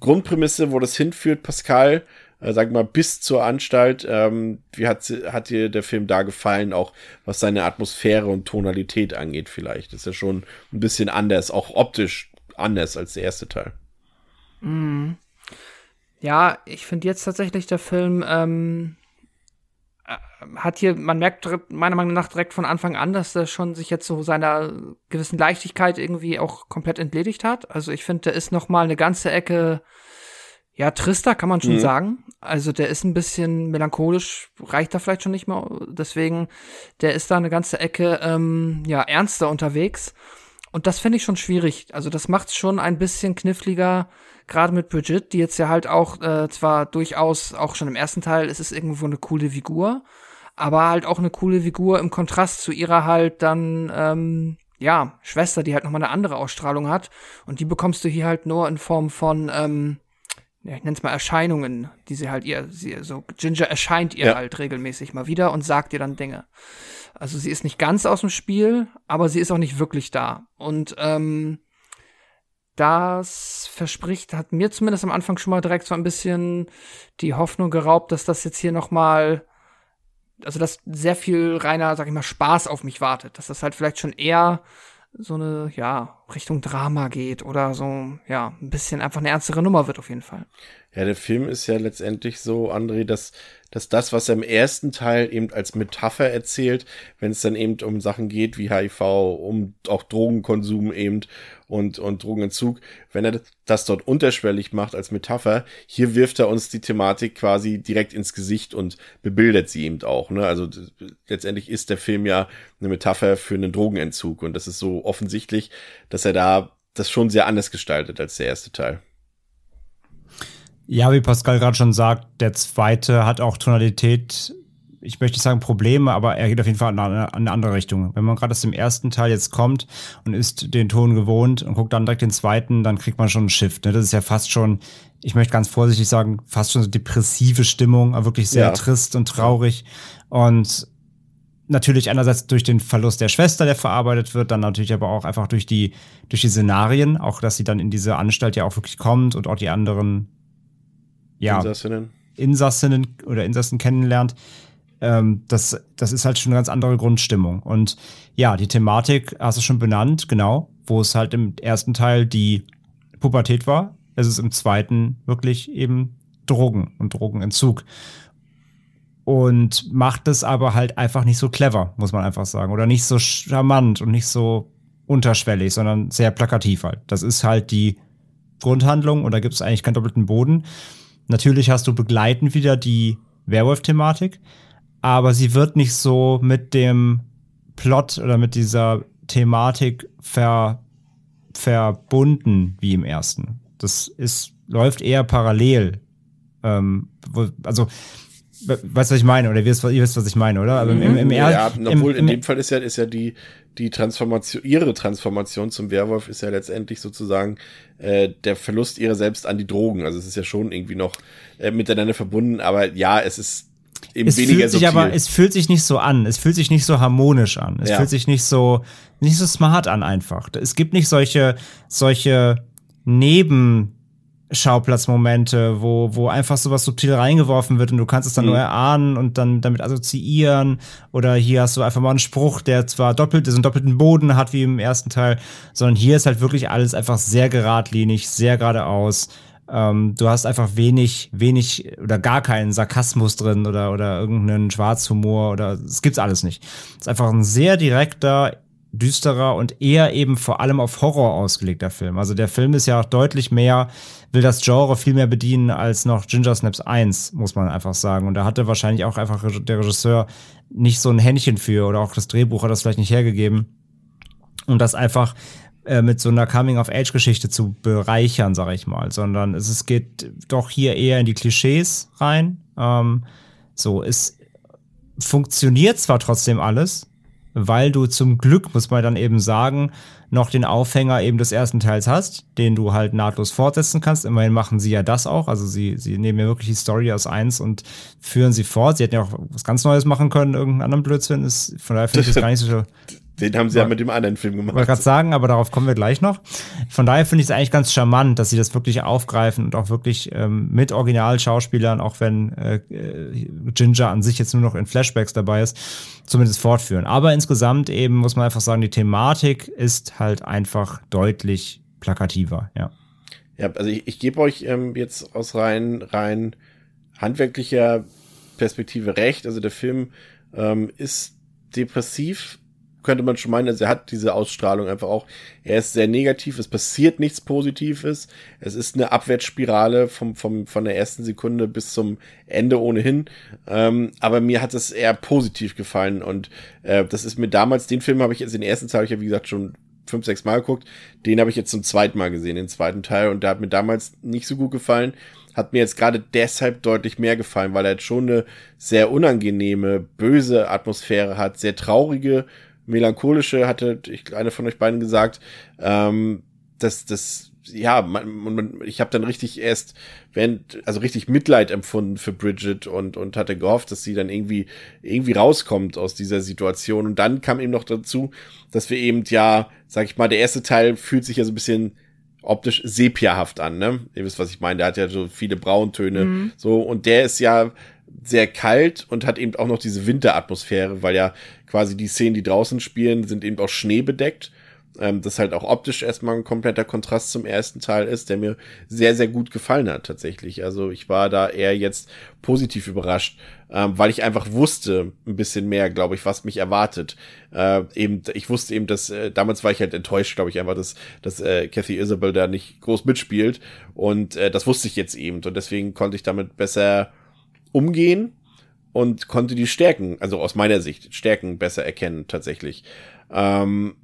Grundprämisse, wo das hinführt, Pascal, äh, sag mal, bis zur Anstalt, ähm, wie hat, hat dir der Film da gefallen, auch was seine Atmosphäre und Tonalität angeht vielleicht? ist ja schon ein bisschen anders, auch optisch anders als der erste Teil. Mhm. Ja, ich finde jetzt tatsächlich der Film ähm, äh, hat hier, man merkt meiner Meinung nach direkt von Anfang an, dass er schon sich jetzt so seiner gewissen Leichtigkeit irgendwie auch komplett entledigt hat. Also ich finde, der ist noch mal eine ganze Ecke ja trister, kann man schon Mhm. sagen. Also der ist ein bisschen melancholisch, reicht da vielleicht schon nicht mehr. Deswegen, der ist da eine ganze Ecke ähm, ja ernster unterwegs. Und das finde ich schon schwierig. Also das macht es schon ein bisschen kniffliger, gerade mit Bridget, die jetzt ja halt auch äh, zwar durchaus auch schon im ersten Teil ist es irgendwo eine coole Figur, aber halt auch eine coole Figur im Kontrast zu ihrer halt dann ähm, ja Schwester, die halt noch mal eine andere Ausstrahlung hat und die bekommst du hier halt nur in Form von ähm, ja, ich nenne es mal Erscheinungen, die sie halt ihr, sie, so Ginger erscheint ihr Ja. halt regelmäßig mal wieder und sagt ihr dann Dinge. Also sie ist nicht ganz aus dem Spiel, aber sie ist auch nicht wirklich da. Und ähm, das verspricht, hat mir zumindest am Anfang schon mal direkt so ein bisschen die Hoffnung geraubt, dass das jetzt hier noch mal, also dass sehr viel reiner, sag ich mal, Spaß auf mich wartet. Dass das halt vielleicht schon eher so eine, ja, Richtung Drama geht oder so, ja, ein bisschen einfach eine ernstere Nummer wird auf jeden Fall. Ja, der Film ist ja letztendlich so, André, dass, dass das, was er im ersten Teil eben als Metapher erzählt, wenn es dann eben um Sachen geht wie HIV, um auch Drogenkonsum eben und, und Drogenentzug, wenn er das dort unterschwellig macht als Metapher, hier wirft er uns die Thematik quasi direkt ins Gesicht und bebildert sie eben auch. Ne? Also letztendlich ist der Film ja eine Metapher für einen Drogenentzug und das ist so offensichtlich, dass er da das schon sehr anders gestaltet als der erste Teil. Ja, wie Pascal gerade schon sagt, der zweite hat auch Tonalität, ich möchte nicht sagen Probleme, aber er geht auf jeden Fall in eine, in eine andere Richtung. Wenn man gerade aus dem ersten Teil jetzt kommt und ist den Ton gewohnt und guckt dann direkt den zweiten, dann kriegt man schon einen Shift. Ne? Das ist ja fast schon, ich möchte ganz vorsichtig sagen, fast schon so depressive Stimmung, wirklich sehr ja. trist und traurig. Und natürlich einerseits durch den Verlust der Schwester, der verarbeitet wird, dann natürlich aber auch einfach durch die, durch die Szenarien, auch dass sie dann in diese Anstalt ja auch wirklich kommt und auch die anderen ja, Insassinnen. Insassinnen oder Insassen kennenlernt. Ähm, das, das ist halt schon eine ganz andere Grundstimmung. Und ja, die Thematik hast du schon benannt, genau, wo es halt im ersten Teil die Pubertät war. Es ist im zweiten wirklich eben Drogen und Drogenentzug. Und macht es aber halt einfach nicht so clever, muss man einfach sagen. Oder nicht so charmant und nicht so unterschwellig, sondern sehr plakativ halt. Das ist halt die Grundhandlung und da gibt es eigentlich keinen doppelten Boden. Natürlich hast du begleitend wieder die Werwolf-Thematik, aber sie wird nicht so mit dem Plot oder mit dieser Thematik ver, verbunden wie im ersten. Das ist, läuft eher parallel. Ähm, also, weißt du, was ich meine? Oder ihr wisst, was ich meine, oder? Aber im, im, im, ja, obwohl im, in dem Fall ist ja, ist ja die, die Transformation, ihre Transformation zum Werwolf ist ja letztendlich sozusagen äh, der Verlust ihrer selbst an die Drogen. Also es ist ja schon irgendwie noch äh, miteinander verbunden, aber ja, es ist eben es weniger fühlt sich subtil. aber es fühlt sich nicht so an. Es fühlt sich nicht so harmonisch an. Es Ja. fühlt sich nicht so nicht so smart an einfach. Es gibt nicht solche solche Nebenschaupplatzmomente, wo, wo einfach sowas subtil reingeworfen wird und du kannst es dann Mhm. nur erahnen und dann damit assoziieren. Oder hier hast du einfach mal einen Spruch, der zwar doppelt ist, einen doppelten Boden hat wie im ersten Teil, sondern hier ist halt wirklich alles einfach sehr geradlinig, sehr geradeaus. Ähm, du hast einfach wenig, wenig oder gar keinen Sarkasmus drin oder, oder irgendeinen Schwarzhumor oder es gibt's alles nicht. Es ist einfach ein sehr direkter, düsterer und eher eben vor allem auf Horror ausgelegter Film. Also der Film ist ja auch deutlich mehr, will das Genre viel mehr bedienen als noch Ginger Snaps 1, muss man einfach sagen. Und da hatte wahrscheinlich auch einfach der Regisseur nicht so ein Händchen für oder auch das Drehbuch hat das vielleicht nicht hergegeben, um das einfach äh, mit so einer Coming-of-Age-Geschichte zu bereichern, sag ich mal, sondern es, es geht doch hier eher in die Klischees rein. Ähm, so, es funktioniert zwar trotzdem alles, weil du zum Glück, muss man dann eben sagen, noch den Aufhänger eben des ersten Teils hast, den du halt nahtlos fortsetzen kannst. Immerhin machen sie ja das auch. Also sie, sie nehmen ja wirklich die Story aus eins und führen sie fort. Sie hätten ja auch was ganz Neues machen können, irgendeinen anderen Blödsinn. Ist, von daher finde ich das gar nicht so Den haben sie ja mit dem anderen Film gemacht. wollte gerade sagen, aber darauf kommen wir gleich noch. Von daher finde ich es eigentlich ganz charmant, dass sie das wirklich aufgreifen und auch wirklich ähm, mit Originalschauspielern, auch wenn äh, äh, Ginger an sich jetzt nur noch in Flashbacks dabei ist, zumindest fortführen. Aber insgesamt eben muss man einfach sagen, die Thematik ist halt einfach deutlich plakativer, ja. Ja, also ich, ich gebe euch ähm, jetzt aus rein, rein handwerklicher Perspektive recht. Also der Film ähm, ist depressiv, könnte man schon meinen. Also er hat diese Ausstrahlung einfach auch. Er ist sehr negativ, es passiert nichts Positives. Es ist eine Abwärtsspirale vom, vom, von der ersten Sekunde bis zum Ende ohnehin. Ähm, aber mir hat es eher positiv gefallen und äh, das ist mir damals, den Film habe ich jetzt, den ersten Teil habe ich ja wie gesagt schon fünf, sechs Mal geguckt. Den habe ich jetzt zum zweiten Mal gesehen, den zweiten Teil. Und der hat mir damals nicht so gut gefallen. Hat mir jetzt gerade deshalb deutlich mehr gefallen, weil er jetzt schon eine sehr unangenehme, böse Atmosphäre hat, sehr traurige, melancholische, hatte ich, eine von euch beiden gesagt. Ähm, das, das, ja, man, man, ich habe dann richtig erst, während, also richtig Mitleid empfunden für Bridget und und hatte gehofft, dass sie dann irgendwie irgendwie rauskommt aus dieser Situation. Und dann kam eben noch dazu, dass wir eben ja, sag ich mal, der erste Teil fühlt sich ja so ein bisschen optisch sepiahaft an, ne? Ihr wisst, was ich meine. Der hat ja so viele Brauntöne, Mhm. so und der ist ja sehr kalt und hat eben auch noch diese Winteratmosphäre, weil ja quasi die Szenen, die draußen spielen, sind eben auch schneebedeckt. ähm, das halt auch optisch erstmal ein kompletter Kontrast zum ersten Teil ist, der mir sehr, sehr gut gefallen hat tatsächlich. Also ich war da eher jetzt positiv überrascht, ähm, weil ich einfach wusste ein bisschen mehr, glaube ich, was mich erwartet. Äh, eben, ich wusste eben, dass äh, damals war ich halt enttäuscht, glaube ich, einfach, dass, dass äh, Kathy Isabel da nicht groß mitspielt und äh, das wusste ich jetzt eben und deswegen konnte ich damit besser umgehen und konnte die Stärken, also aus meiner Sicht, Stärken besser erkennen tatsächlich. Ähm,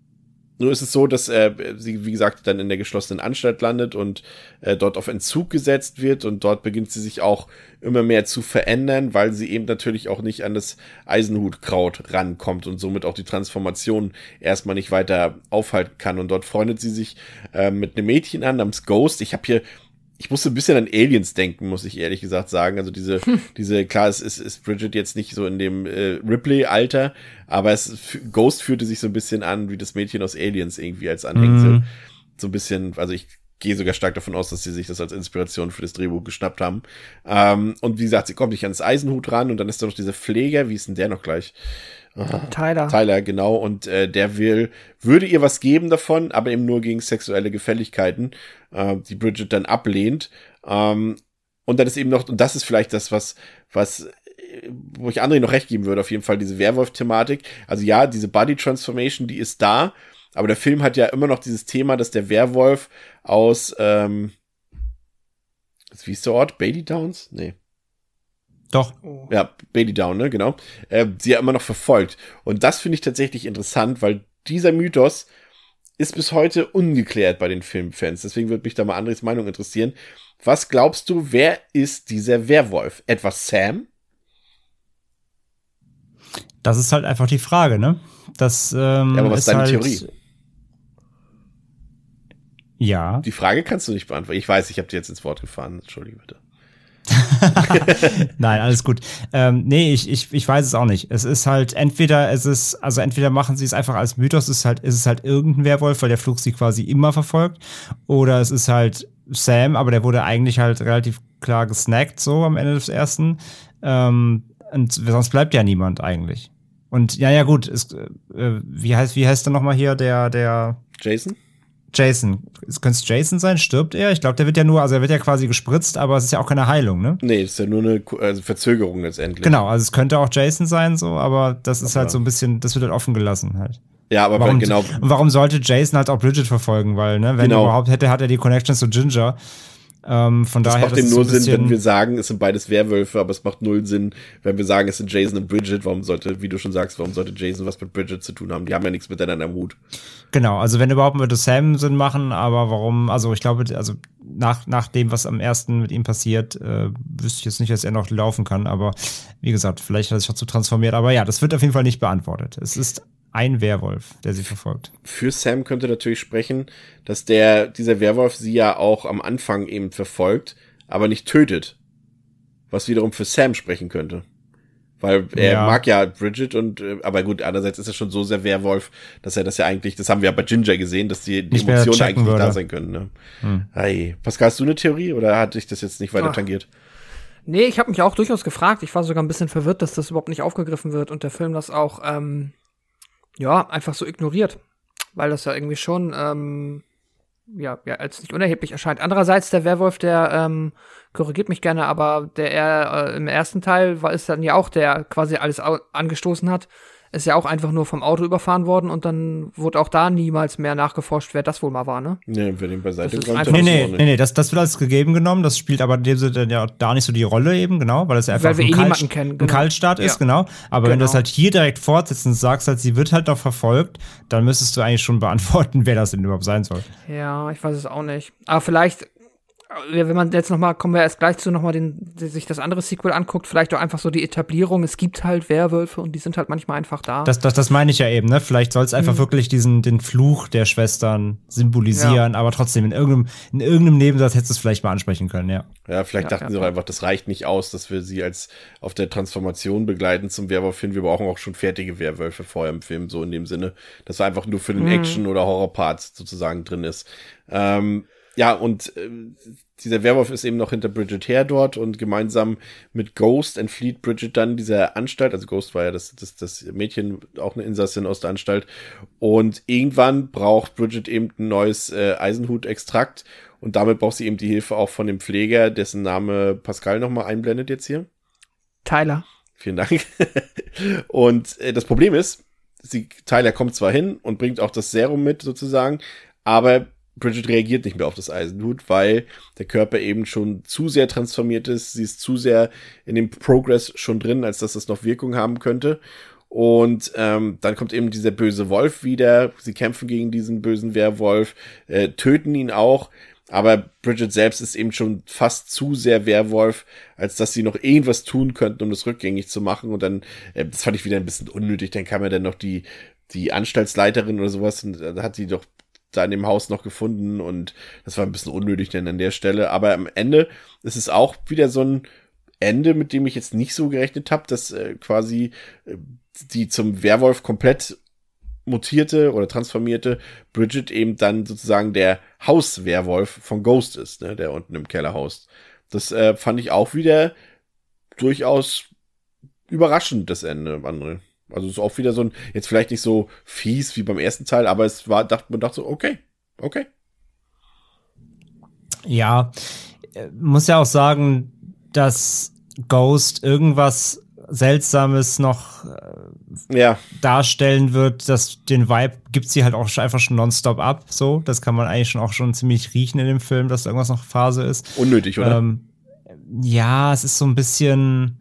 nur ist es so, dass äh, sie, wie gesagt, dann in der geschlossenen Anstalt landet und äh, dort auf Entzug gesetzt wird und dort beginnt sie sich auch immer mehr zu verändern, weil sie eben natürlich auch nicht an das Eisenhutkraut rankommt und somit auch die Transformation erstmal nicht weiter aufhalten kann. Und dort freundet sie sich äh, mit einem Mädchen an namens Ghost. Ich habe hier ich musste ein bisschen an Aliens denken, muss ich ehrlich gesagt sagen. Also diese, diese, klar, es ist, ist Bridget jetzt nicht so in dem äh, Ripley-Alter, aber es Ghost fühlte sich so ein bisschen an wie das Mädchen aus Aliens irgendwie als Anhängsel. Mhm. So ein bisschen, also ich gehe sogar stark davon aus, dass sie sich das als Inspiration für das Drehbuch geschnappt haben. Ähm, und wie gesagt, sie kommt nicht ans Eisenhut ran und dann ist da noch dieser Pfleger, wie ist denn der noch gleich? Tyler. Tyler, genau. Und äh, der will, würde ihr was geben davon, aber eben nur gegen sexuelle Gefälligkeiten, äh, die Bridget dann ablehnt. Ähm, und dann ist eben noch, und das ist vielleicht das, was, was, wo ich André noch recht geben würde, auf jeden Fall diese Werwolf-Thematik. Also ja, diese Body-Transformation, die ist da, aber der Film hat ja immer noch dieses Thema, dass der Werwolf aus, ähm, wie ist der Ort? Bailey Downs? Nee. Doch. Ja, Bailey Down, ne, genau. Äh, sie ja immer noch verfolgt. Und das finde ich tatsächlich interessant, weil dieser Mythos ist bis heute ungeklärt bei den Filmfans. Deswegen würde mich da mal Andres Meinung interessieren. Was glaubst du, wer ist dieser Werwolf? Etwas Sam? Das ist halt einfach die Frage, ne? Das, ähm, ja, aber was ist deine halt Theorie? Ja. Die Frage kannst du nicht beantworten. Ich weiß, ich habe dir jetzt ins Wort gefahren. Entschuldige bitte. Nein, alles gut. Ähm, nee, ich, ich, ich weiß es auch nicht. Es ist halt entweder, es ist, also entweder machen sie es einfach als Mythos, es ist halt, ist halt irgendein Werwolf, weil der Flug sie quasi immer verfolgt, oder es ist halt Sam, aber der wurde eigentlich halt relativ klar gesnackt, so am Ende des ersten. Ähm, und sonst bleibt ja niemand eigentlich. Und ja, ja, gut, es, äh, wie heißt, wie heißt der nochmal hier, der, der Jason? Jason. Könnte es Jason sein? Stirbt er? Ich glaube, der wird ja nur, also er wird ja quasi gespritzt, aber es ist ja auch keine Heilung, ne? Nee, es ist ja nur eine also Verzögerung letztendlich. Genau, also es könnte auch Jason sein, so, aber das ist aber halt so ein bisschen, das wird halt offen gelassen halt. Ja, aber warum, genau. Und warum sollte Jason halt auch Bridget verfolgen? Weil, ne, wenn genau. überhaupt hätte, hat er die Connection zu Ginger. Ähm, von das daher, macht eben nur Sinn, wenn wir sagen, es sind beides Werwölfe, aber es macht null Sinn, wenn wir sagen, es sind Jason und Bridget. Warum sollte, wie du schon sagst, warum sollte Jason was mit Bridget zu tun haben? Die haben ja nichts miteinander am Hut. Genau, also wenn überhaupt würde Sam Sinn machen, aber warum, also ich glaube, also nach, nach dem, was am ersten mit ihm passiert, äh, wüsste ich jetzt nicht, dass er noch laufen kann, aber wie gesagt, vielleicht hat er sich dazu transformiert, aber ja, das wird auf jeden Fall nicht beantwortet. Es ist ein Werwolf, der sie verfolgt. Für Sam könnte natürlich sprechen, dass der, dieser Werwolf sie ja auch am Anfang eben verfolgt, aber nicht tötet. Was wiederum für Sam sprechen könnte. Weil er ja. mag ja Bridget und, äh, aber gut, andererseits ist er schon so sehr Werwolf, dass er das ja eigentlich, das haben wir ja bei Ginger gesehen, dass die, die Emotionen eigentlich würde. nicht da sein können. Ne? Hm. Hey. Pascal, hast du eine Theorie oder hat dich das jetzt nicht weiter Ach. tangiert? Nee, ich habe mich auch durchaus gefragt. Ich war sogar ein bisschen verwirrt, dass das überhaupt nicht aufgegriffen wird und der Film das auch ähm, ja, einfach so ignoriert. Weil das ja irgendwie schon, ähm, ja, ja, als nicht unerheblich erscheint. Andererseits, der Werwolf, der, ähm, korrigiert mich gerne, aber der er äh, im ersten Teil war, ist dann ja auch der quasi alles angestoßen hat ist ja auch einfach nur vom Auto überfahren worden und dann wurde auch da niemals mehr nachgeforscht, wer das wohl mal war, ne? Nee, wer den beiseite räumt. Nee, nee, nee, nee, das, das wird alles gegeben genommen, das spielt aber in dem Sinne ja da nicht so die Rolle eben, genau, weil es ja einfach weil ein, eh Kalt, kennen, genau. ein Kaltstart ist, ja. genau. Aber genau. wenn du das genau. halt hier direkt fortsetzt und sagst halt, sie wird halt doch verfolgt, dann müsstest du eigentlich schon beantworten, wer das denn überhaupt sein soll. Ja, ich weiß es auch nicht. Aber vielleicht wenn man jetzt nochmal, kommen wir erst gleich zu nochmal den, sich das andere Sequel anguckt, vielleicht auch einfach so die Etablierung, es gibt halt Werwölfe und die sind halt manchmal einfach da. Das, das, das meine ich ja eben, ne? Vielleicht soll es einfach mhm. wirklich diesen, den Fluch der Schwestern symbolisieren, ja. aber trotzdem, in irgendeinem, in irgendeinem Nebensatz hättest du es vielleicht mal ansprechen können, ja. Ja, vielleicht ja, dachten ja, sie auch einfach, das reicht nicht aus, dass wir sie als auf der Transformation begleiten zum Werwolf hin. Wir brauchen auch schon fertige Werwölfe vorher im Film, so in dem Sinne, dass er einfach nur für den mhm. Action- oder Horror-Part sozusagen drin ist. Ähm, ja, und äh, dieser Werwolf ist eben noch hinter Bridget her dort und gemeinsam mit Ghost entflieht Bridget dann dieser Anstalt. Also Ghost war ja das, das, das Mädchen, auch eine Insassin aus der Anstalt. Und irgendwann braucht Bridget eben ein neues äh, Eisenhut-Extrakt und damit braucht sie eben die Hilfe auch von dem Pfleger, dessen Name Pascal nochmal einblendet jetzt hier. Tyler. Vielen Dank. und äh, das Problem ist, sie, Tyler kommt zwar hin und bringt auch das Serum mit sozusagen, aber Bridget reagiert nicht mehr auf das Eisenhut, weil der Körper eben schon zu sehr transformiert ist. Sie ist zu sehr in dem Progress schon drin, als dass das noch Wirkung haben könnte. Und ähm, dann kommt eben dieser böse Wolf wieder. Sie kämpfen gegen diesen bösen Werwolf, äh, töten ihn auch. Aber Bridget selbst ist eben schon fast zu sehr Werwolf, als dass sie noch irgendwas tun könnten, um das rückgängig zu machen. Und dann, äh, das fand ich wieder ein bisschen unnötig. Dann kam ja dann noch die, die Anstaltsleiterin oder sowas und da hat sie doch da in dem Haus noch gefunden und das war ein bisschen unnötig denn an der Stelle. Aber am Ende ist es auch wieder so ein Ende, mit dem ich jetzt nicht so gerechnet habe, dass äh, quasi äh, die zum Werwolf komplett mutierte oder transformierte Bridget eben dann sozusagen der Hauswerwolf von Ghost ist, ne, der unten im Keller haust. Das äh, fand ich auch wieder durchaus überraschend, das Ende, André. Also es ist auch wieder so ein, jetzt vielleicht nicht so fies wie beim ersten Teil, aber es war, dachte, man dachte so, okay, okay. Ja, äh, muss ja auch sagen, dass Ghost irgendwas Seltsames noch äh, ja. darstellen wird, dass den Vibe gibt sie halt auch einfach schon nonstop ab. So, das kann man eigentlich schon auch schon ziemlich riechen in dem Film, dass da irgendwas noch Phase ist. Unnötig, oder? Ähm, ja, es ist so ein bisschen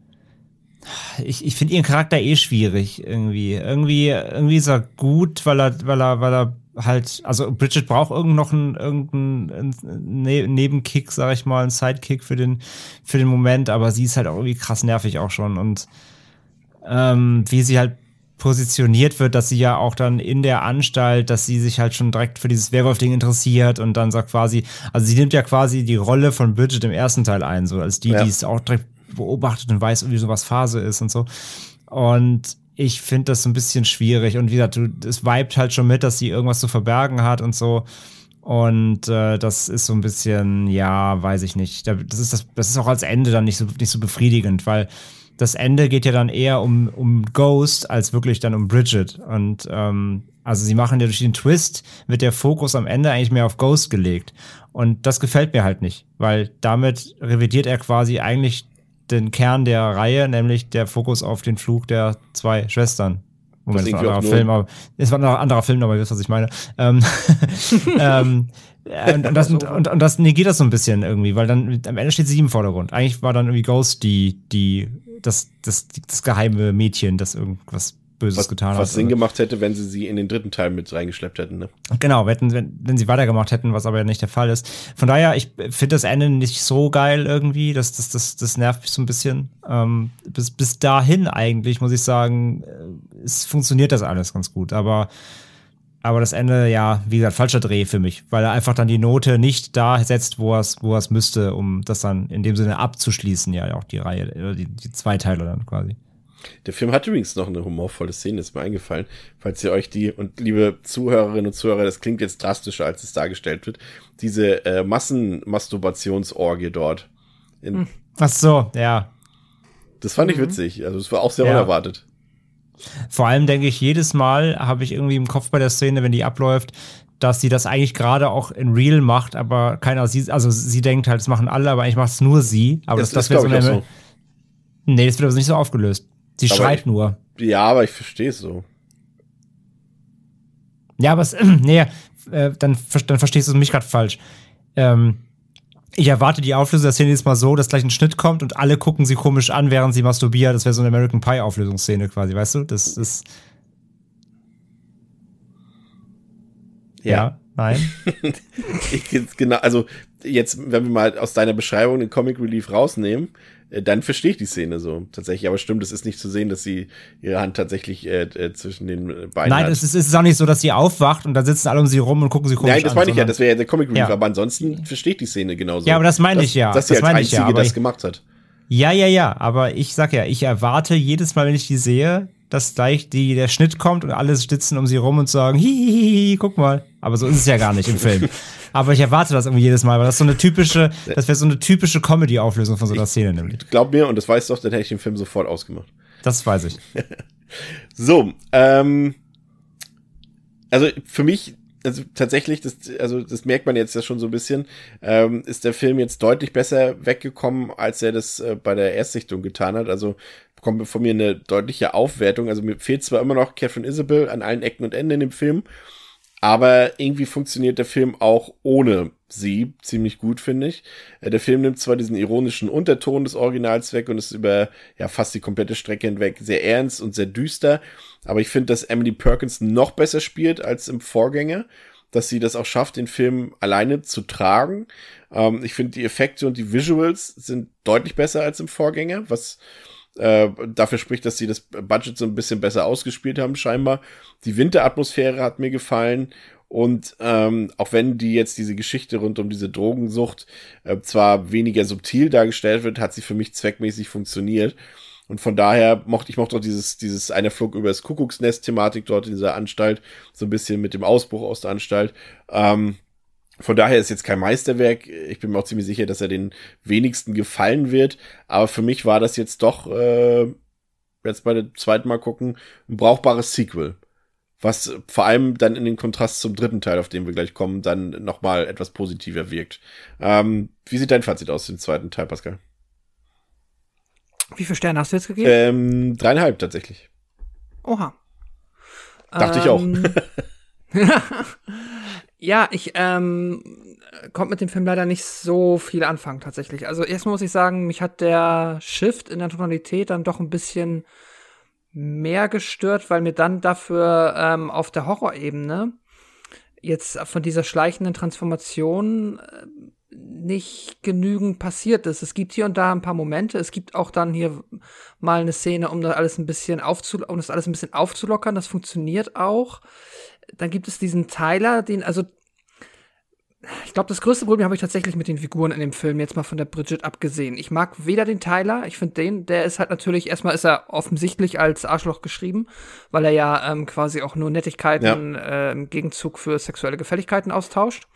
ich, ich finde ihren Charakter eh schwierig irgendwie. Irgendwie, irgendwie ist er gut, weil er, weil er, weil er halt, also Bridget braucht irgend noch einen, irgendeinen ne Nebenkick, sag ich mal, einen Sidekick für den, für den Moment, aber sie ist halt auch irgendwie krass nervig auch schon und ähm, wie sie halt positioniert wird, dass sie ja auch dann in der Anstalt, dass sie sich halt schon direkt für dieses Werwolf-Ding interessiert und dann sagt quasi, also sie nimmt ja quasi die Rolle von Bridget im ersten Teil ein, so als die, ja. die es auch direkt beobachtet und weiß, wie sowas Phase ist und so. Und ich finde das so ein bisschen schwierig. Und wie gesagt, es vibet halt schon mit, dass sie irgendwas zu verbergen hat und so. Und äh, das ist so ein bisschen, ja, weiß ich nicht. Das ist, das, das ist auch als Ende dann nicht so, nicht so befriedigend, weil das Ende geht ja dann eher um, um Ghost als wirklich dann um Bridget. Und ähm, also sie machen ja durch den Twist, wird der Fokus am Ende eigentlich mehr auf Ghost gelegt. Und das gefällt mir halt nicht, weil damit revidiert er quasi eigentlich den Kern der Reihe, nämlich der Fokus auf den Flug der zwei Schwestern. Moment, das war ein anderer Film, aber es war ein anderer Film, aber ihr wisst, was ich meine. Ähm, ähm, und, und, das, und, und, und das negiert das so ein bisschen irgendwie, weil dann am Ende steht sie im Vordergrund. Eigentlich war dann irgendwie Ghost die, die, das, das, das geheime Mädchen, das irgendwas Böses was, getan was hat. Was Sinn gemacht hätte, wenn sie sie in den dritten Teil mit reingeschleppt hätten. Ne? Genau, wenn, wenn, wenn sie weitergemacht hätten, was aber ja nicht der Fall ist. Von daher, ich finde das Ende nicht so geil irgendwie. Das, das, das, das nervt mich so ein bisschen. Ähm, bis, bis dahin eigentlich, muss ich sagen, äh, es funktioniert das alles ganz gut. Aber, aber das Ende, ja, wie gesagt, falscher Dreh für mich, weil er einfach dann die Note nicht da setzt, wo er es wo müsste, um das dann in dem Sinne abzuschließen, ja, auch die Reihe, die, die zwei Teile dann quasi. Der Film hat übrigens noch eine humorvolle Szene, ist mir eingefallen. Falls ihr euch die, und liebe Zuhörerinnen und Zuhörer, das klingt jetzt drastischer, als es dargestellt wird, diese äh, Massenmasturbationsorgie dort. In, hm. Ach so, ja. Das fand ich mhm. witzig. Also, es war auch sehr ja. unerwartet. Vor allem denke ich, jedes Mal habe ich irgendwie im Kopf bei der Szene, wenn die abläuft, dass sie das eigentlich gerade auch in Real macht, aber keiner sieht, also sie denkt halt, es machen alle, aber eigentlich macht es nur sie. Aber das, das, das wäre so, eine, so. Nee, das wird aber nicht so aufgelöst. Sie aber schreit ich, nur. Ja, aber ich verstehe es so. Ja, aber es, nee, äh, dann, dann verstehst du mich gerade falsch. Ähm, ich erwarte die Auflösung der Szene jetzt mal so, dass gleich ein Schnitt kommt und alle gucken sie komisch an, während sie masturbiert. Das wäre so eine American Pie Auflösungsszene quasi, weißt du? Das ist. Ja, ja nein. ich, genau, also jetzt, wenn wir mal aus deiner Beschreibung den Comic Relief rausnehmen, dann verstehe ich die Szene so tatsächlich. Aber stimmt, es ist nicht zu sehen, dass sie ihre Hand tatsächlich äh, äh zwischen den Beinen Nein, hat. es ist, es ist auch nicht so, dass sie aufwacht und dann sitzen alle um sie rum und gucken sie komisch Nein, das meine ich ja, das wäre ja der Comic Relief, ja. aber ansonsten verstehe ich die Szene genauso. Ja, aber das meine ich ja. Dass sie das als Einzige ja, das ich, gemacht hat. Ja, ja, ja, aber ich sag ja, ich erwarte jedes Mal, wenn ich die sehe, dass gleich die, der Schnitt kommt und alle sitzen um sie rum und sagen, hihihi, guck mal. Aber so ist es ja gar nicht im Film. Aber ich erwarte das irgendwie jedes Mal, weil das so eine typische, das wäre so eine typische Comedy-Auflösung von so einer Szene nämlich. Glaub mir, und das weißt du doch, dann hätte ich den Film sofort ausgemacht. Das weiß ich. so, ähm, also für mich, also tatsächlich, das, also das merkt man jetzt ja schon so ein bisschen, ähm, ist der Film jetzt deutlich besser weggekommen, als er das äh, bei der Erstsichtung getan hat. Also bekommt von mir eine deutliche Aufwertung. Also mir fehlt zwar immer noch Catherine Isabel an allen Ecken und Enden in dem Film, aber irgendwie funktioniert der Film auch ohne sie ziemlich gut, finde ich. Äh, der Film nimmt zwar diesen ironischen Unterton des Originals weg und ist über ja fast die komplette Strecke hinweg sehr ernst und sehr düster, aber ich finde, dass Emily Perkins noch besser spielt als im Vorgänger, dass sie das auch schafft, den Film alleine zu tragen. Ähm, ich finde, die Effekte und die Visuals sind deutlich besser als im Vorgänger, was äh, dafür spricht, dass sie das Budget so ein bisschen besser ausgespielt haben, scheinbar. Die Winteratmosphäre hat mir gefallen und ähm, auch wenn die jetzt diese Geschichte rund um diese Drogensucht äh, zwar weniger subtil dargestellt wird, hat sie für mich zweckmäßig funktioniert. Und von daher mochte ich mochte auch dieses, dieses eine Flug über das Kuckucksnest-Thematik dort in dieser Anstalt, so ein bisschen mit dem Ausbruch aus der Anstalt. Ähm, von daher ist jetzt kein Meisterwerk. Ich bin mir auch ziemlich sicher, dass er den wenigsten gefallen wird. Aber für mich war das jetzt doch, äh, jetzt bei dem zweiten Mal gucken, ein brauchbares Sequel was vor allem dann in den Kontrast zum dritten Teil, auf den wir gleich kommen, dann nochmal etwas positiver wirkt. Ähm, wie sieht dein Fazit aus dem zweiten Teil, Pascal? Wie viele Sterne hast du jetzt gegeben? Ähm, dreieinhalb tatsächlich. Oha. Dachte ähm, ich auch. ja, ich ähm, konnte mit dem Film leider nicht so viel anfangen tatsächlich. Also erstmal muss ich sagen, mich hat der Shift in der Tonalität dann doch ein bisschen mehr gestört, weil mir dann dafür ähm, auf der Horrorebene jetzt von dieser schleichenden Transformation äh, nicht genügend passiert ist. Es gibt hier und da ein paar Momente. Es gibt auch dann hier mal eine Szene, um das alles ein bisschen aufzu um das alles ein bisschen aufzulockern. Das funktioniert auch. Dann gibt es diesen Tyler, den, also ich glaube, das größte Problem habe ich tatsächlich mit den Figuren in dem Film, jetzt mal von der Bridget abgesehen. Ich mag weder den Tyler, ich finde den, der ist halt natürlich, erstmal ist er offensichtlich als Arschloch geschrieben, weil er ja ähm, quasi auch nur Nettigkeiten ja. äh, im Gegenzug für sexuelle Gefälligkeiten austauscht.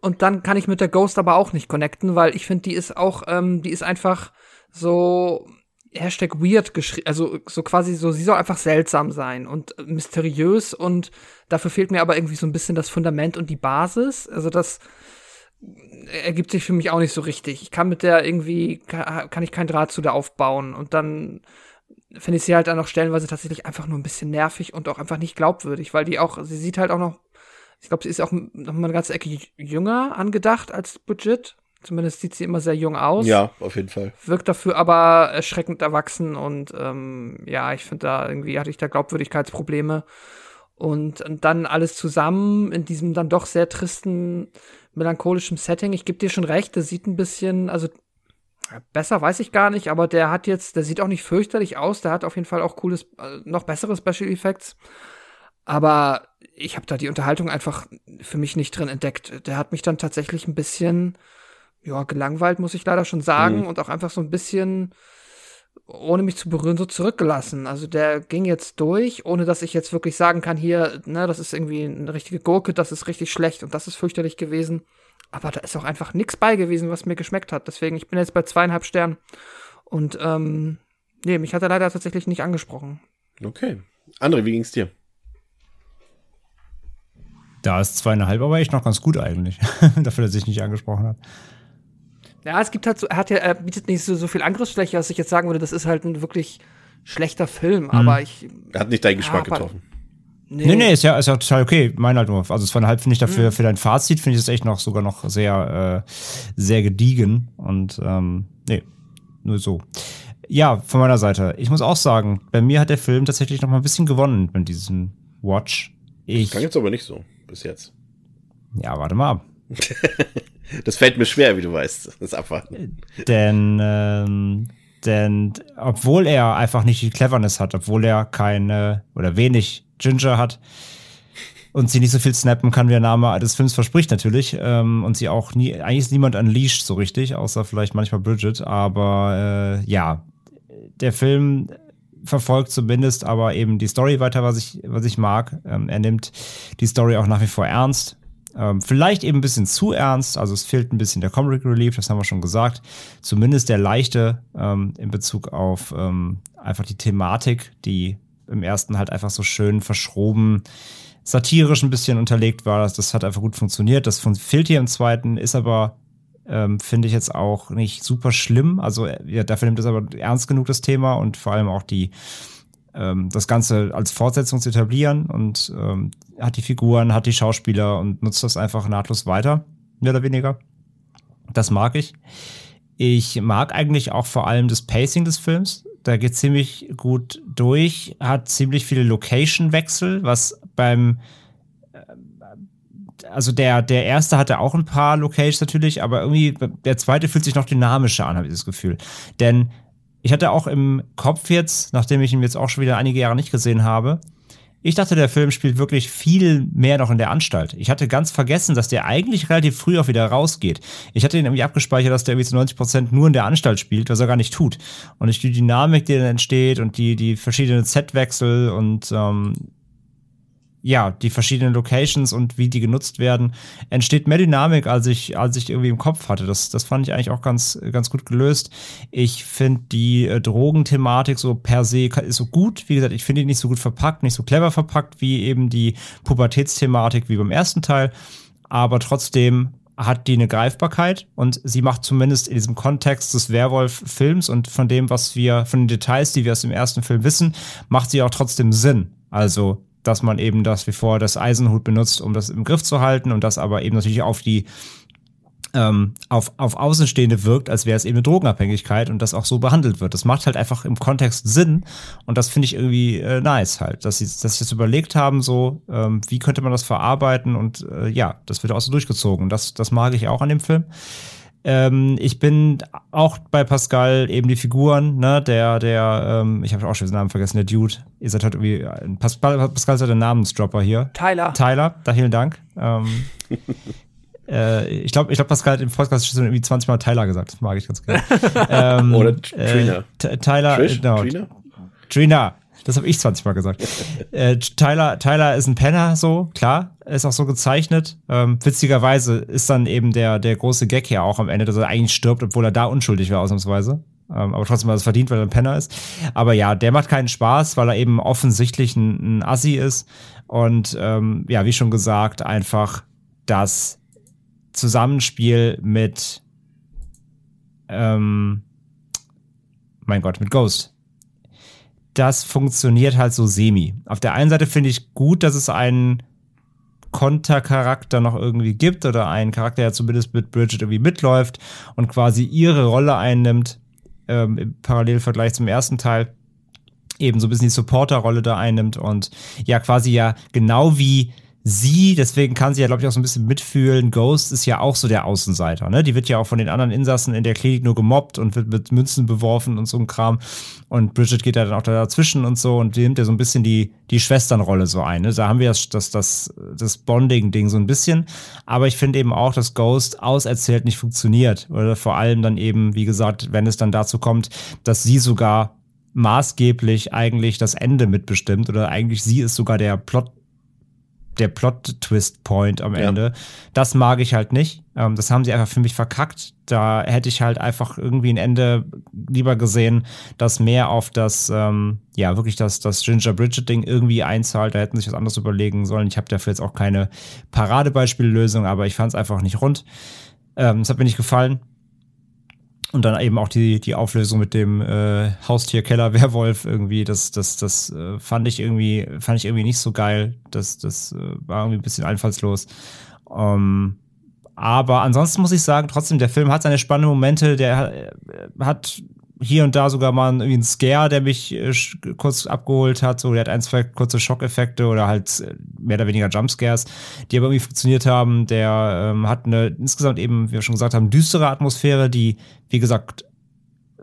Und dann kann ich mit der Ghost aber auch nicht connecten, weil ich finde, die ist auch, ähm, die ist einfach so, Hashtag weird geschrieben, also so quasi so, sie soll einfach seltsam sein und mysteriös und dafür fehlt mir aber irgendwie so ein bisschen das Fundament und die Basis. Also das ergibt sich für mich auch nicht so richtig. Ich kann mit der irgendwie, kann ich kein Draht zu der aufbauen und dann finde ich sie halt dann auch stellenweise tatsächlich einfach nur ein bisschen nervig und auch einfach nicht glaubwürdig, weil die auch, sie sieht halt auch noch, ich glaube, sie ist auch noch mal eine ganze Ecke jünger angedacht als Budget. Zumindest sieht sie immer sehr jung aus. Ja, auf jeden Fall. Wirkt dafür aber erschreckend erwachsen und ähm, ja, ich finde da irgendwie hatte ich da Glaubwürdigkeitsprobleme. Und, und dann alles zusammen in diesem dann doch sehr tristen, melancholischen Setting. Ich gebe dir schon recht, der sieht ein bisschen, also besser weiß ich gar nicht, aber der hat jetzt, der sieht auch nicht fürchterlich aus, der hat auf jeden Fall auch cooles, äh, noch bessere Special Effects. Aber ich habe da die Unterhaltung einfach für mich nicht drin entdeckt. Der hat mich dann tatsächlich ein bisschen ja, gelangweilt, muss ich leider schon sagen, mhm. und auch einfach so ein bisschen, ohne mich zu berühren, so zurückgelassen. Also der ging jetzt durch, ohne dass ich jetzt wirklich sagen kann, hier, ne, das ist irgendwie eine richtige Gurke, das ist richtig schlecht und das ist fürchterlich gewesen. Aber da ist auch einfach nichts bei gewesen, was mir geschmeckt hat. Deswegen, ich bin jetzt bei zweieinhalb Sternen. Und ähm, nee, mich hat er leider tatsächlich nicht angesprochen. Okay. André, wie ging's dir? Da ist zweieinhalb aber echt noch ganz gut eigentlich. Dafür, dass ich nicht angesprochen hat. Ja, es gibt halt so, er hat ja, er bietet nicht so, so viel Angriffsfläche, dass ich jetzt sagen würde, das ist halt ein wirklich schlechter Film, mhm. aber ich. Er hat nicht deinen Geschmack ja, getroffen. Nee. nee, nee, ist ja, ist ja total okay. Mein halt nur. Also zweieinhalb finde ich dafür, mhm. für dein Fazit finde ich das echt noch sogar noch sehr, äh, sehr gediegen. Und ähm, nee, nur so. Ja, von meiner Seite. Ich muss auch sagen, bei mir hat der Film tatsächlich noch mal ein bisschen gewonnen mit diesem Watch. Ich, das kann jetzt aber nicht so, bis jetzt. Ja, warte mal ab. Das fällt mir schwer, wie du weißt, das Abwarten. Denn, ähm, denn obwohl er einfach nicht die Cleverness hat, obwohl er keine oder wenig Ginger hat und sie nicht so viel snappen kann, wie der Name des Films verspricht natürlich ähm, und sie auch nie, eigentlich ist niemand unleashed so richtig, außer vielleicht manchmal Bridget, aber äh, ja, der Film verfolgt zumindest aber eben die Story weiter, was ich, was ich mag. Ähm, er nimmt die Story auch nach wie vor ernst Ähm, vielleicht eben ein bisschen zu ernst, also es fehlt ein bisschen der Comic Relief, das haben wir schon gesagt. Zumindest der leichte ähm, in Bezug auf ähm, einfach die Thematik, die im ersten halt einfach so schön verschroben, satirisch ein bisschen unterlegt war. Das, das hat einfach gut funktioniert. Das fehlt hier im zweiten, ist aber ähm, finde ich jetzt auch nicht super schlimm. Also ja, dafür nimmt es aber ernst genug das Thema und vor allem auch die ähm, das Ganze als Fortsetzung zu etablieren und ähm, hat die Figuren, hat die Schauspieler und nutzt das einfach nahtlos weiter, mehr oder weniger. Das mag ich. Ich mag eigentlich auch vor allem das Pacing des Films. Da geht ziemlich gut durch, hat ziemlich viele Location-Wechsel, was beim also der, der erste hatte auch ein paar Locations natürlich, aber irgendwie der zweite fühlt sich noch dynamischer an, habe ich das Gefühl. Denn ich hatte auch im Kopf jetzt, nachdem ich ihn jetzt auch schon wieder einige Jahre nicht gesehen habe, ich dachte, der Film spielt wirklich viel mehr noch in der Anstalt. Ich hatte ganz vergessen, dass der eigentlich relativ früh auch wieder rausgeht. Ich hatte ihn irgendwie abgespeichert, dass der irgendwie zu 90 Prozent nur in der Anstalt spielt, was er gar nicht tut. Und durch die Dynamik, die dann entsteht und die, die verschiedenen Setwechsel und ähm, ja, die verschiedenen Locations und wie die genutzt werden, entsteht mehr Dynamik, als ich, als ich irgendwie im Kopf hatte. Das, das fand ich eigentlich auch ganz, ganz gut gelöst. Ich finde die äh, Drogenthematik so per se ist so gut. Wie gesagt, ich finde die nicht so gut verpackt, nicht so clever verpackt wie eben die Pubertätsthematik wie beim ersten Teil. Aber trotzdem hat die eine Greifbarkeit und sie macht zumindest in diesem Kontext des Werwolf-Films und von dem, was wir, von den Details, die wir aus dem ersten Film wissen, macht sie auch trotzdem Sinn. Also dass man eben das wie vor das Eisenhut benutzt, um das im Griff zu halten und das aber eben natürlich auf die ähm, auf, auf Außenstehende wirkt, als wäre es eben eine Drogenabhängigkeit und das auch so behandelt wird. Das macht halt einfach im Kontext Sinn und das finde ich irgendwie äh, nice halt, dass sie, dass sie das überlegt haben, so, ähm, wie könnte man das verarbeiten und äh, ja, das wird auch so durchgezogen. Das, das mag ich auch an dem Film. Ähm, ich bin auch bei Pascal eben die Figuren, ne, der, der, ähm, ich habe auch schon den Namen vergessen, der Dude. Ihr seid halt irgendwie, Pascal, Pascal ist halt der Namensdropper hier. Tyler. Tyler, da vielen Dank. Ähm, äh, ich glaube, ich glaub, Pascal hat im Podcast schon irgendwie 20 Mal Tyler gesagt. Das mag ich ganz gerne. ähm, Oder Trina. Äh, Tyler, Trish? genau. Trina? Trina. Das habe ich 20 Mal gesagt. äh, Tyler, Tyler ist ein Penner, so, klar. Ist auch so gezeichnet. Ähm, witzigerweise ist dann eben der, der große Gag hier auch am Ende, dass er eigentlich stirbt, obwohl er da unschuldig war, ausnahmsweise. Ähm, aber trotzdem hat er es verdient, weil er ein Penner ist. Aber ja, der macht keinen Spaß, weil er eben offensichtlich ein, ein Assi ist. Und ähm, ja, wie schon gesagt, einfach das Zusammenspiel mit ähm, mein Gott, mit Ghost das funktioniert halt so semi. Auf der einen Seite finde ich gut, dass es einen Kontercharakter noch irgendwie gibt oder einen Charakter, der zumindest mit Bridget irgendwie mitläuft und quasi ihre Rolle einnimmt, ähm, im Parallelvergleich zum ersten Teil eben so ein bisschen die Supporterrolle da einnimmt und ja quasi ja genau wie sie, deswegen kann sie ja, glaube ich, auch so ein bisschen mitfühlen. Ghost ist ja auch so der Außenseiter, ne? Die wird ja auch von den anderen Insassen in der Klinik nur gemobbt und wird mit Münzen beworfen und so ein Kram. Und Bridget geht ja dann auch da dazwischen und so und die nimmt ja so ein bisschen die, die Schwesternrolle so ein. Ne? Da haben wir das, das, das, das Bonding-Ding so ein bisschen. Aber ich finde eben auch, dass Ghost auserzählt nicht funktioniert. Oder vor allem dann eben, wie gesagt, wenn es dann dazu kommt, dass sie sogar maßgeblich eigentlich das Ende mitbestimmt oder eigentlich sie ist sogar der Plot der Plot-Twist-Point am Ende. Ja. Das mag ich halt nicht. Ähm, das haben sie einfach für mich verkackt. Da hätte ich halt einfach irgendwie ein Ende lieber gesehen, das mehr auf das, ähm, ja, wirklich das, das Ginger Bridget-Ding irgendwie einzahlt. Da hätten sie sich was anderes überlegen sollen. Ich habe dafür jetzt auch keine Paradebeispiellösung, aber ich fand es einfach nicht rund. Ähm, das hat mir nicht gefallen. Und dann eben auch die, die Auflösung mit dem äh, Haustier-Keller-Werwolf irgendwie, das, das, das äh, fand ich irgendwie, fand ich irgendwie nicht so geil. Das, das äh, war irgendwie ein bisschen einfallslos. Ähm, aber ansonsten muss ich sagen, trotzdem, der Film hat seine spannenden Momente, der äh, hat hier und da sogar mal irgendwie ein Scare, der mich äh, kurz abgeholt hat. So, der hat ein, zwei kurze Schockeffekte oder halt äh, mehr oder weniger Jumpscares, die aber irgendwie funktioniert haben. Der ähm, hat eine insgesamt eben, wie wir schon gesagt haben, düstere Atmosphäre, die, wie gesagt,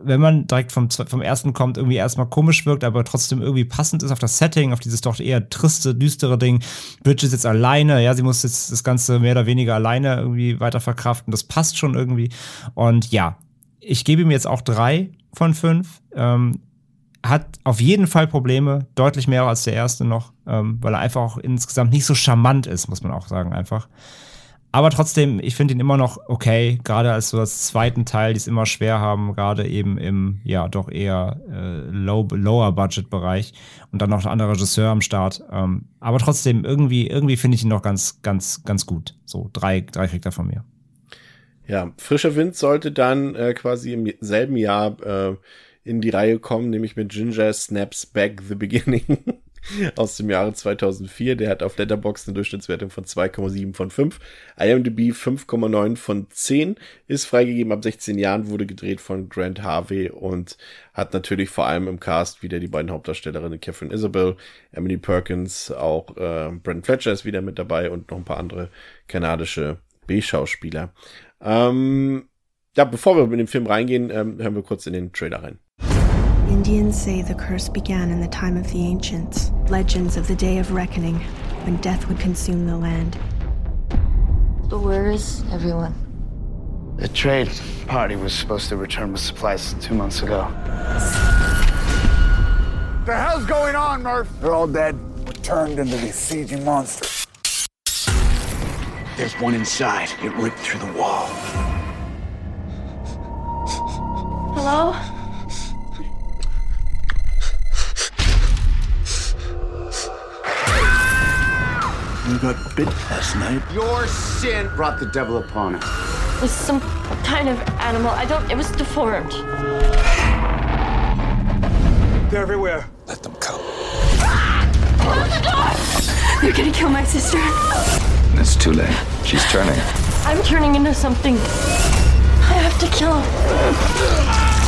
wenn man direkt vom, vom ersten kommt, irgendwie erstmal komisch wirkt, aber trotzdem irgendwie passend ist auf das Setting, auf dieses doch eher triste, düstere Ding. Bridget ist jetzt alleine, ja, sie muss jetzt das Ganze mehr oder weniger alleine irgendwie weiter verkraften. Das passt schon irgendwie. Und ja, ich gebe ihm jetzt auch drei von fünf. Ähm, hat auf jeden Fall Probleme, deutlich mehr als der erste noch, ähm, weil er einfach auch insgesamt nicht so charmant ist, muss man auch sagen, einfach. Aber trotzdem, ich finde ihn immer noch okay, gerade als so das zweiten Teil, die es immer schwer haben, gerade eben im, ja, doch eher äh, low, Lower-Budget-Bereich und dann noch ein anderer Regisseur am Start. Ähm, aber trotzdem, irgendwie, irgendwie finde ich ihn noch ganz, ganz, ganz gut. So, drei, drei kriegt er von mir. Ja, Frischer Wind sollte dann äh, quasi im selben Jahr äh, in die Reihe kommen, nämlich mit Ginger Snaps Back the Beginning. aus dem Jahre 2004. Der hat auf Letterboxd eine Durchschnittswertung von 2,7 von 5. IMDb 5,9 von 10. Ist freigegeben ab 16 Jahren, wurde gedreht von Grant Harvey und hat natürlich vor allem im Cast wieder die beiden Hauptdarstellerinnen Catherine Isabel, Emily Perkins, auch äh, Brent Fletcher ist wieder mit dabei und noch ein paar andere kanadische B-Schauspieler. Ähm, ja, bevor wir mit dem Film reingehen, ähm, hören wir kurz in den Trailer rein. Indians say the curse began in the time of the ancients, legends of the day of reckoning, when death would consume the land. But where is everyone? The trade party was supposed to return with supplies two months ago. The hell's going on, Murph? They're all dead. We're turned into these sieging monsters. There's one inside. It ripped through the wall. Hello? You got bit last night. Your sin Brought the devil upon us. It was some kind of animal. I don't. It was deformed. They're everywhere. Let them come. Close the door! You're gonna kill my sister. It's too late. She's turning. I'm turning into something. I have to kill him.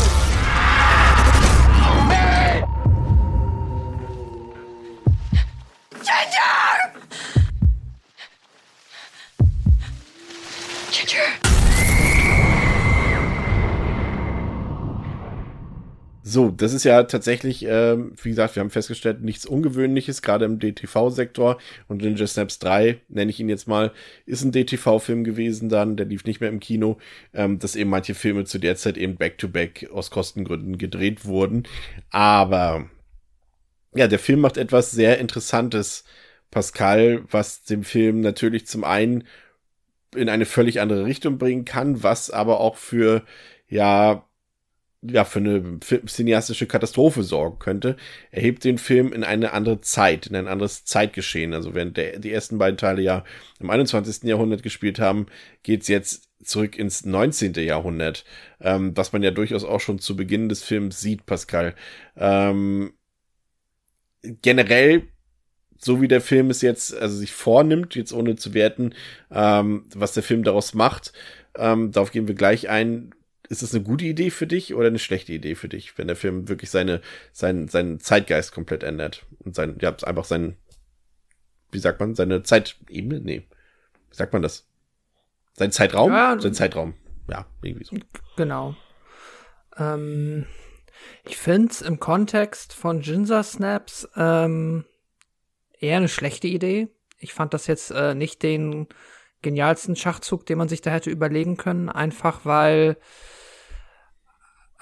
So, das ist ja tatsächlich, ähm, wie gesagt, wir haben festgestellt, nichts Ungewöhnliches, gerade im DTV-Sektor. Und Ninja Snaps 3, nenne ich ihn jetzt mal, ist ein DTV-Film gewesen dann, der lief nicht mehr im Kino, ähm, dass eben manche Filme zu der Zeit eben back-to-back aus Kostengründen gedreht wurden. Aber ja, der Film macht etwas sehr Interessantes, Pascal, was dem Film natürlich zum einen in eine völlig andere Richtung bringen kann, was aber auch für, ja, ja, für eine cineastische Katastrophe sorgen könnte. Er hebt den Film in eine andere Zeit, in ein anderes Zeitgeschehen. Also während der, die ersten beiden Teile ja im 21. Jahrhundert gespielt haben, geht's jetzt zurück ins 19. Jahrhundert, ähm, was man ja durchaus auch schon zu Beginn des Films sieht, Pascal. Ähm, generell so wie der Film es jetzt, also sich vornimmt, jetzt ohne zu werten, ähm, was der Film daraus macht, ähm, darauf gehen wir gleich ein. Ist das eine gute Idee für dich oder eine schlechte Idee für dich, wenn der Film wirklich seine, seinen, seinen Zeitgeist komplett ändert und sein, ja, einfach seinen, wie sagt man, seine Zeitebene? Nee. Wie sagt man das? Sein Zeitraum? Ja. Sein Zeitraum. Ja, irgendwie so. Genau. Ähm, ich finde es im Kontext von Ginger Snaps ähm, eher eine schlechte Idee. Ich fand das jetzt äh, nicht den genialsten Schachzug, den man sich da hätte überlegen können, einfach weil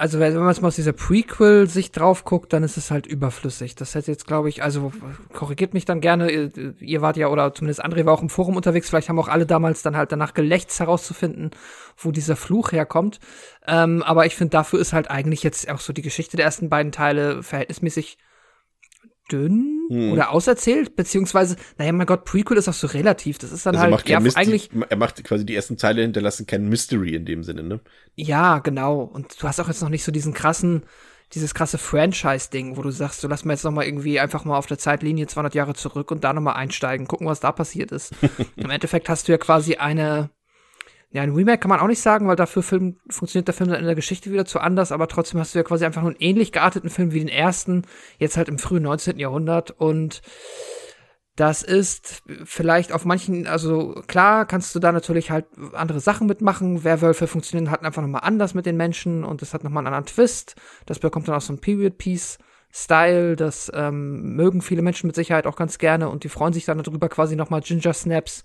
also wenn man jetzt mal aus dieser Prequel-Sicht drauf guckt, dann ist es halt überflüssig. Das hätte jetzt, glaube ich, also korrigiert mich dann gerne, ihr, ihr wart ja, oder zumindest André war auch im Forum unterwegs, vielleicht haben auch alle damals dann halt danach gelächzt herauszufinden, wo dieser Fluch herkommt. Ähm, aber ich finde, dafür ist halt eigentlich jetzt auch so die Geschichte der ersten beiden Teile verhältnismäßig dünn Hm. oder auserzählt, beziehungsweise, naja, mein Gott, Prequel ist auch so relativ. Das ist dann Also er halt Mysti- eigentlich er macht quasi die ersten Teile hinterlassen kein Mystery in dem Sinne, ne? Ja, genau. Und du hast auch jetzt noch nicht so diesen krassen, dieses krasse Franchise-Ding, wo du sagst, so lass mal jetzt noch mal irgendwie einfach mal auf der Zeitlinie 200 Jahre zurück und da noch mal einsteigen, gucken, was da passiert ist. Im Endeffekt hast du ja quasi eine, ja, ein Remake kann man auch nicht sagen, weil dafür Film, funktioniert der Film dann in der Geschichte wieder zu anders, aber trotzdem hast du ja quasi einfach nur einen ähnlich gearteten Film wie den ersten, jetzt halt im frühen 19. Jahrhundert und das ist vielleicht auf manchen, also klar kannst du da natürlich halt andere Sachen mitmachen. Werwölfe funktionieren halt einfach nochmal anders mit den Menschen und das hat nochmal einen anderen Twist. Das bekommt dann auch so ein Period-Piece-Style. Das ähm, mögen viele Menschen mit Sicherheit auch ganz gerne und die freuen sich dann darüber, quasi nochmal Ginger Snaps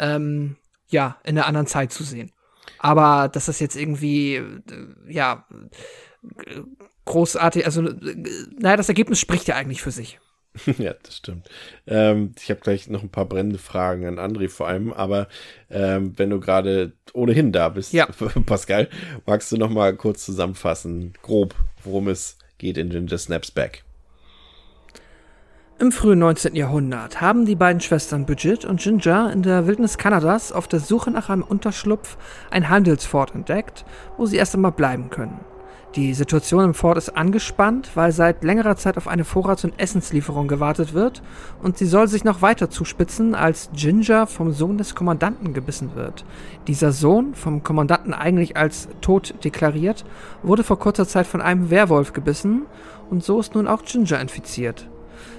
ähm, ja, in einer anderen Zeit zu sehen. Aber dass das jetzt irgendwie, äh, ja, großartig, also, äh, naja, das Ergebnis spricht ja eigentlich für sich. ja, das stimmt. Ähm, ich habe gleich noch ein paar brennende Fragen an André vor allem, aber ähm, wenn du gerade ohnehin da bist, ja. Pascal, magst du noch mal kurz zusammenfassen, grob, worum es geht in Ginger Snaps Back? Im frühen 19. Jahrhundert haben die beiden Schwestern Bridget und Ginger in der Wildnis Kanadas auf der Suche nach einem Unterschlupf ein Handelsfort entdeckt, wo sie erst einmal bleiben können. Die Situation im Fort ist angespannt, weil seit längerer Zeit auf eine Vorrats- und Essenslieferung gewartet wird und sie soll sich noch weiter zuspitzen, als Ginger vom Sohn des Kommandanten gebissen wird. Dieser Sohn, vom Kommandanten eigentlich als tot deklariert, wurde vor kurzer Zeit von einem Werwolf gebissen und so ist nun auch Ginger infiziert.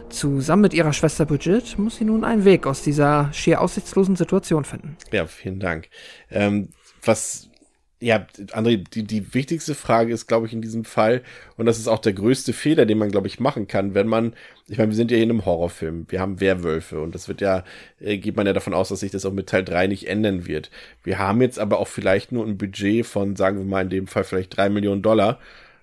Zusammen mit ihrer Schwester Bridget muss sie nun einen Weg aus dieser schier aussichtslosen Situation finden. Ja, vielen Dank. Ähm, was ja, André, die, die wichtigste Frage ist, glaube ich, in diesem Fall, und das ist auch der größte Fehler, den man, glaube ich, machen kann, wenn man, ich meine, wir sind ja hier in einem Horrorfilm, wir haben Werwölfe und das wird ja, äh, geht man ja davon aus, dass sich das auch mit Teil 3 nicht ändern wird. Wir haben jetzt aber auch vielleicht nur ein Budget von, sagen wir mal in dem Fall vielleicht drei Millionen Dollar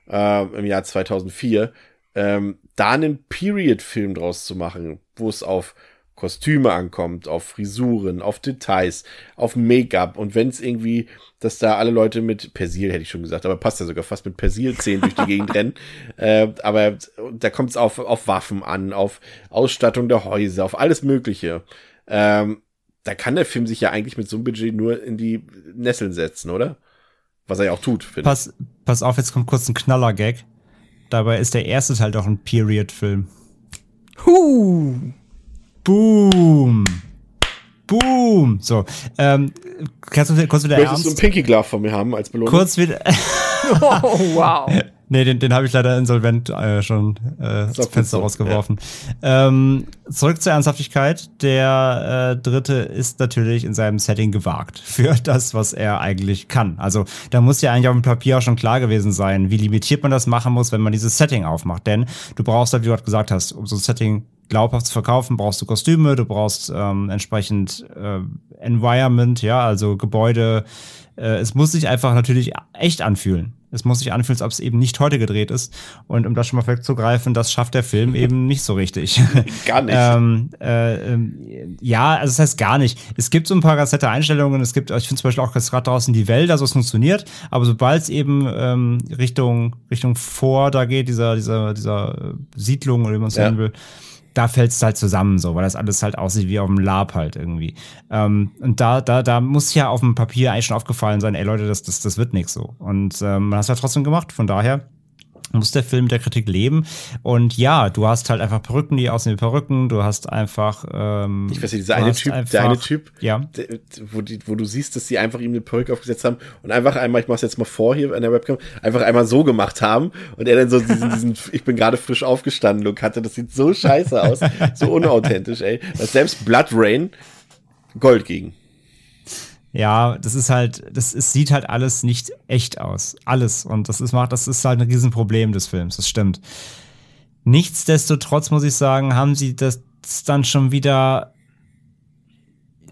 äh, im Jahr 2004, ähm, da einen Period-Film draus zu machen, wo es auf Kostüme ankommt, auf Frisuren, auf Details, auf Make-up und wenn es irgendwie, dass da alle Leute mit Persil, hätte ich schon gesagt, aber passt ja sogar fast mit Persilzähnen durch die Gegend rennen, äh, aber da kommt es auf, auf Waffen an, auf Ausstattung der Häuser, auf alles Mögliche. Ähm, da kann der Film sich ja eigentlich mit so einem Budget nur in die Nesseln setzen, oder? Was er ja auch tut, finde pass, ich. Pass auf, jetzt kommt kurz ein Knaller-Gag. Dabei ist der erste Teil doch ein Period-Film. Huh! Boom. Boom. So, ähm, kannst du kurz wieder Möchtest ernst? du einen Pinky Glove von mir haben als Belohnung? Kurz wieder. oh, wow. Nee, den, den habe ich leider insolvent äh, schon äh, das Fenster so, rausgeworfen. Ja. Ähm, zurück zur Ernsthaftigkeit. Der äh, dritte ist natürlich in seinem Setting gewagt für das, was er eigentlich kann. Also da muss ja eigentlich auf dem Papier auch schon klar gewesen sein, wie limitiert man das machen muss, wenn man dieses Setting aufmacht. Denn du brauchst halt, wie du gerade gesagt hast, um so ein Setting glaubhaft zu verkaufen, brauchst du Kostüme, du brauchst ähm, entsprechend äh, Environment, ja, also Gebäude. Äh, es muss sich einfach natürlich echt anfühlen. Es muss sich anfühlen, als ob es eben nicht heute gedreht ist. Und um das schon mal wegzugreifen, das schafft der Film eben nicht so richtig. Gar nicht. ähm, äh, äh, ja, also das heißt gar nicht. Es gibt so ein paar ganz nette Einstellungen. Es gibt, ich finde zum Beispiel auch gerade draußen die Wälder, so es funktioniert. Aber sobald es eben ähm, Richtung, Richtung vor da geht, dieser, dieser, dieser Siedlung oder wie man es ja. nennen will, da fällt es halt zusammen, so, weil das alles halt aussieht wie auf dem Lab halt irgendwie. Ähm, und da, da, da muss ja auf dem Papier eigentlich schon aufgefallen sein, ey Leute, das, das, das wird nichts so. Und ähm, man hat es ja trotzdem gemacht, von daher muss der Film der Kritik leben. Und ja, du hast halt einfach Perücken, die aussehen wie Perücken. Du hast einfach. Ähm, ich weiß nicht, dieser eine Typ, einfach, der eine Typ, ja. Der, wo, die, wo du siehst, dass sie einfach ihm eine Perücke aufgesetzt haben und einfach einmal, ich mach's jetzt mal vor hier an der Webcam, einfach einmal so gemacht haben und er dann so diesen, diesen ich bin gerade frisch aufgestanden Look hatte. Das sieht so scheiße aus, so unauthentisch, ey. Dass selbst Blood Rain Gold gegen. Ja, das ist halt, das ist, sieht halt alles nicht echt aus. Alles. Und das ist, macht, das ist halt ein Riesenproblem des Films. Das stimmt. Nichtsdestotrotz muss ich sagen, haben sie das dann schon wieder.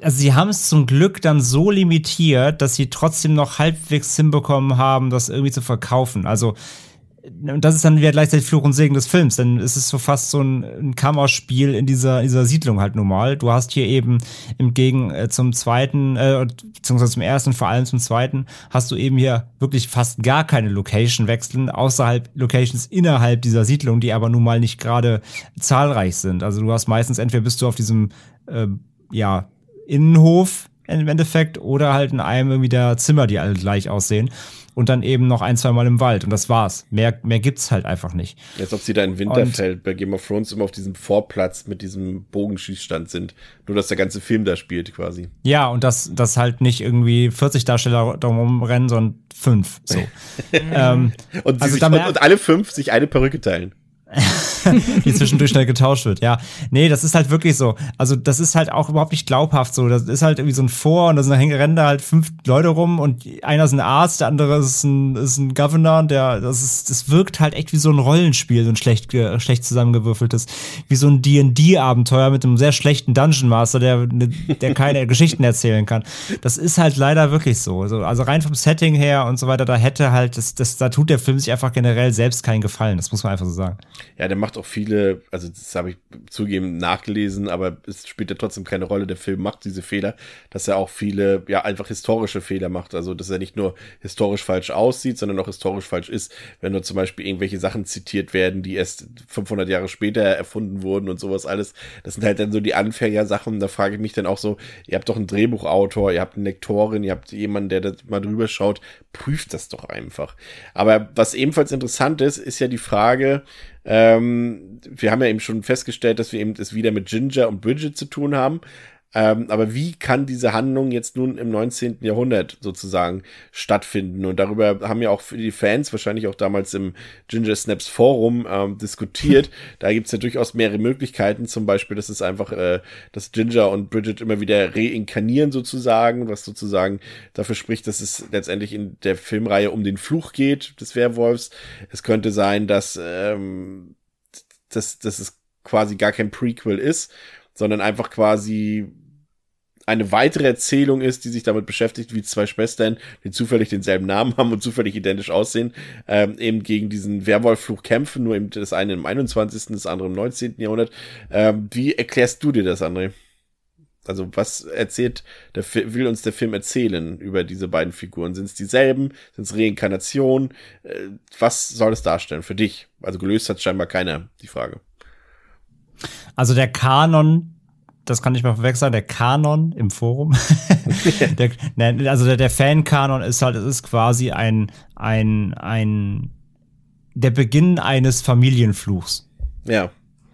Also sie haben es zum Glück dann so limitiert, dass sie trotzdem noch halbwegs hinbekommen haben, das irgendwie zu verkaufen. Also und das ist dann wieder gleichzeitig Fluch und Segen des Films, denn es ist so fast so ein, ein Kammerspiel in dieser, dieser Siedlung halt normal. Du hast hier eben im Gegen äh, zum zweiten, äh, beziehungsweise zum ersten, vor allem zum zweiten, hast du eben hier wirklich fast gar keine Location wechseln, außerhalb Locations innerhalb dieser Siedlung, die aber nun mal nicht gerade zahlreich sind. Also du hast meistens entweder bist du auf diesem, äh, ja, Innenhof im Endeffekt oder halt in einem irgendwie der Zimmer, die alle gleich aussehen und dann eben noch ein, zwei Mal im Wald. Und das war's. Mehr, mehr gibt's halt einfach nicht. Als ob sie da in Winterfeld und bei Game of Thrones immer auf diesem Vorplatz mit diesem Bogenschießstand sind. Nur, dass der ganze Film da spielt quasi. Ja, und dass das halt nicht irgendwie 40 Darsteller darum rennen, sondern fünf. So. ähm, und, also sich, und, und alle fünf sich eine Perücke teilen. die zwischendurch schnell getauscht wird. Ja, nee, das ist halt wirklich so. Also das ist halt auch überhaupt nicht glaubhaft so. Das ist halt irgendwie so ein Vor und da sind rennen da halt fünf Leute rum und einer ist ein Arzt, der andere ist ein, ist ein Governor. Der, das ist, das wirkt halt echt wie so ein Rollenspiel, so ein schlecht, schlecht zusammengewürfeltes, wie so ein D&D-Abenteuer mit einem sehr schlechten Dungeon Master, der, der keine Geschichten erzählen kann. Das ist halt leider wirklich so. Also rein vom Setting her und so weiter, da hätte halt, das, das, da tut der Film sich einfach generell selbst keinen Gefallen. Das muss man einfach so sagen. Ja, der macht macht auch viele, also das habe ich zugeben nachgelesen, aber es spielt ja trotzdem keine Rolle. Der Film macht diese Fehler, dass er auch viele, ja, einfach historische Fehler macht. Also, dass er nicht nur historisch falsch aussieht, sondern auch historisch falsch ist. Wenn nur zum Beispiel irgendwelche Sachen zitiert werden, die erst 500 Jahre später erfunden wurden und sowas alles. Das sind halt dann so die Anfängersachen. Da frage ich mich dann auch so, ihr habt doch einen Drehbuchautor, ihr habt eine Lektorin, ihr habt jemanden, der da mal drüber schaut, prüft das doch einfach. Aber was ebenfalls interessant ist, ist ja die Frage, ähm, wir haben ja eben schon festgestellt, dass wir eben es wieder mit Ginger und Bridget zu tun haben. Ähm, aber wie kann diese Handlung jetzt nun im 19. Jahrhundert sozusagen stattfinden? Und darüber haben ja auch die Fans wahrscheinlich auch damals im Ginger Snaps Forum ähm, diskutiert. da gibt's ja durchaus mehrere Möglichkeiten. Zum Beispiel, dass es einfach, äh, dass Ginger und Bridget immer wieder reinkarnieren sozusagen, was sozusagen dafür spricht, dass es letztendlich in der Filmreihe um den Fluch geht des Werwolfs. Es könnte sein, dass, ähm, dass, dass es quasi gar kein Prequel ist, sondern einfach quasi eine weitere Erzählung ist, die sich damit beschäftigt, wie zwei Schwestern, die zufällig denselben Namen haben und zufällig identisch aussehen, ähm, eben gegen diesen Werwolffluch kämpfen, nur eben das eine im 21., das andere im 19. Jahrhundert. Ähm, wie erklärst du dir das, André? Also was erzählt, der, will uns der Film erzählen über diese beiden Figuren? Sind es dieselben? Sind es Reinkarnationen? Äh, was soll es darstellen für dich? Also gelöst hat scheinbar keiner die Frage. Also der Kanon das kann ich mal sagen, der Kanon im Forum. der, ne, also der, der Fan-Kanon ist halt, es ist quasi ein, ein, ein, der Beginn eines Familienfluchs. Ja.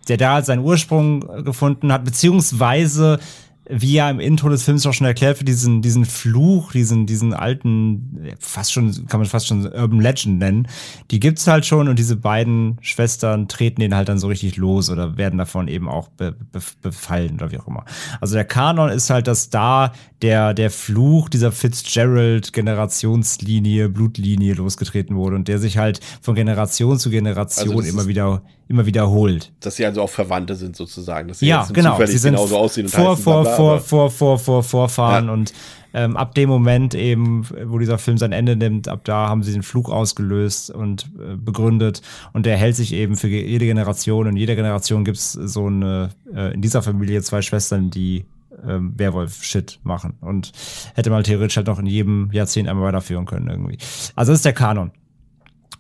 Der da halt seinen Ursprung gefunden hat, beziehungsweise wie ja im Intro des Films auch schon erklärt wird, diesen, diesen Fluch, diesen, diesen alten, fast schon, kann man fast schon Urban Legend nennen, die gibt's halt schon und diese beiden Schwestern treten den halt dann so richtig los oder werden davon eben auch be, be, befallen oder wie auch immer. Also der Kanon ist halt, dass da der, der Fluch dieser Fitzgerald-Generationslinie, Blutlinie losgetreten wurde und der sich halt von Generation zu Generation also immer wieder immer wiederholt. Dass sie also auch Verwandte sind sozusagen. Dass sie ja, genau. Sie sind genauso aussehen und vor, vor, vor, vor, vor, vor, Vorfahren ja. und ähm, ab dem Moment eben, wo dieser Film sein Ende nimmt, ab da haben sie den Flug ausgelöst und äh, begründet und der hält sich eben für jede Generation und in jeder Generation gibt es so eine, äh, in dieser Familie zwei Schwestern, die ähm, Werwolf-Shit machen und hätte mal theoretisch halt noch in jedem Jahrzehnt einmal weiterführen können irgendwie. Also das ist der Kanon.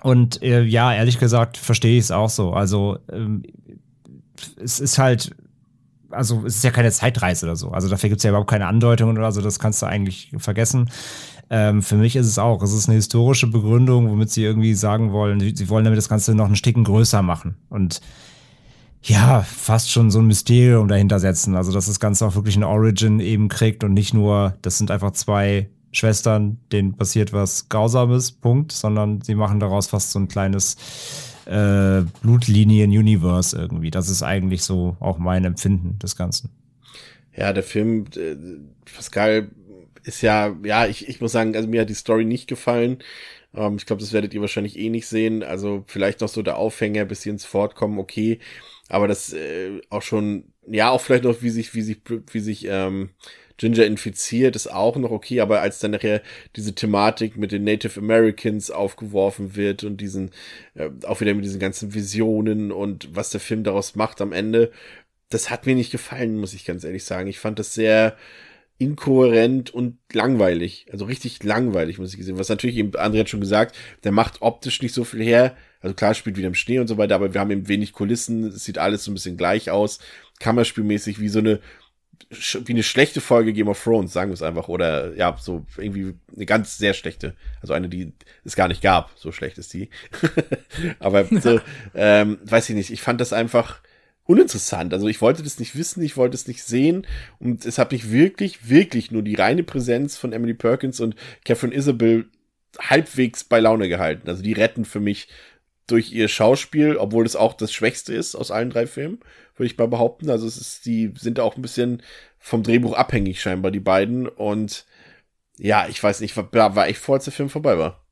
Und äh, ja, ehrlich gesagt, verstehe ich es auch so. Also ähm, es ist halt, also es ist ja keine Zeitreise oder so. Also dafür gibt es ja überhaupt keine Andeutungen oder so, das kannst du eigentlich vergessen. Ähm, für mich ist es auch, es ist eine historische Begründung, womit sie irgendwie sagen wollen, sie wollen damit das Ganze noch ein Stück größer machen. Und ja, fast schon so ein Mysterium dahinter setzen. Also, dass das Ganze auch wirklich eine Origin eben kriegt und nicht nur, das sind einfach zwei Schwestern, denen passiert was Grausames, Punkt, sondern sie machen daraus fast so ein kleines äh, Blutlinien-Universe irgendwie. Das ist eigentlich so auch mein Empfinden des Ganzen. Ja, der Film, äh, Pascal, ist ja, ja, ich, ich muss sagen, also mir hat die Story nicht gefallen. Ähm, ich glaube, das werdet ihr wahrscheinlich eh nicht sehen. Also vielleicht noch so der Aufhänger, bis sie ins Fortkommen, okay. Aber das äh, auch schon, ja, auch vielleicht noch, wie sich, wie sich, wie sich, ähm, Ginger infiziert, ist auch noch okay, aber als dann nachher diese Thematik mit den Native Americans aufgeworfen wird und diesen, äh, auch wieder mit diesen ganzen Visionen und was der Film daraus macht am Ende, das hat mir nicht gefallen, muss ich ganz ehrlich sagen. Ich fand das sehr inkohärent und langweilig. Also richtig langweilig, muss ich gesehen. Was natürlich eben, André hat schon gesagt, der macht optisch nicht so viel her. Also klar, spielt wieder im Schnee und so weiter, aber wir haben eben wenig Kulissen. Es sieht alles so ein bisschen gleich aus. Kammerspielmäßig wie so eine wie eine schlechte Folge Game of Thrones, sagen wir es einfach. Oder ja, so irgendwie eine ganz sehr schlechte. Also eine, die es gar nicht gab. So schlecht ist die. Aber so, ähm, weiß ich nicht. Ich fand das einfach uninteressant. Also ich wollte das nicht wissen, ich wollte es nicht sehen. Und es hat mich wirklich, wirklich nur die reine Präsenz von Emily Perkins und Catherine Isabel halbwegs bei Laune gehalten. Also die retten für mich durch ihr Schauspiel, obwohl es auch das Schwächste ist aus allen drei Filmen würde ich mal behaupten. Also es ist, die sind auch ein bisschen vom Drehbuch abhängig scheinbar, die beiden. Und ja, ich weiß nicht, war, war echt vor, als der Film vorbei war.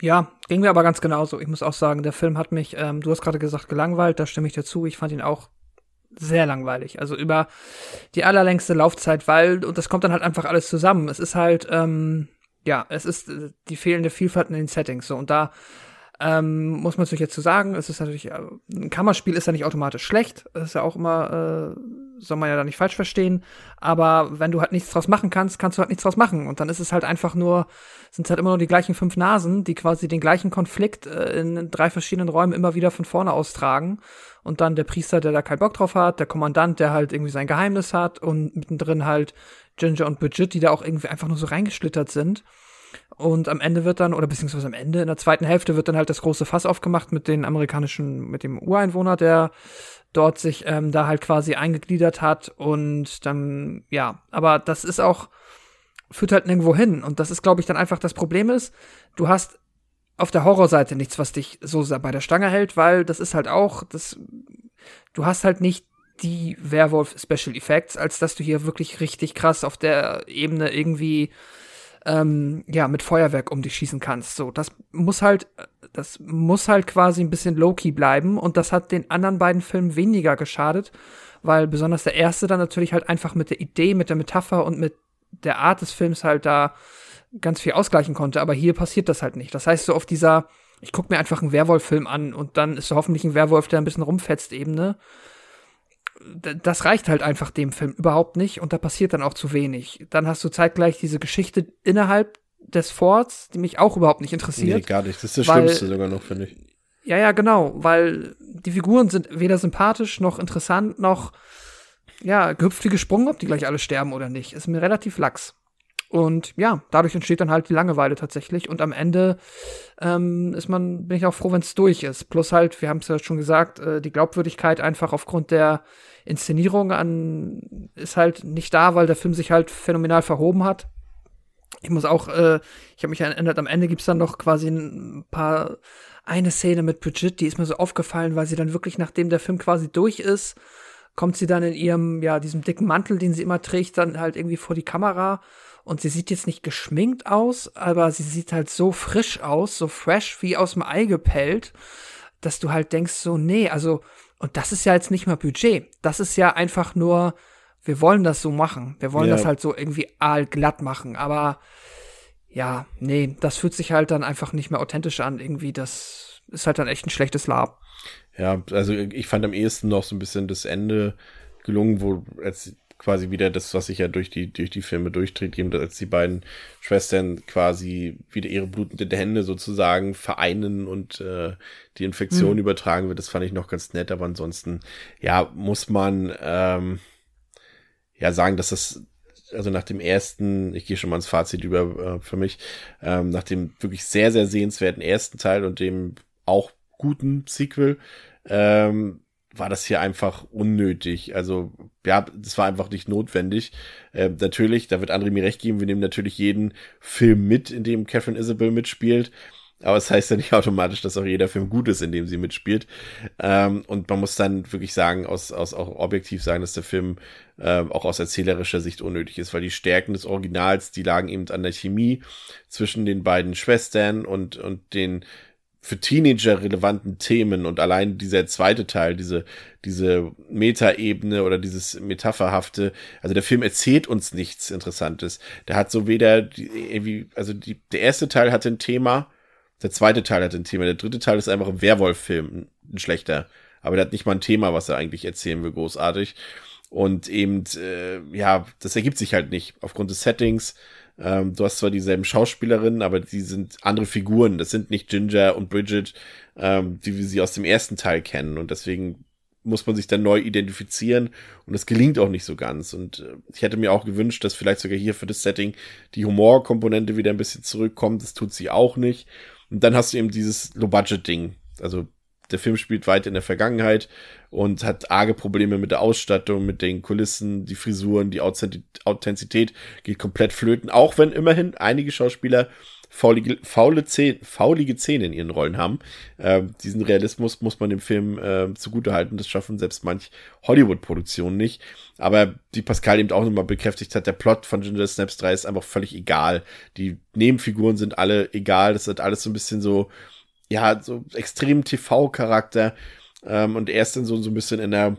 Ja, ging mir aber ganz genauso. Ich muss auch sagen, der Film hat mich, ähm, du hast gerade gesagt, gelangweilt, da stimme ich dir zu. Ich fand ihn auch sehr langweilig. Also über die allerlängste Laufzeit, weil, und das kommt dann halt einfach alles zusammen. Es ist halt, ähm, ja, es ist äh, die fehlende Vielfalt in den Settings. So, und da Ähm, muss man natürlich jetzt so sagen, es ist natürlich, äh, ein Kammerspiel ist ja nicht automatisch schlecht. Das ist ja auch immer, äh, soll man ja da nicht falsch verstehen. Aber wenn du halt nichts draus machen kannst, kannst du halt nichts draus machen. Und dann ist es halt einfach nur, sind es halt immer nur die gleichen fünf Nasen, die quasi den gleichen Konflikt äh, in drei verschiedenen Räumen immer wieder von vorne austragen. Und dann der Priester, der da keinen Bock drauf hat, der Kommandant, der halt irgendwie sein Geheimnis hat und mittendrin halt Ginger und Bridget, die da auch irgendwie einfach nur so reingeschlittert sind. Und am Ende wird dann, oder beziehungsweise am Ende, in der zweiten Hälfte wird dann halt das große Fass aufgemacht mit den amerikanischen, mit dem Ureinwohner, der dort sich ähm, da halt quasi eingegliedert hat. Und dann, ja, aber das ist auch, führt halt nirgendwo hin. Und das ist, glaube ich, dann einfach das Problem ist, du hast auf der Horrorseite nichts, was dich so bei der Stange hält, weil das ist halt auch, das, du hast halt nicht die Werwolf Special Effects, als dass du hier wirklich richtig krass auf der Ebene irgendwie ähm, ja, mit Feuerwerk um dich schießen kannst. So, das muss halt, das muss halt quasi ein bisschen low-key bleiben und das hat den anderen beiden Filmen weniger geschadet, weil besonders der erste dann natürlich halt einfach mit der Idee, mit der Metapher und mit der Art des Films halt da ganz viel ausgleichen konnte, aber hier passiert das halt nicht. Das heißt, so auf dieser, ich guck mir einfach einen Werwolf-Film an und dann ist so hoffentlich ein Werwolf, der ein bisschen rumfetzt, Ebene das reicht halt einfach dem Film überhaupt nicht und da passiert dann auch zu wenig. Dann hast du zeitgleich diese Geschichte innerhalb des Forts, die mich auch überhaupt nicht interessiert. Nee, gar nicht. Das ist das weil, Schlimmste sogar noch, finde ich. Ja, ja, genau, weil die Figuren sind weder sympathisch noch interessant noch ja, gehüpft wie gesprungen, ob die gleich alle sterben oder nicht. Ist mir relativ lax. Und ja, dadurch entsteht dann halt die Langeweile tatsächlich. Und am Ende ähm, ist man, bin ich auch froh, wenn es durch ist. Plus halt, wir haben es ja schon gesagt, äh, die Glaubwürdigkeit einfach aufgrund der Inszenierung an ist halt nicht da, weil der Film sich halt phänomenal verhoben hat. Ich muss auch, äh, ich habe mich erinnert, am Ende gibt's dann noch quasi ein paar, eine Szene mit Bridget, die ist mir so aufgefallen, weil sie dann wirklich, nachdem der Film quasi durch ist, kommt sie dann in ihrem, ja, diesem dicken Mantel, den sie immer trägt, dann halt irgendwie vor die Kamera. Und sie sieht jetzt nicht geschminkt aus, aber sie sieht halt so frisch aus, so fresh wie aus dem Ei gepellt, dass du halt denkst so, nee, also und das ist ja jetzt nicht mal Budget. Das ist ja einfach nur, wir wollen das so machen. Wir wollen ja. das halt so irgendwie aalglatt machen. Aber ja, nee, das fühlt sich halt dann einfach nicht mehr authentisch an. Irgendwie, das ist halt dann echt ein schlechtes Lab. Ja, also ich fand am ehesten noch so ein bisschen das Ende gelungen, wo als quasi wieder das, was sich ja durch die, durch die Filme durchträgt, eben, als die beiden Schwestern quasi wieder ihre blutenden Hände sozusagen vereinen und äh, die Infektion mhm. übertragen wird. Das fand ich noch ganz nett, aber ansonsten, ja, muss man ähm, ja sagen, dass das also nach dem ersten, ich gehe schon mal ins Fazit über äh, für mich, ähm, nach dem wirklich sehr, sehr sehenswerten ersten Teil und dem auch guten Sequel, ähm, war das hier einfach unnötig. Also, ja, das war einfach nicht notwendig. Äh, natürlich, da wird André mir recht geben, wir nehmen natürlich jeden Film mit, in dem Catherine Isabel mitspielt. Aber es das heißt ja nicht automatisch, dass auch jeder Film gut ist, in dem sie mitspielt. Ähm, und man muss dann wirklich sagen, aus, aus auch objektiv sagen, dass der Film äh, auch aus erzählerischer Sicht unnötig ist, weil die Stärken des Originals, die lagen eben an der Chemie zwischen den beiden Schwestern und, und den für Teenager relevanten Themen und allein dieser zweite Teil, diese, diese Metaebene oder dieses Metapherhafte, also der Film erzählt uns nichts Interessantes. Der hat so weder, irgendwie, also die, der erste Teil hatte ein Thema, der zweite Teil hat ein Thema, der dritte Teil ist einfach ein Werwolf-Film, ein schlechter. Aber der hat nicht mal ein Thema, was er eigentlich erzählen will, großartig. Und eben, äh, ja, das ergibt sich halt nicht aufgrund des Settings, ähm, du hast zwar dieselben Schauspielerinnen, aber die sind andere Figuren. Das sind nicht Ginger und Bridget, ähm, die wir sie aus dem ersten Teil kennen. Und deswegen muss man sich dann neu identifizieren und das gelingt auch nicht so ganz. Und äh, ich hätte mir auch gewünscht, dass vielleicht sogar hier für das Setting die Humorkomponente wieder ein bisschen zurückkommt. Das tut sie auch nicht. Und dann hast du eben dieses Low-Budget-Ding. Also der Film spielt weit in der Vergangenheit und hat arge Probleme mit der Ausstattung, mit den Kulissen, die Frisuren, die Authentizität geht komplett flöten, auch wenn immerhin einige Schauspieler faulige, faule Zähne, faulige Zähne in ihren Rollen haben. Äh, diesen Realismus muss man dem Film äh, zugutehalten. Das schaffen selbst manch Hollywood-Produktionen nicht. Aber die Pascal eben auch nochmal bekräftigt hat, der Plot von Ginger Snaps 3 ist einfach völlig egal. Die Nebenfiguren sind alle egal. Das hat alles so ein bisschen so ja, so extrem TV-Charakter. Ähm, und er ist dann so, so ein bisschen in der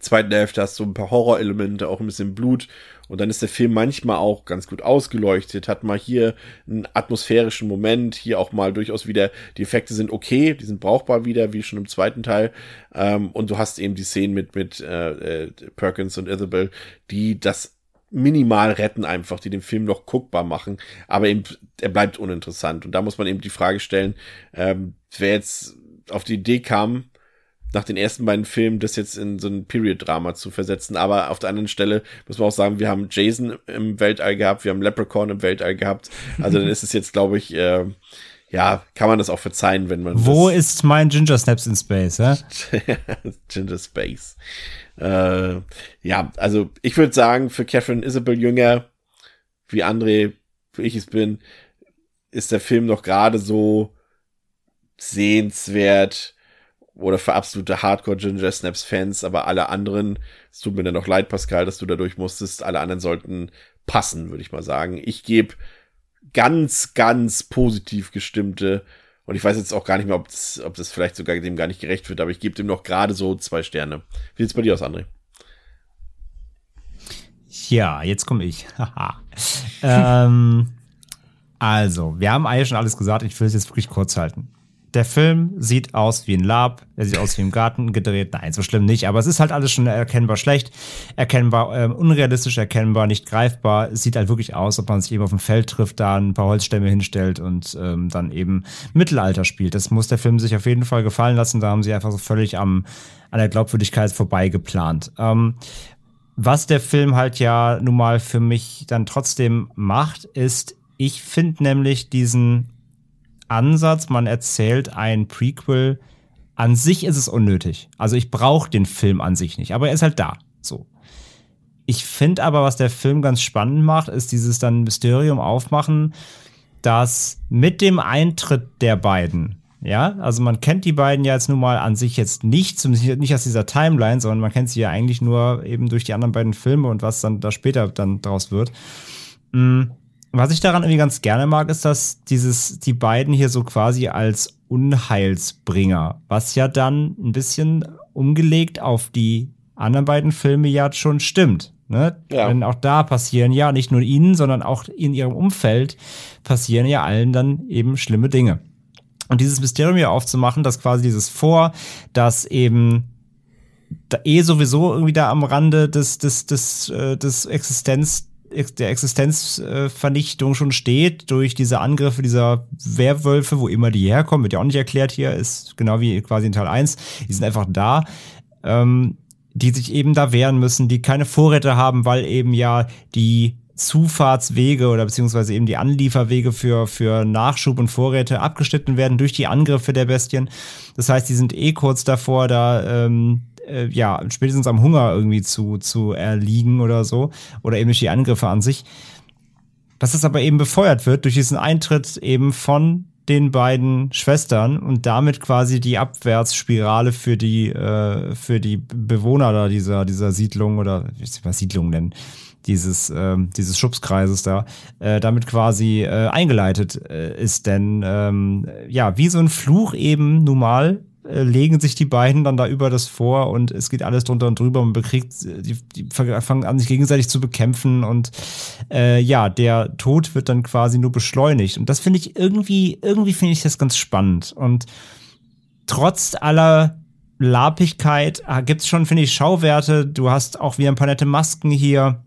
zweiten Hälfte hast du ein paar Horrorelemente, auch ein bisschen Blut. Und dann ist der Film manchmal auch ganz gut ausgeleuchtet, hat mal hier einen atmosphärischen Moment, hier auch mal durchaus wieder, die Effekte sind okay, die sind brauchbar wieder, wie schon im zweiten Teil. Ähm, und du hast eben die Szenen mit, mit äh, äh, Perkins und Isabel, die das minimal retten einfach, die den Film noch guckbar machen, aber eben, er bleibt uninteressant. Und da muss man eben die Frage stellen, ähm, wer jetzt auf die Idee kam, nach den ersten beiden Filmen das jetzt in so ein Period-Drama zu versetzen. Aber auf der anderen Stelle muss man auch sagen, wir haben Jason im Weltall gehabt, wir haben Leprechaun im Weltall gehabt. Also dann ist es jetzt, glaube ich, äh, ja, kann man das auch verzeihen, wenn man. Wo ist mein Ginger Snaps in Space, hä? Ginger Space. Äh, ja, also ich würde sagen, für Catherine Isabel Jünger, wie André, wie ich es bin, ist der Film noch gerade so sehenswert oder für absolute Hardcore Ginger Snaps Fans, aber alle anderen, es tut mir dann noch leid, Pascal, dass du dadurch musstest, alle anderen sollten passen, würde ich mal sagen. Ich gebe ganz, ganz positiv gestimmte und ich weiß jetzt auch gar nicht mehr, ob das, ob das vielleicht sogar dem gar nicht gerecht wird, aber ich gebe dem noch gerade so zwei Sterne. Wie sieht's bei dir aus, André? Ja, jetzt komme ich. ähm, also, wir haben eigentlich schon alles gesagt. Ich will es jetzt wirklich kurz halten der Film sieht aus wie ein Lab, er sieht aus wie im Garten gedreht. Nein, so schlimm nicht, aber es ist halt alles schon erkennbar schlecht, erkennbar ähm, unrealistisch, erkennbar nicht greifbar. Es sieht halt wirklich aus, ob man sich eben auf dem Feld trifft, da ein paar Holzstämme hinstellt und ähm, dann eben Mittelalter spielt. Das muss der Film sich auf jeden Fall gefallen lassen. Da haben sie einfach so völlig am, an der Glaubwürdigkeit vorbei geplant. Ähm, was der Film halt ja nun mal für mich dann trotzdem macht, ist, ich finde nämlich diesen Ansatz, man erzählt ein Prequel, an sich ist es unnötig. Also ich brauche den Film an sich nicht, aber er ist halt da. So. Ich finde aber, was der Film ganz spannend macht, ist dieses dann Mysterium aufmachen, dass mit dem Eintritt der beiden, ja, also man kennt die beiden ja jetzt nun mal an sich jetzt nicht, zumindest nicht aus dieser Timeline, sondern man kennt sie ja eigentlich nur eben durch die anderen beiden Filme und was dann da später dann draus wird. Mhm was ich daran irgendwie ganz gerne mag, ist, dass dieses, die beiden hier so quasi als Unheilsbringer, was ja dann ein bisschen umgelegt auf die anderen beiden Filme ja schon stimmt. Ne? Ja. Denn auch da passieren ja nicht nur ihnen, sondern auch in ihrem Umfeld passieren ja allen dann eben schlimme Dinge. Und dieses Mysterium hier aufzumachen, dass quasi dieses Vor, dass eben eh sowieso irgendwie da am Rande des, des, des, äh, des Existenz der Existenzvernichtung schon steht durch diese Angriffe dieser Werwölfe, wo immer die herkommen, wird ja auch nicht erklärt hier, ist genau wie quasi in Teil 1, die sind einfach da, ähm, die sich eben da wehren müssen, die keine Vorräte haben, weil eben ja die Zufahrtswege oder beziehungsweise eben die Anlieferwege für, für Nachschub und Vorräte abgeschnitten werden durch die Angriffe der Bestien. Das heißt, die sind eh kurz davor, da ähm, äh, ja, spätestens am Hunger irgendwie zu, zu erliegen oder so. Oder eben durch die Angriffe an sich. Dass es aber eben befeuert wird durch diesen Eintritt eben von den beiden Schwestern und damit quasi die Abwärtsspirale für die, äh, für die Bewohner da dieser, dieser Siedlung oder wie soll man Siedlung nennen, dieses, äh, dieses Schubskreises da, äh, damit quasi äh, eingeleitet äh, ist. Denn ähm, ja, wie so ein Fluch eben nun mal äh, legen sich die beiden dann da über das vor und es geht alles drunter und drüber. Man bekriegt, die, die fangen an, sich gegenseitig zu bekämpfen und äh, ja, der Tod wird dann quasi nur beschleunigt. Und das finde ich irgendwie, irgendwie finde ich das ganz spannend. Und trotz aller Lapigkeit ah, gibt es schon, finde ich, Schauwerte. Du hast auch wieder ein paar nette Masken hier.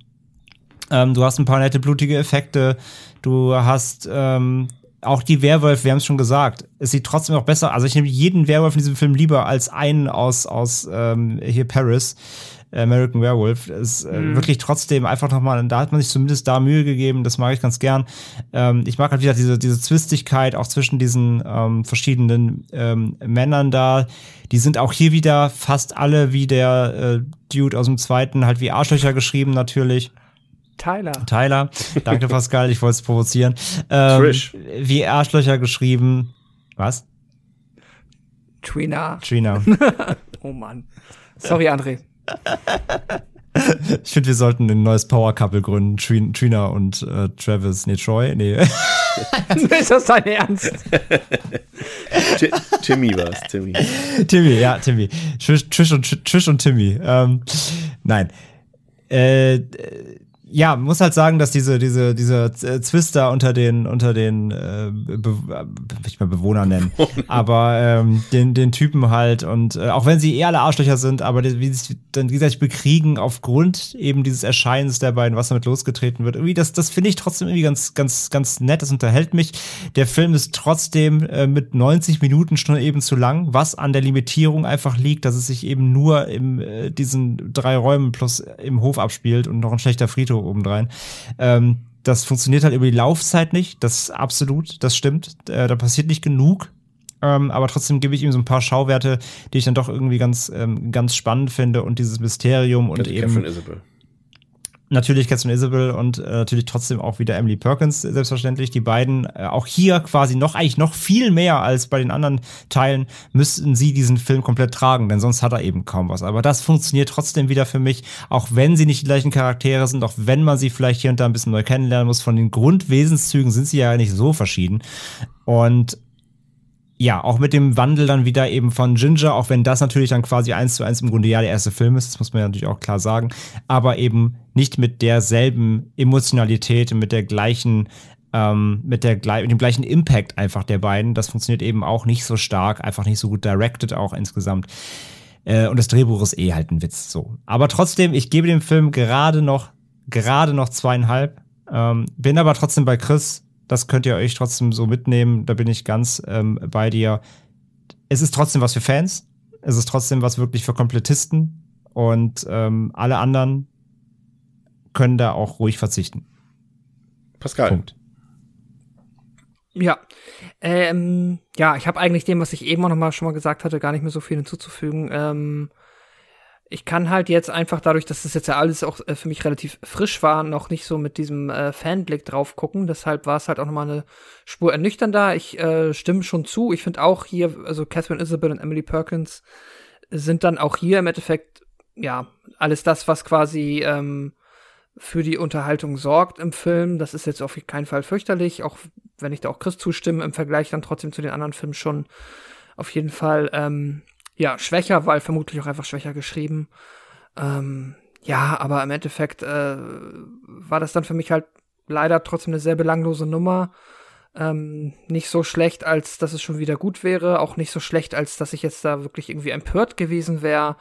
Ähm, du hast ein paar nette blutige Effekte. Du hast ähm, auch die Werwolf, wir haben es schon gesagt, es sieht trotzdem noch besser. Also ich nehme jeden Werwolf in diesem Film lieber als einen aus, aus ähm, hier Paris. American Werewolf ist äh, mhm. wirklich trotzdem einfach nochmal, da hat man sich zumindest da Mühe gegeben, das mag ich ganz gern. Ähm, ich mag halt wieder diese, diese Zwistigkeit auch zwischen diesen ähm, verschiedenen ähm, Männern da. Die sind auch hier wieder fast alle wie der äh, Dude aus dem zweiten, halt wie Arschlöcher geschrieben natürlich. Tyler. Tyler. Danke, Pascal, ich wollte es provozieren. Ähm, Trish. Wie Arschlöcher geschrieben. Was? Trina. Trina. oh Mann. Sorry, André. Ich finde, wir sollten ein neues Power Couple gründen. Trin Trina und äh, Travis. Nee, Troy. Nee. ist das dein Ernst? Ti- Timmy war es, Timmy. Timmy, ja, Timmy. Trish, Trish, und, Trish und Timmy. Ähm, nein. Äh, ja, muss halt sagen, dass diese, diese, diese äh, Zwister unter den, unter den, äh, be will ich mal Bewohner nennen, aber ähm, den, den Typen halt und äh, auch wenn sie eher alle Arschlöcher sind, aber die, wie sie sich dann gegenseitig bekriegen aufgrund eben dieses Erscheinens der beiden, was damit losgetreten wird, irgendwie das, das finde ich trotzdem irgendwie ganz, ganz, ganz nett, das unterhält mich. Der Film ist trotzdem äh, mit 90 Minuten schon eben zu lang, was an der Limitierung einfach liegt, dass es sich eben nur in äh, diesen drei Räumen plus im Hof abspielt und noch ein schlechter Friedhof obendrein. Ähm, das funktioniert halt über die Laufzeit nicht. Das absolut, das stimmt. Äh, da passiert nicht genug. Ähm, aber trotzdem gebe ich ihm so ein paar Schauwerte, die ich dann doch irgendwie ganz, ähm, ganz spannend finde und dieses Mysterium und eben. Catherine Isabel. Natürlich Catherine Isabel und äh, natürlich trotzdem auch wieder Emily Perkins, selbstverständlich. Die beiden, äh, auch hier quasi noch, eigentlich noch viel mehr als bei den anderen Teilen, müssten sie diesen Film komplett tragen, denn sonst hat er eben kaum was. Aber das funktioniert trotzdem wieder für mich, auch wenn sie nicht die gleichen Charaktere sind, auch wenn man sie vielleicht hier und da ein bisschen neu kennenlernen muss. Von den Grundwesenszügen sind sie ja nicht so verschieden. Und ja, auch mit dem Wandel dann wieder eben von Ginger, auch wenn das natürlich dann quasi eins zu eins im Grunde ja der erste Film ist, das muss man ja natürlich auch klar sagen, aber eben nicht mit derselben Emotionalität, mit der gleichen, ähm, mit, der, mit dem gleichen Impact einfach der beiden. Das funktioniert eben auch nicht so stark, einfach nicht so gut directed auch insgesamt. Äh, und das Drehbuch ist eh halt ein Witz so. Aber trotzdem, ich gebe dem Film gerade noch, gerade noch zweieinhalb. Ähm, bin aber trotzdem bei Chris, das könnt ihr euch trotzdem so mitnehmen. Da bin ich ganz ähm, bei dir. Es ist trotzdem was für Fans. Es ist trotzdem was wirklich für Komplettisten. Und ähm, alle anderen können da auch ruhig verzichten. Pascal. Punkt. Ja. Ähm, ja, ich habe eigentlich dem, was ich eben auch noch mal schon mal gesagt hatte, gar nicht mehr so viel hinzuzufügen. Ähm, ich kann halt jetzt einfach dadurch, dass das jetzt ja alles auch äh, für mich relativ frisch war, noch nicht so mit diesem äh, Fanblick drauf gucken. Deshalb war es halt auch noch mal eine Spur ernüchternder. Ich äh, stimme schon zu. Ich finde auch hier, also Catherine Isabel und Emily Perkins sind dann auch hier im Endeffekt, ja, alles das, was quasi ähm, für die Unterhaltung sorgt im Film. Das ist jetzt auf keinen Fall fürchterlich, auch wenn ich da auch Chris zustimme, im Vergleich dann trotzdem zu den anderen Filmen schon auf jeden Fall ähm, ja, schwächer, weil vermutlich auch einfach schwächer geschrieben. Ähm, ja, aber im Endeffekt äh, war das dann für mich halt leider trotzdem eine sehr belanglose Nummer. Ähm, nicht so schlecht, als dass es schon wieder gut wäre, auch nicht so schlecht, als dass ich jetzt da wirklich irgendwie empört gewesen wäre,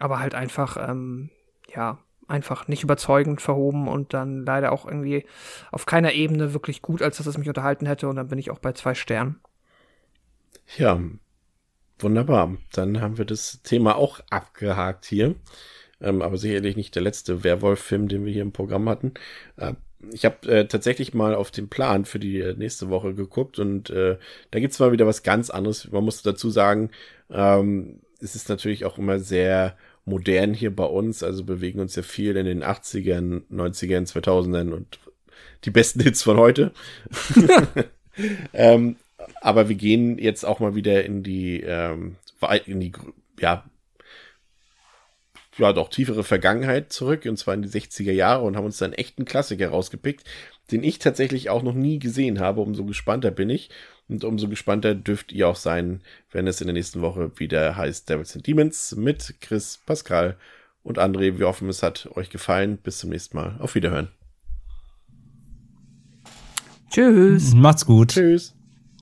aber halt einfach, ähm, ja, einfach nicht überzeugend verhoben und dann leider auch irgendwie auf keiner Ebene wirklich gut, als dass es mich unterhalten hätte und dann bin ich auch bei zwei Sternen. Ja, wunderbar. Dann haben wir das Thema auch abgehakt hier. Ähm, aber sicherlich nicht der letzte Werwolf-Film, den wir hier im Programm hatten. Äh, ich habe äh, tatsächlich mal auf den Plan für die äh, nächste Woche geguckt und äh, da gibt's mal wieder was ganz anderes. Man muss dazu sagen, ähm, es ist natürlich auch immer sehr modern hier bei uns, also bewegen uns ja viel in den 80ern, 90ern, 2000ern und die besten Hits von heute. ähm, aber wir gehen jetzt auch mal wieder in die, ähm, in die, ja, ja, doch tiefere Vergangenheit zurück, und zwar in die 60er Jahre und haben uns dann echten Klassiker rausgepickt, den ich tatsächlich auch noch nie gesehen habe. Umso gespannter bin ich. Und umso gespannter dürft ihr auch sein, wenn es in der nächsten Woche wieder heißt Devils and Demons mit Chris, Pascal und André. Wir hoffen, es hat euch gefallen. Bis zum nächsten Mal. Auf Wiederhören. Tschüss. Macht's gut. Tschüss.